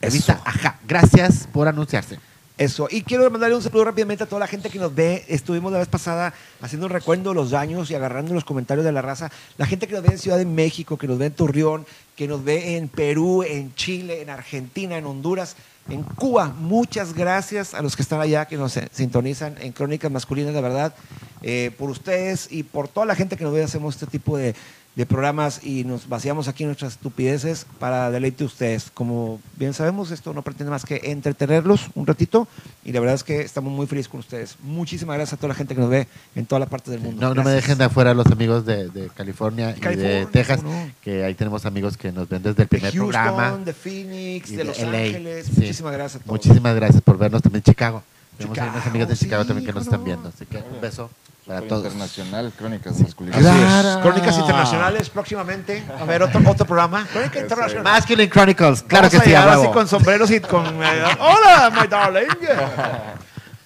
S2: Revista
S1: Eso.
S2: Ajá. Gracias por anunciarse.
S1: Eso. Y quiero mandarle un saludo rápidamente a toda la gente que nos ve. Estuvimos la vez pasada haciendo un recuento de los daños y agarrando los comentarios de la raza. La gente que nos ve en Ciudad de México, que nos ve en Torreón, que nos ve en Perú, en Chile, en Argentina, en Honduras, en Cuba. Muchas gracias a los que están allá, que nos sintonizan en Crónicas Masculinas, de verdad. Eh, por ustedes y por toda la gente que nos ve, hacemos este tipo de, de programas y nos vaciamos aquí nuestras estupideces para deleite de ustedes. Como bien sabemos, esto no pretende más que entretenerlos un ratito y la verdad es que estamos muy felices con ustedes. Muchísimas gracias a toda la gente que nos ve en toda la parte del mundo.
S2: No, no me dejen de afuera los amigos de, de California y de Texas, que ahí tenemos amigos que nos ven desde el
S1: de
S2: primer
S1: Houston,
S2: programa.
S1: de Phoenix, de Los
S2: LA.
S1: Ángeles.
S2: Sí.
S1: Muchísimas gracias a todos.
S2: Muchísimas gracias por vernos también en Chicago. Tenemos
S1: Chicago,
S2: amigas de Chicago
S1: sí,
S2: también que nos están viendo. Así que un beso para todos.
S5: Internacional, Crónicas Masculinas.
S2: Claro.
S1: Crónicas internacionales próximamente. A ver, otro, otro programa. Crónica internacional.
S2: Masculine Chronicles, claro
S1: Vamos
S2: que sí, a
S1: llegar así con sombreros y con. eh, ¡Hola, my darling!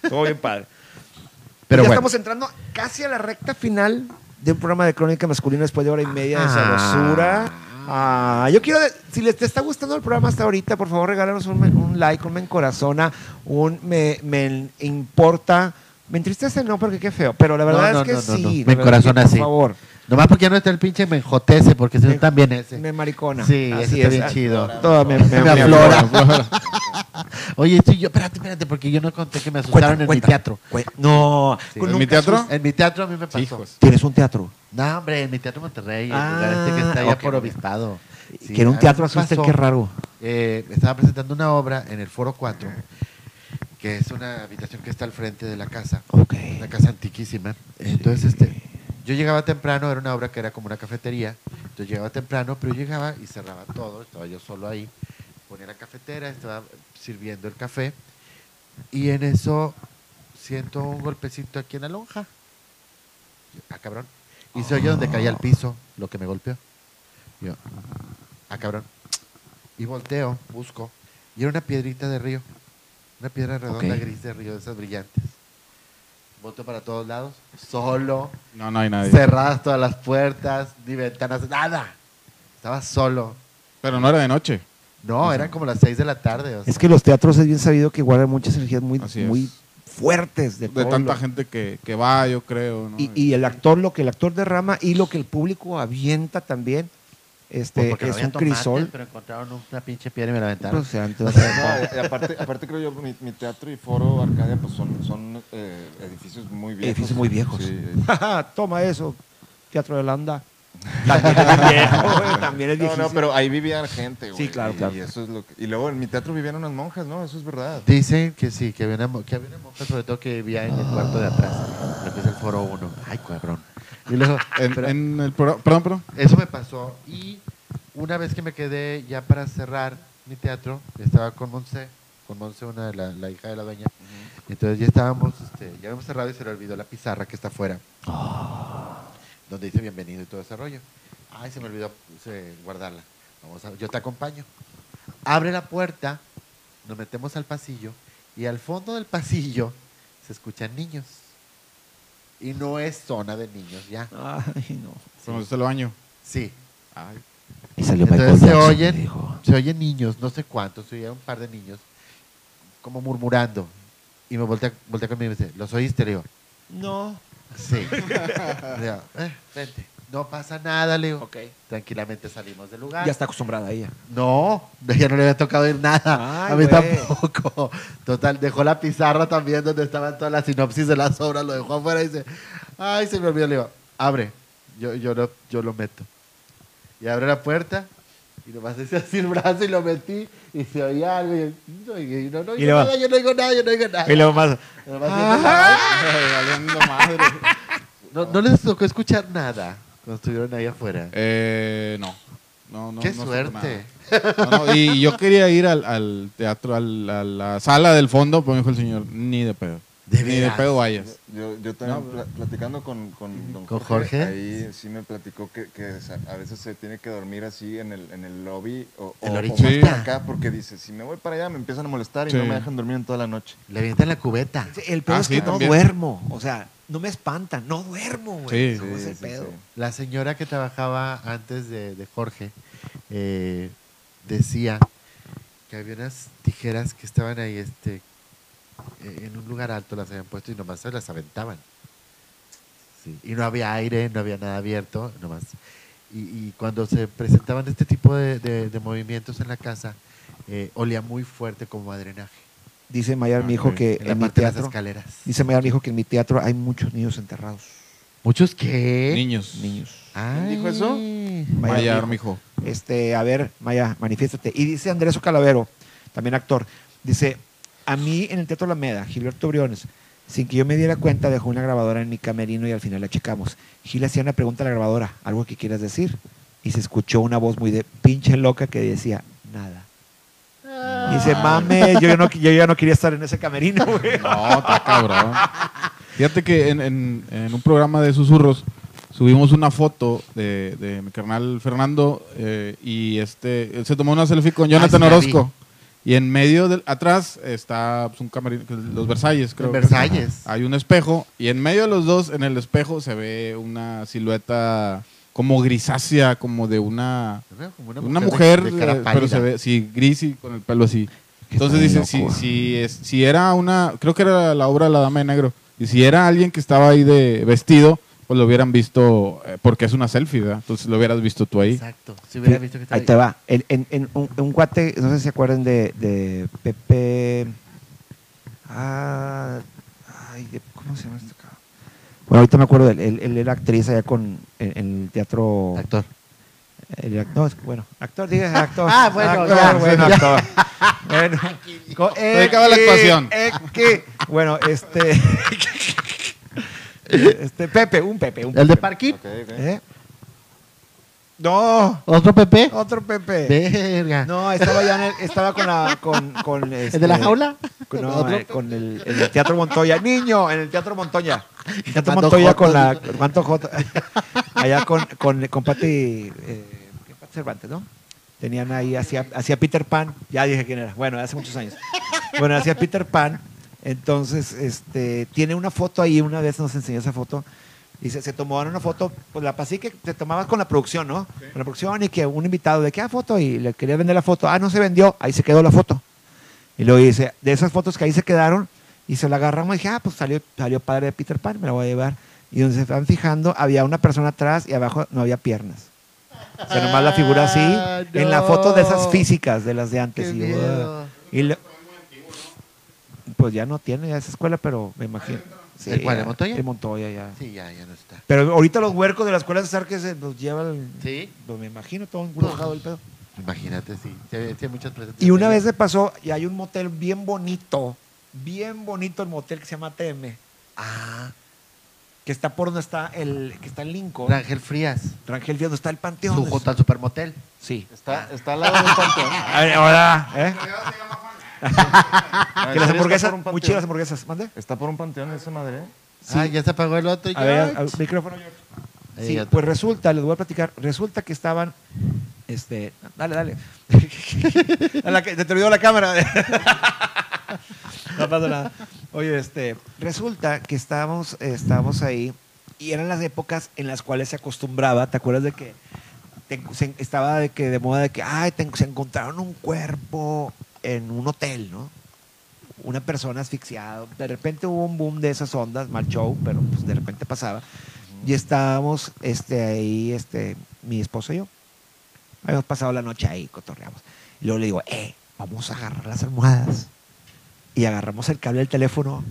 S1: Todo bien padre.
S2: Pero
S1: ya
S2: bueno.
S1: estamos entrando casi a la recta final de un programa de crónica masculina después de hora y media de sabrosura. Ah, yo quiero, si les te está gustando el programa hasta ahorita, por favor regálanos un, un like, un me encorazona, un me, me importa. Me entristece, no, porque qué feo, pero la verdad
S2: No,
S1: es que
S2: no, no, no,
S1: sí.
S2: no.
S1: verdad
S2: encorazona,
S1: que, por favor.
S2: Nomás porque ya no está el pinche me enjotece, porque si no
S1: Me-
S2: también ese.
S1: Me maricona.
S2: Sí,
S1: Así
S2: ese está
S1: es.
S2: bien
S1: Ah,
S2: chido.
S1: Todo me, me-
S2: Me aflora.
S1: aflora.
S2: Oye, sí, yo, espérate, espérate, porque yo no conté que me asustaron en mi teatro.
S1: No,
S2: Sí.
S3: ¿En mi teatro?
S2: En mi teatro a mí me pasó.
S3: Hijos.
S1: Tienes un teatro.
S2: No, hombre, en mi teatro Monterrey,
S1: Ah,
S2: el lugar este que está allá
S1: ok,
S2: por. Obispado. Sí,
S1: que en un teatro asusta, qué raro.
S2: Eh, estaba presentando una obra en el Foro 4, que es una habitación que está al frente de la casa.
S1: Ok.
S2: Una casa antiquísima. Entonces, este, yo llegaba temprano, era una obra que era como una cafetería. Entonces llegaba temprano, pero yo llegaba y cerraba todo, estaba yo solo ahí. Ponía la cafetera, estaba sirviendo el café. Y en eso siento un golpecito aquí en la lonja. Ah, cabrón. Y se oye donde caía al piso lo que me golpeó. Yo, ah, cabrón. Y volteo, busco. Y era una piedrita de río. Una piedra redonda
S1: Ok.
S2: gris de río, de esas brillantes. Volteo para todos lados, solo,
S3: No, no hay nadie.
S2: cerradas todas las puertas, ni ventanas, nada. Estaba solo.
S3: Pero no era de noche.
S2: No, eran como las 6 de la tarde. o sea.
S1: Es que los teatros es bien sabido que guardan muchas energías muy,
S3: Así es.
S1: muy fuertes de,
S3: De
S1: todo
S3: tanta
S1: lo-
S3: gente que, que va, yo creo. ¿no?
S1: Y, y el actor, lo que el actor derrama y lo que el público avienta también, este,
S2: Pues porque no
S1: es
S2: había
S1: un
S2: tomates,
S1: crisol.
S2: Pero encontraron una pinche piedra y me la aventaron.
S1: Pues, entonces,
S5: No, aparte, aparte creo yo, mi, mi teatro y foro Arcadia pues son, son eh, edificios muy viejos.
S1: Edificios muy viejos.
S5: Sí,
S1: Toma eso, Teatro de Landa. También es viejo, güey, también es
S5: No, no,
S1: viejísimo.
S5: pero ahí vivía gente, güey.
S1: Sí, claro,
S5: y,
S1: claro.
S5: Y, eso es lo que- y luego en mi teatro vivían unas monjas, ¿no? Eso es verdad.
S2: Dicen que sí, que había, una, que había una monja, sobre todo que vivía en el cuarto de atrás, que es el foro 1. Ay, cabrón. Y luego,
S3: En,
S2: pero
S3: en el programa. Perdón, perdón.
S2: eso me pasó. Y una vez que me quedé ya para cerrar mi teatro, estaba con Monse, con Monse, una de la, la hija de la dueña. Entonces ya estábamos, este, ya habíamos cerrado y se le olvidó la pizarra que está afuera. Donde dice bienvenido y todo ese rollo. Ay, se me olvidó se- guardarla. Vamos a, yo te acompaño. Abre la puerta, nos metemos al pasillo y al fondo del pasillo se escuchan niños. Y no es zona de niños ya.
S1: Ay, no.
S3: Cuando se lo baño.
S2: Sí.
S3: Ay.
S1: Y salió
S2: Entonces
S1: Michael
S2: se
S1: Jackson,
S2: oyen,
S1: dijo.
S2: se oyen niños, no sé cuántos, se oían un par de niños, como murmurando. Y me voltea, voltea conmigo y me dice, ¿los oíste? Le digo,
S1: No.
S2: sí. Le digo, "Eh, vente. No pasa nada, le digo.
S1: Ok.
S2: Tranquilamente salimos del lugar.
S1: Ya está acostumbrada ella.
S2: No, ya no le había tocado ir nada.
S1: Ay,
S2: a mí tampoco. Total, dejó la pizarra también donde estaban todas las sinopsis de las obras, lo dejó afuera y dice, ay, se me olvidó. Le digo, abre, yo, yo, lo, yo lo meto. Y abre la puerta y nomás hice así el brazo y lo metí y se oía algo. Y yo, no, y yo no, no
S1: Y luego-
S2: nada, yo no oigo nada, yo no oigo nada.
S1: Y luego más.
S2: Nomás
S3: madre.
S2: no, no les tocó escuchar nada cuando estuvieron ahí afuera.
S3: Eh, no. No, no.
S2: Qué
S3: no
S2: suerte.
S3: No, no, y yo quería ir al, al teatro, al- a la sala del fondo, pero me dijo el señor, ni de pedo.
S2: ¿De
S3: ni de pedo vayas.
S5: Yo, yo también
S3: No,
S5: pla- platicando con, con don
S2: ¿Con
S5: Jorge,
S2: Jorge?
S5: ahí sí me platicó que, que a veces se tiene que dormir así en el, en el lobby o,
S2: En
S5: o
S2: orillita.
S5: acá porque dice, si me voy para allá me empiezan a molestar y
S3: Sí.
S5: no me dejan dormir en toda la noche.
S2: Le avientan la cubeta.
S1: El pedo
S3: Ah,
S1: es
S3: sí,
S1: que no
S3: también.
S1: duermo. O sea, no me espantan, no duermo, güey.
S3: Sí.
S1: ¿Cómo es
S5: Sí,
S1: el
S5: sí,
S1: pedo?
S5: sí.
S2: La señora que trabajaba antes de, de Jorge eh, decía que había unas tijeras que estaban ahí este, eh, en un lugar alto, las habían puesto y nomás se las aventaban. Sí, Y no había aire, no había nada abierto, nomás. Y, y cuando se presentaban este tipo de, de- de movimientos en la casa, eh, olía muy fuerte como a drenaje.
S1: Dice Mayar,
S3: Ah,
S1: mi hijo,
S3: ok.
S1: que
S2: En
S1: mi
S2: las
S1: teatro.
S2: escaleras.
S1: Dice Mayar, mi hijo, que en mi teatro hay muchos niños enterrados.
S2: ¿Muchos qué?
S3: Niños.
S1: Niños.
S2: Ay.
S5: dijo eso?
S1: Mayar,
S3: Mayar,
S1: mi hijo. Este, a ver, Maya, manifiéstate. Y dice Andrés Calavero, también actor, dice, a mí en el Teatro Alameda, Gilberto Briones, sin que yo me diera cuenta, dejó una grabadora en mi camerino y al final la checamos. Gil hacía una pregunta a la grabadora, algo que quieras decir. Y se escuchó una voz muy de pinche loca que decía, nada. Y dice, mame, yo, ya no, yo ya no quería estar en ese camerino, güey.
S3: No, está cabrón. Fíjate que en, en- en un programa de susurros subimos una foto de, de mi carnal Fernando eh, y este se tomó una selfie con Jonathan
S2: Ah, sí la
S3: Orozco. Y en medio, del, atrás, está pues, un camerino, los Versalles, creo.
S2: Los Versalles.
S3: Hay un espejo y en medio de los dos, en el espejo, se ve una silueta como grisácea, como de una,
S2: Como
S3: una mujer,
S2: de- de cara
S3: eh, pero se ve, sí, gris y con el pelo así. Entonces
S1: está
S3: dice,
S1: bien
S3: si, si, es- si era una, creo que era la obra La Dama de Negro, y si era alguien que estaba ahí de vestido, pues lo hubieran visto, eh, porque es una selfie, ¿verdad? Entonces lo hubieras visto tú ahí.
S2: Exacto. Si hubiera visto que estaba
S1: Ahí te va. En, en- en un, un cuate, no sé si se acuerdan de, de Pepe. Ah, ay, de- ¿cómo se llama este? Bueno, ahorita me acuerdo de él. Él, él era actriz allá con, en, en el teatro.
S2: Actor.
S1: El actor, bueno, actor, diga actor.
S2: Ah, bueno,
S1: actor,
S2: ya,
S1: bueno,
S2: ya.
S1: actor. Bueno, co-
S3: Se acaba la actuación.
S1: X. Bueno, este. este, Pepe, un Pepe, un
S2: ¿El de
S1: Pepe.
S2: Parking?
S5: Ok, ok.
S1: ¿Eh? No,
S2: ¿Otro Pepe?
S1: otro Pepe.
S2: Verga.
S1: No, estaba ya en el- estaba con la con, con
S2: ¿El de la
S1: este,
S2: jaula?
S1: con, no,
S2: ¿Otro?
S1: eh, con el, en el Teatro Montoya. Niño, en el Teatro Montoya. Teatro
S2: Mando
S1: Montoya con la. ¿cuánto Joto? Allá con con, con Pati eh, ¿qué? Pati Cervantes, ¿no? Tenían ahí hacía hacía Peter Pan, ya dije quién era. Bueno, hace muchos años. Bueno, hacía Peter Pan. Entonces, este, tiene una foto ahí, una vez nos enseñó esa foto. Y se, se tomaron una foto, pues la pasé que te tomabas con la producción, ¿no? Con la producción y que un invitado de qué ah, foto y le quería vender la foto. Ah, no se vendió, ahí se quedó la foto. Y luego dice, de esas fotos que ahí se quedaron, y se la agarramos y dije, ah, pues salió, salió padre de Peter Pan, me la voy a llevar. Y donde se van fijando, había una persona atrás y abajo no había piernas. O sea, nomás la figura así,
S2: Ah,
S1: en la foto de esas físicas, de las de antes. Y, ah, y le- pues ya no tiene ya esa escuela, pero me imagino. Sí,
S2: ¿El cuál, el Montoya?
S1: El Montoya, ya.
S2: Sí, ya, ya no está.
S1: Pero ahorita los huercos de la escuela de César que se los llevan,
S2: Sí.
S1: pues me imagino todo engrujado el pedo.
S2: Imagínate, sí. Sí, hay- sí hay muchas presentaciones.
S1: Y una vez me pasó, y hay un motel bien bonito, bien bonito el motel que se llama TM,
S2: Ah,
S1: que está por donde está el, que está en Lincoln,
S2: Rangel Frías.
S1: Rangel, donde está el panteón.
S2: Su junto al supermotel.
S1: Sí.
S5: Está, está al lado del panteón.
S1: A ver, ahora, ¿eh?
S5: Ah,
S1: Que
S5: ¿en
S1: las hamburguesas,
S5: está por un
S1: muy
S5: panteón?
S1: chidas las hamburguesas, ¿mande?
S5: ¿Está por un panteón esa madre?
S2: Ah, ya se apagó el otro. y
S1: A
S2: yo,
S1: ver, al micrófono, George. Sí, pues resulta, les voy a platicar, resulta que estaban, este, dale, dale. A la que- te te olvidó la cámara. no pasa nada. Oye, este, resulta que estábamos, estábamos ahí y eran las épocas en las cuales se acostumbraba, ¿te acuerdas de que estaba de que de moda de que, ay, se encontraron un cuerpo en un hotel, ¿no? Una persona asfixiada. De repente hubo un boom de esas ondas, mal show, pero pues de repente pasaba. Y estábamos este, ahí, este, mi esposo y yo. Habíamos pasado la noche ahí, cotorreamos. Y luego le digo, eh, vamos a agarrar las almohadas. Y agarramos el cable del teléfono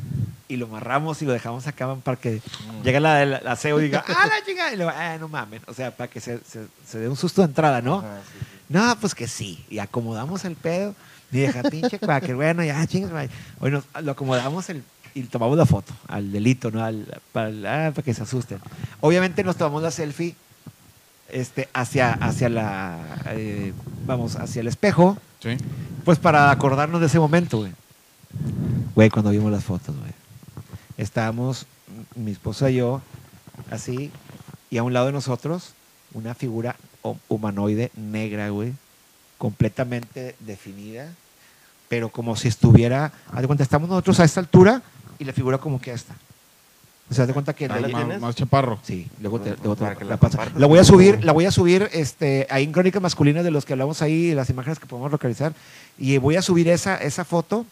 S1: y lo amarramos y lo dejamos acá para que llegue la la CEO y diga, ¡ah, la chica! Y luego, ah, no mames. O sea, para que se, se, se dé un susto de entrada, ¿no?
S5: Ajá, sí, sí.
S1: No, pues que sí. Y acomodamos el pedo. Y deja, pinche quacker, bueno, ya, chingas. Hoy nos, lo acomodamos el, y tomamos la foto al delito, ¿no? Al- para, ah, para que se asusten. Obviamente nos tomamos la selfie este, hacia, hacia la, eh, vamos, hacia el espejo,
S3: Sí.
S1: pues para acordarnos de ese momento, güey. Güey, cuando vimos las fotos, güey. Estábamos, mi esposa y yo, así, y a un lado de nosotros, una figura hu- humanoide negra, güey, completamente definida, pero como si estuviera, haz de cuenta, estamos nosotros a esta altura y la figura como que esta. O sea, haz de cuenta que...
S5: Ah, ¿la
S3: Más, más chaparro.
S1: Sí, luego te, luego te- la
S5: la
S1: paso.
S5: compartas.
S1: La voy a subir, la voy a subir este, ahí en Crónicas Masculinas de los que hablamos ahí, las imágenes que podemos localizar. Y voy a subir esa, esa foto.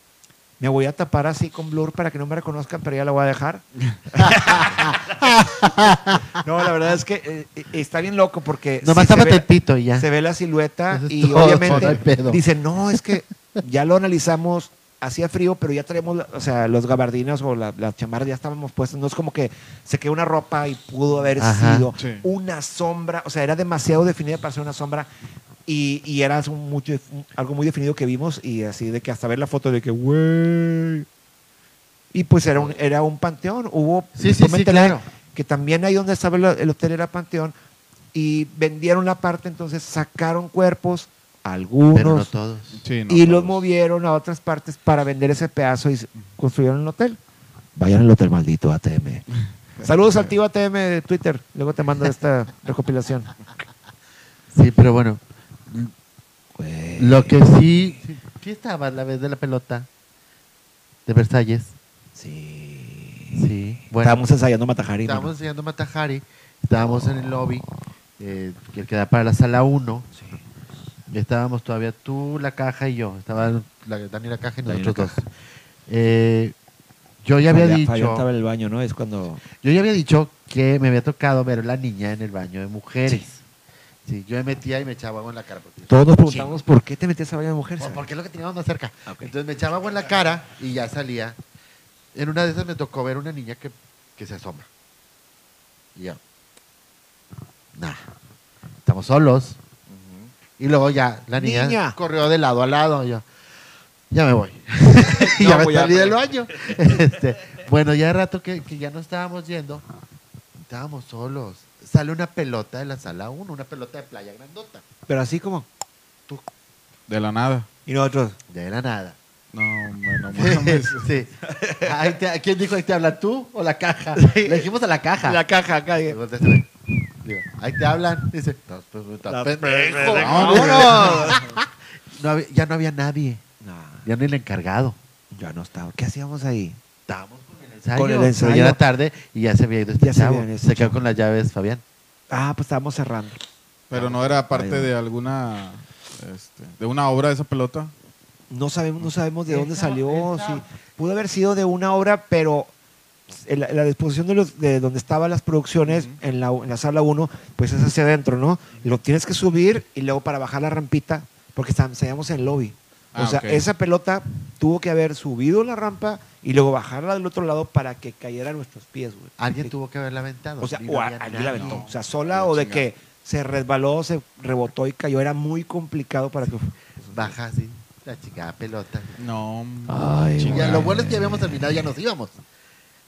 S1: Me voy a tapar así con blur para que no me reconozcan, pero ya la voy a dejar. no, la verdad es que eh, eh, está bien loco porque
S2: Nomás
S1: sí se
S2: tápate
S1: ve-
S2: el pito y ya.
S1: se ve la silueta
S2: es
S1: y
S2: todo,
S1: obviamente
S2: pedo.
S1: dicen, no, es que ya lo analizamos, hacía frío, pero ya traemos, la- o sea, los gabardinas o la- las chamarras ya estábamos puestas, no es como que se quedó una ropa y pudo haber
S2: Ajá.
S1: sido
S3: Sí.
S1: una sombra, o sea, era demasiado definida para ser una sombra y, y era mucho, algo muy definido que vimos y así de que hasta ver la foto de que, güey. Y pues era un, era un panteón, hubo,
S2: Sí, sí, sí, claro.
S1: que también ahí donde estaba el, el hotel era panteón y vendieron la parte, entonces sacaron cuerpos, algunos,
S2: Pero no todos.
S3: Sí, no,
S1: y los movieron a otras partes para vender ese pedazo y construyeron el hotel. Vayan al hotel maldito ATM. Saludos al tío ATM de Twitter, luego te mando esta recopilación.
S2: Sí, pero bueno. Lo que sí. Sí, estaba la vez de la pelota de Versalles.
S1: Sí.
S2: Sí. Bueno,
S1: Estábamos ensayando Matajari.
S2: estábamos
S1: mano.
S2: enseñando Matajari. Estábamos en el lobby, eh, que queda para la sala 1.
S1: Sí.
S2: Estábamos todavía tú, la caja y yo. Estaba la, Dani la caja y
S1: Dani
S2: nosotros dos. Eh, yo ya había dicho.
S1: Fabián estaba en el baño, ¿no? Es cuando.
S2: Yo ya había dicho que me había tocado ver a la niña en el baño de mujeres. Sí. Yo me metía y me echaba agua en la cara.
S1: Todos nos preguntamos por qué te metías a baño de mujeres.
S2: Por- Porque es lo que teníamos más cerca.
S1: Ah.
S2: Entonces me echaba agua en la cara y ya salía. En una de esas me tocó ver una niña que, que se asoma. Y yo, nah, estamos solos. Y luego ya la niña,
S1: Niña.
S2: corrió de lado a lado. y yo, ya me voy. y
S1: No,
S2: ya me
S1: pues
S2: salí del baño. Este, bueno, ya de rato que, que ya no estábamos yendo, estábamos solos. Sale una pelota de la sala 1, una pelota de playa grandota.
S1: Pero así como.
S3: De la nada.
S1: Y nosotros.
S2: De la nada.
S3: No, hombre, no mames.
S2: sí. Ahí te- ¿Quién dijo ahí te habla tú o la caja? Le dijimos a la caja.
S1: La caja acá.
S2: Digo, ahí te hablan. Dice, "Estás pe- estás
S1: La
S2: pendejo".
S1: pendejo.
S2: Vámonos. No había- ya no había nadie.
S1: No,
S2: Ya ni el encargado.
S1: ya no estaba. ¿Qué hacíamos ahí?
S2: Estábamos con ensayo.
S1: Con el ensayo.
S2: Ya era tarde y ya se había ido este
S1: Ya se
S2: chavo.
S1: este
S2: quedó
S1: chavo.
S2: con las llaves Fabián.
S1: Ah, pues estábamos cerrando.
S3: Pero no era parte de alguna. este, de una obra de esa pelota.
S1: No sabemos, no sabemos de dónde
S2: Esa-
S1: salió.
S2: esa-
S1: sí. Pudo haber sido de una obra, pero en la, en la disposición de, los, de donde estaban las producciones, en, la, en la sala 1, pues es hacia adentro, ¿no? Lo tienes que subir y luego para bajar la rampita, porque estábamos en el lobby.
S3: Ah,
S1: o sea, esa pelota tuvo que haber subido la rampa y luego bajarla del otro lado para que cayera a nuestros pies, güey.
S2: Alguien
S1: Sí.
S2: tuvo que haberla aventado.
S1: O sea, o a- alguien la aventó. O sea, sola
S5: No,
S1: o de que se resbaló, se rebotó y cayó. Era muy complicado para que.
S2: Baja así, la chingada pelota.
S3: No.
S1: Ay,
S3: chingada.
S2: lo bueno es que ya habíamos terminado, ya nos íbamos.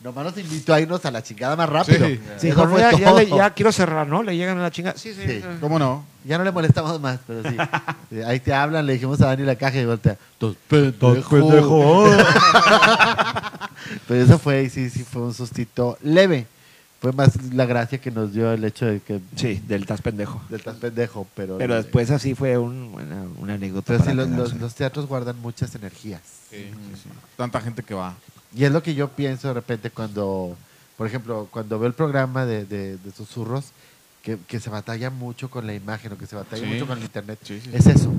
S2: Nomás nos invitó a irnos a la chingada más rápido.
S3: Sí.
S1: Sí,
S2: Eso
S1: dijo,
S2: fue
S1: "No, ya, ya
S2: todo.
S1: le- ya quiero cerrar, ¿no? Le llegan a la chingada. Sí. Sí.
S2: sí.
S3: ¿Cómo no?
S2: Ya no le molestamos más, pero sí. Sí, Ahí te hablan, le dijimos a Dani la caja y voltea. "Tos pendejo". Pero eso fue, sí, sí, fue un sustito leve. Fue más la gracia que nos dio el hecho de que
S1: Sí, del tas pendejo.
S2: del tan pendejo, pero.
S1: Pero después así fue un- una, una anécdota.
S2: Pero
S1: para
S2: sí, los,
S1: quedarse.
S2: los- los teatros guardan muchas energías.
S3: Sí, sí, sí. Tanta gente que va.
S2: Y es lo que yo pienso de repente cuando, por ejemplo, cuando veo el programa de, de, de susurros, que, que se batalla mucho con la imagen o que se batalla
S3: Sí.
S2: mucho con el internet.
S3: Sí, sí.
S2: Es eso.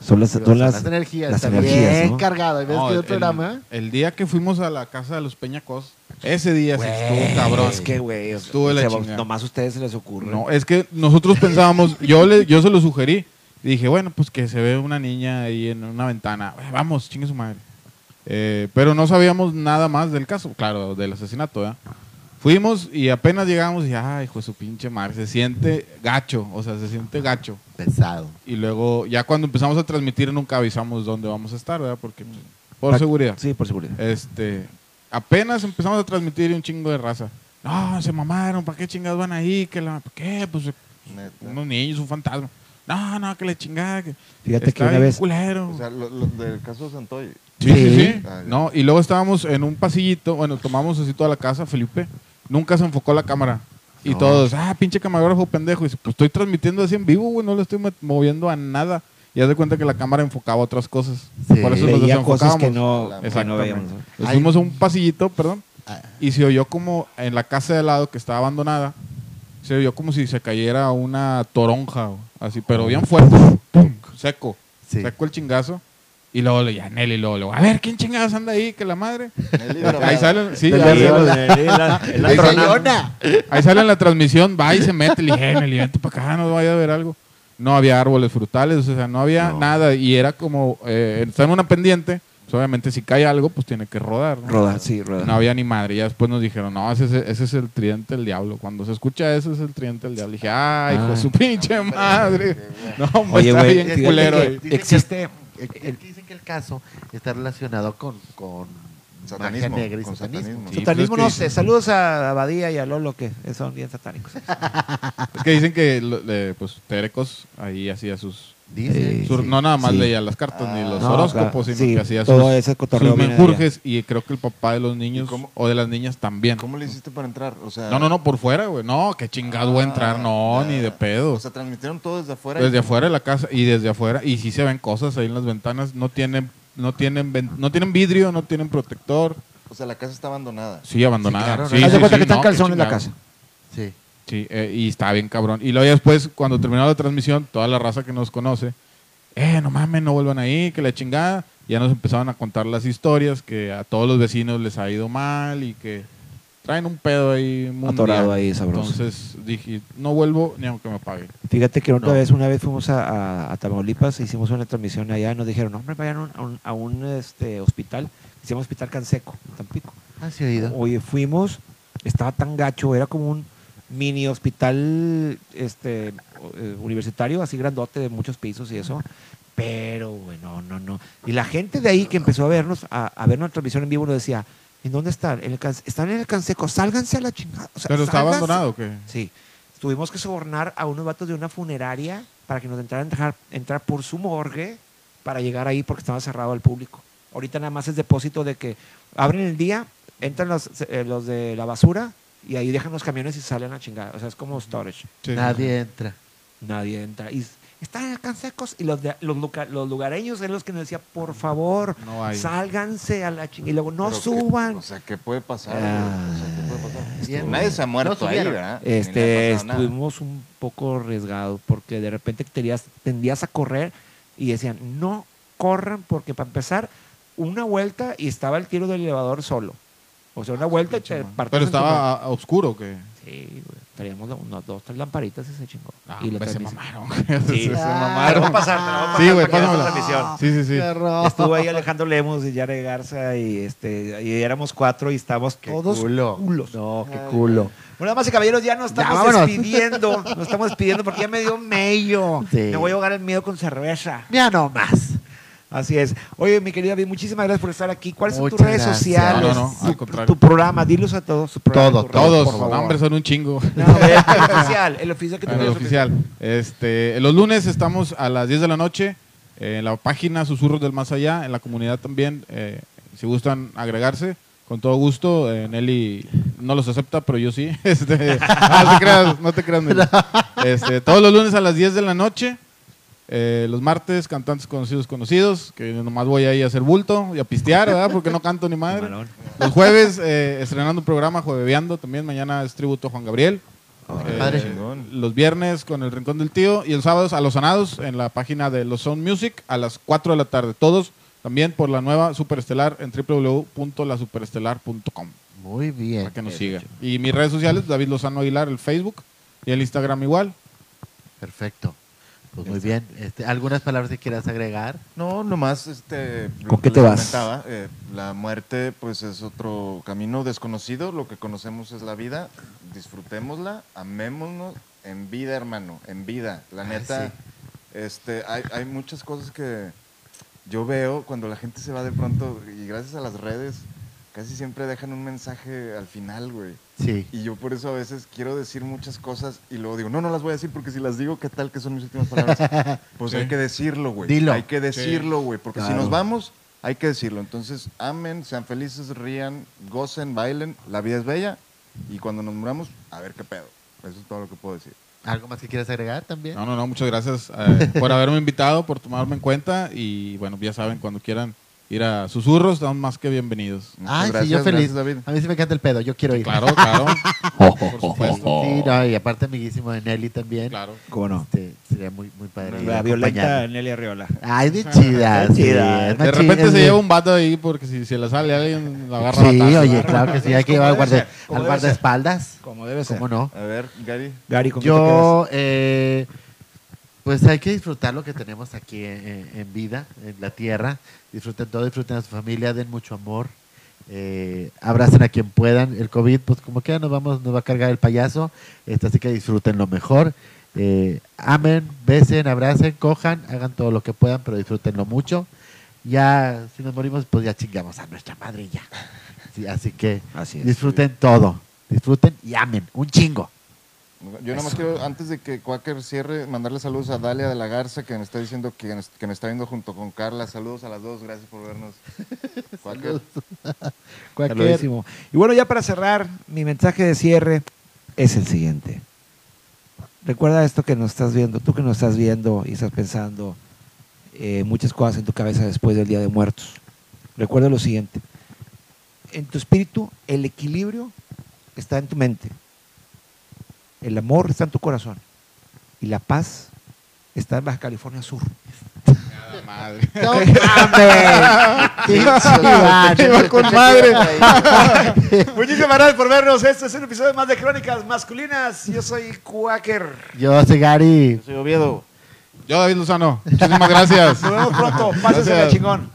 S1: Son las, son
S2: son
S1: las,
S2: las energías.
S1: las
S2: está
S1: energías,
S2: bien
S1: ¿no?
S2: cargado. ¿Y ves
S3: No,
S2: que el,
S3: el,
S2: programa?
S3: el día que fuimos a la casa de los Peñacos, ese día sí
S1: Güey,
S3: estuvo cabrón.
S1: Es que, güey,
S3: Estuvo la
S1: se-
S3: chingada.
S1: nomás a ustedes se les ocurre.
S3: No, es que nosotros pensábamos, yo le, yo se lo sugerí. Y dije, bueno, pues que se ve una niña ahí en una ventana. Eh, Vamos, chingue su madre. Eh, pero no sabíamos nada más del caso, claro, del asesinato, ¿verdad? Fuimos y apenas llegamos y, ay, hijo de su pinche madre, se siente gacho, o sea, se siente gacho.
S2: Pesado.
S3: Y luego, ya cuando empezamos a transmitir, nunca avisamos dónde vamos a estar, ¿verdad? Porque, pues, por seguridad.
S1: Sí, por seguridad.
S3: Este, apenas empezamos a transmitir y un chingo de raza. No, se mamaron, ¿para qué chingados van ahí? ¿Qué? La, ¿Para qué? Pues
S5: Neta.
S3: unos niños, un fantasma. No, no, que le chingada. Que
S1: Fíjate que una vez.
S3: culero.
S5: O sea, lo, lo del caso de Santoy.
S3: sí, sí,
S1: Sí.
S5: Ah.
S3: No, y luego estábamos en un pasillito, bueno, tomamos así toda la casa, Felipe. Nunca se enfocó la cámara. Y
S2: No.
S3: todos, ah, pinche camarógrafo pendejo. Y dice, pues estoy transmitiendo así en vivo, güey, no le estoy mo- moviendo a nada. Y haz de cuenta que la cámara enfocaba otras cosas.
S2: Sí.
S3: Por eso nos
S1: Veía cosas que
S3: desenfocábamos.
S1: no, que no
S3: Exactamente.
S1: veíamos. ¿no?
S3: Nos
S2: Ay.
S3: fuimos a un pasillito, perdón,
S2: Ah,
S3: y se oyó como en la casa de al lado que estaba abandonada, se oyó como si se cayera una toronja, así, pero bien fuerte, ¡pum! seco,
S2: Sí.
S3: seco el chingazo. Y luego le ya Nelly, luego, luego, a ver, ¿quién chingados anda ahí? Que la madre.
S5: Nelly
S3: Ahí salen, sí, ahí, sale en la transmisión, va y se mete, le dije, "Eh, Nelly, vente para acá, no vaya a ver algo. No había árboles frutales, o sea, no había
S1: No.
S3: nada, y era como, eh, está en una pendiente, pues obviamente si cae algo, pues tiene que rodar. ¿no?
S1: Roda, sí, roda.
S3: No había ni madre. Ya después nos dijeron, no, ese, es- ese es el tridente del diablo. Cuando se escucha eso, es el tridente del diablo. dije, ay, hijo de su pinche madre. No, hombre,
S1: Oye,
S3: está
S1: güey,
S3: bien culero
S1: Existe.
S2: El- el- dicen que el caso está relacionado con, con
S5: Satanismo,
S2: magia negra y
S5: con
S2: satanismo.
S5: satanismo.
S3: Sí,
S1: Satanismo
S3: pues es
S1: no
S3: que
S1: sé. Saludos a Abadía y a Lolo que son bien satánicos.
S3: Es que dicen que, pues, Terecos ahí hacía sus...
S1: Sí,
S3: sus- no nada más
S1: sí.
S3: leía las cartas ni
S5: Ah.
S3: los
S1: No,
S3: horóscopos,
S1: claro,
S3: sino que hacía
S1: todo
S3: sus, sus menjurjes y creo que el papá de los niños o de las niñas también.
S5: ¿Cómo le hiciste para entrar? O sea,
S3: No, no, no, por fuera, güey. No, que chingado voy a entrar. No,
S5: Ah,
S3: ni de pedo.
S5: O sea, transmitieron todo desde afuera.
S3: Desde afuera de la casa y desde afuera y sí se ven cosas ahí en las ventanas no tienen no tienen ven- no tienen vidrio no tienen protector
S5: O sea, la casa está abandonada.
S3: sí abandonada
S2: claro,
S3: sí,
S2: ¿no?
S1: Haz de
S3: sí,
S1: cuenta
S3: sí,
S1: que están
S3: no, qué
S1: calzones en la casa.
S2: Sí.
S3: Sí eh, y está bien cabrón y luego ya después cuando terminó la transmisión toda la raza que nos conoce eh no mames no vuelvan ahí que la chingada ya nos empezaban a contar las historias que a todos los vecinos les ha ido mal y que traen un pedo ahí mundial.
S1: Atorado ahí, sabroso.
S3: entonces dije no vuelvo ni aunque me paguen
S1: Fíjate que otra
S2: No.
S1: vez, una vez fuimos a, a- a Tamaulipas, hicimos una transmisión allá, nos dijeron, no, hombre, vayan a un, a un- a un, este, hospital, se llama Hospital Canseco, en Tampico.
S2: ¿Has oído?
S1: Oye, fuimos, estaba tan gacho, era como un, mini hospital este, eh, universitario, así grandote de muchos pisos y eso. Pero, bueno, no, no. Y la gente de ahí que empezó a vernos, a, a ver nuestra transmisión en vivo, nos decía, ¿en dónde están? En el Can- están en el Canseco, sálganse a la chingada. O sea,
S3: Pero está
S1: sálganse.
S3: abandonado, ¿o ¿qué?
S1: Sí. Tuvimos que sobornar a unos vatos de una funeraria para que nos entraran a dejar entrar por su morgue para llegar ahí porque estaba cerrado al público. Ahorita nada más es depósito de que abren el día, entran los, eh, los de la basura y ahí dejan los camiones y salen a chingar. O sea, es como storage.
S3: Sí,
S2: Nadie entra.
S1: Nadie entra. Y están en Cansecos y los, de- los, los lugareños eran los que nos decían, por favor,
S3: No
S1: sálganse a la chingada. Y luego, no
S5: Pero
S1: suban.
S5: o sea, ¿qué puede pasar?
S1: Ah?
S5: O sea, ¿qué puede pasar? Nadie se ha muerto
S2: No
S5: ahí,
S1: Este,
S5: nada.
S1: estuvimos un poco arriesgados porque de repente tenías- tendías a correr y decían, no corran porque para empezar, una vuelta y estaba el tiro del elevador solo. O sea, una vuelta y te
S3: Pero
S1: en
S3: estaba a- a oscuro,
S1: madre. Sí, güey. Teníamos unas dos, tres lamparitas y se chingó.
S3: Ah,
S1: y la
S3: hombre, se
S1: transmisión.
S3: mamaron.
S1: Sí.
S3: se
S1: Te la voy a pasar, te la voy a pasar
S3: Sí, güey, pásamela.
S1: la transmisión.
S3: Sí, sí, sí.
S1: Estuvo ahí Alejandro Lemos y Yare Garza y este y éramos cuatro y estábamos
S2: Qué
S1: todos
S2: culo.
S1: culos.
S2: No, qué culo.
S1: Bueno, damas y caballeros, ya nos
S2: Ya,
S1: estamos
S2: vámonos.
S1: despidiendo. Nos estamos despidiendo porque ya me dio mello.
S2: Sí.
S1: Me voy a ahogar el miedo con cerveza.
S2: Ya no más.
S1: Así es. Oye, mi querida David, muchísimas gracias por estar aquí. ¿Cuáles son tus redes
S2: gracias.
S1: sociales?
S3: No, no,
S1: Tu-
S3: contrario.
S1: Tu programa, dilos a todos. programa,
S2: Todo,
S1: tu redes,
S3: Todos,
S1: por favor.
S3: no, hombre, son un chingo.
S1: No, el oficial, el oficial que
S3: el oficial. Este, los lunes estamos a las 10 de la noche en la página Susurros del Más Allá, en la comunidad también. eh, si gustan agregarse, con todo gusto. Eh, Nelly no los acepta, pero yo sí. Este, no te creas, no te creas, Nelly. Este, todos los lunes a las 10 de la noche. Eh, los martes, cantantes conocidos conocidos, que nomás voy ahí a hacer bulto y a pistear, ¿verdad? Porque no canto ni madre. Los jueves, eh, estrenando un programa, jueveando también. Mañana es tributo a Juan Gabriel.
S2: qué
S3: Eh, los viernes con el Rincón del Tío y el sábado a los sanados en la página de Los Sound Music a las 4 de la tarde. Todos también por la nueva Superestelar en www.lasuperestelar.com
S2: Muy bien.
S3: para que nos siga. Y mis redes sociales, David Lozano Aguilar, el Facebook y el Instagram igual.
S2: Perfecto. Pues muy bien. Este, ¿Algunas palabras que quieras agregar?
S5: No, nomás, este, lo
S1: ¿Con qué
S5: que
S1: te vas?
S5: comentaba, eh, la muerte, pues es otro camino desconocido. Lo que conocemos es la vida. Disfrutémosla, amémonos en vida, hermano, en vida. La
S2: Ay,
S5: neta,
S2: sí.
S5: este, hay, hay muchas cosas que yo veo cuando la gente se va de pronto y gracias a las redes casi siempre dejan un mensaje al final, güey.
S2: Sí.
S5: Y yo por eso a veces quiero decir muchas cosas y luego digo, no, no las voy a decir porque si las digo, ¿qué tal que son mis últimas palabras? Pues
S3: Sí.
S5: hay que decirlo, güey.
S2: Dilo.
S5: Hay que decirlo, güey, porque si nos vamos, hay que decirlo. Entonces, amen, sean felices, rían, gocen, bailen, la vida es bella y cuando nos muramos, a ver qué pedo. Eso es todo lo que puedo decir.
S2: ¿Algo más que quieras agregar también?
S3: No, no, no, muchas gracias eh, por haberme invitado, por tomarme en cuenta y bueno, ya saben, cuando quieran ir a Susurros, están más que bienvenidos.
S2: Ay,
S5: gracias,
S2: sí, yo feliz.
S5: gracias, David.
S2: A mí sí me encanta el pedo, yo quiero ir.
S3: Claro, claro. por supuesto.
S2: Sí, no, y aparte amiguísimo de Nelly también.
S3: Claro.
S1: ¿Cómo no?
S2: Este, sería muy, muy padre.
S1: La violenta. Nelly Arriola.
S2: Ay, de chida. Sí,
S1: chida.
S3: De repente
S2: chida,
S3: se lleva un vato ahí porque si se le sale alguien, lo agarra
S2: Sí, oye, claro que sí, hay que
S1: Como
S2: llevar al, guarda, al guardaespaldas.
S1: Como debe ser.
S2: ¿Cómo no?
S5: A ver, Gary.
S1: Gary, ¿con qué te
S2: Yo, eh, pues hay que disfrutar lo que tenemos aquí en, en vida, en la tierra. Disfruten todo, disfruten a su familia, den mucho amor. Eh, abracen a quien puedan. El COVID, pues como que nos vamos, nos va a cargar el payaso. Este, así que disfruten lo mejor. Eh, amen, besen, abracen, cojan, hagan todo lo que puedan, pero disfrútenlo mucho. Ya, si nos morimos, pues ya chingamos a nuestra madre ya. Sí, así que
S1: Así es.
S2: disfruten todo. Disfruten y amen. Un chingo.
S5: Yo nada más quiero, antes de que Quaker cierre, mandarle saludos a Dalia de la Garza, que me está diciendo que, nos- que me está viendo junto con Carla. Saludos a las dos, gracias por vernos. Quaker.
S1: Saludísimo. Y bueno, ya para cerrar, mi mensaje de cierre es el siguiente. Recuerda esto que nos estás viendo, tú que nos estás viendo y estás pensando eh, muchas cosas en tu cabeza después del Día de Muertos. Recuerda lo siguiente. En tu espíritu, el equilibrio está en tu mente. El amor está en tu corazón. Y la paz está en Baja California Sur.
S3: Nada madre.
S2: ¡No
S3: con madre.
S1: Muchísimas gracias por vernos. Este es un episodio más de Crónicas Masculinas. Yo soy Quaker.
S2: Yo soy Gary.
S5: Soy Oviedo.
S3: Yo, David Lozano. Muchísimas gracias.
S1: Nos vemos pronto. Pásensela
S3: Gracias.
S1: chingón.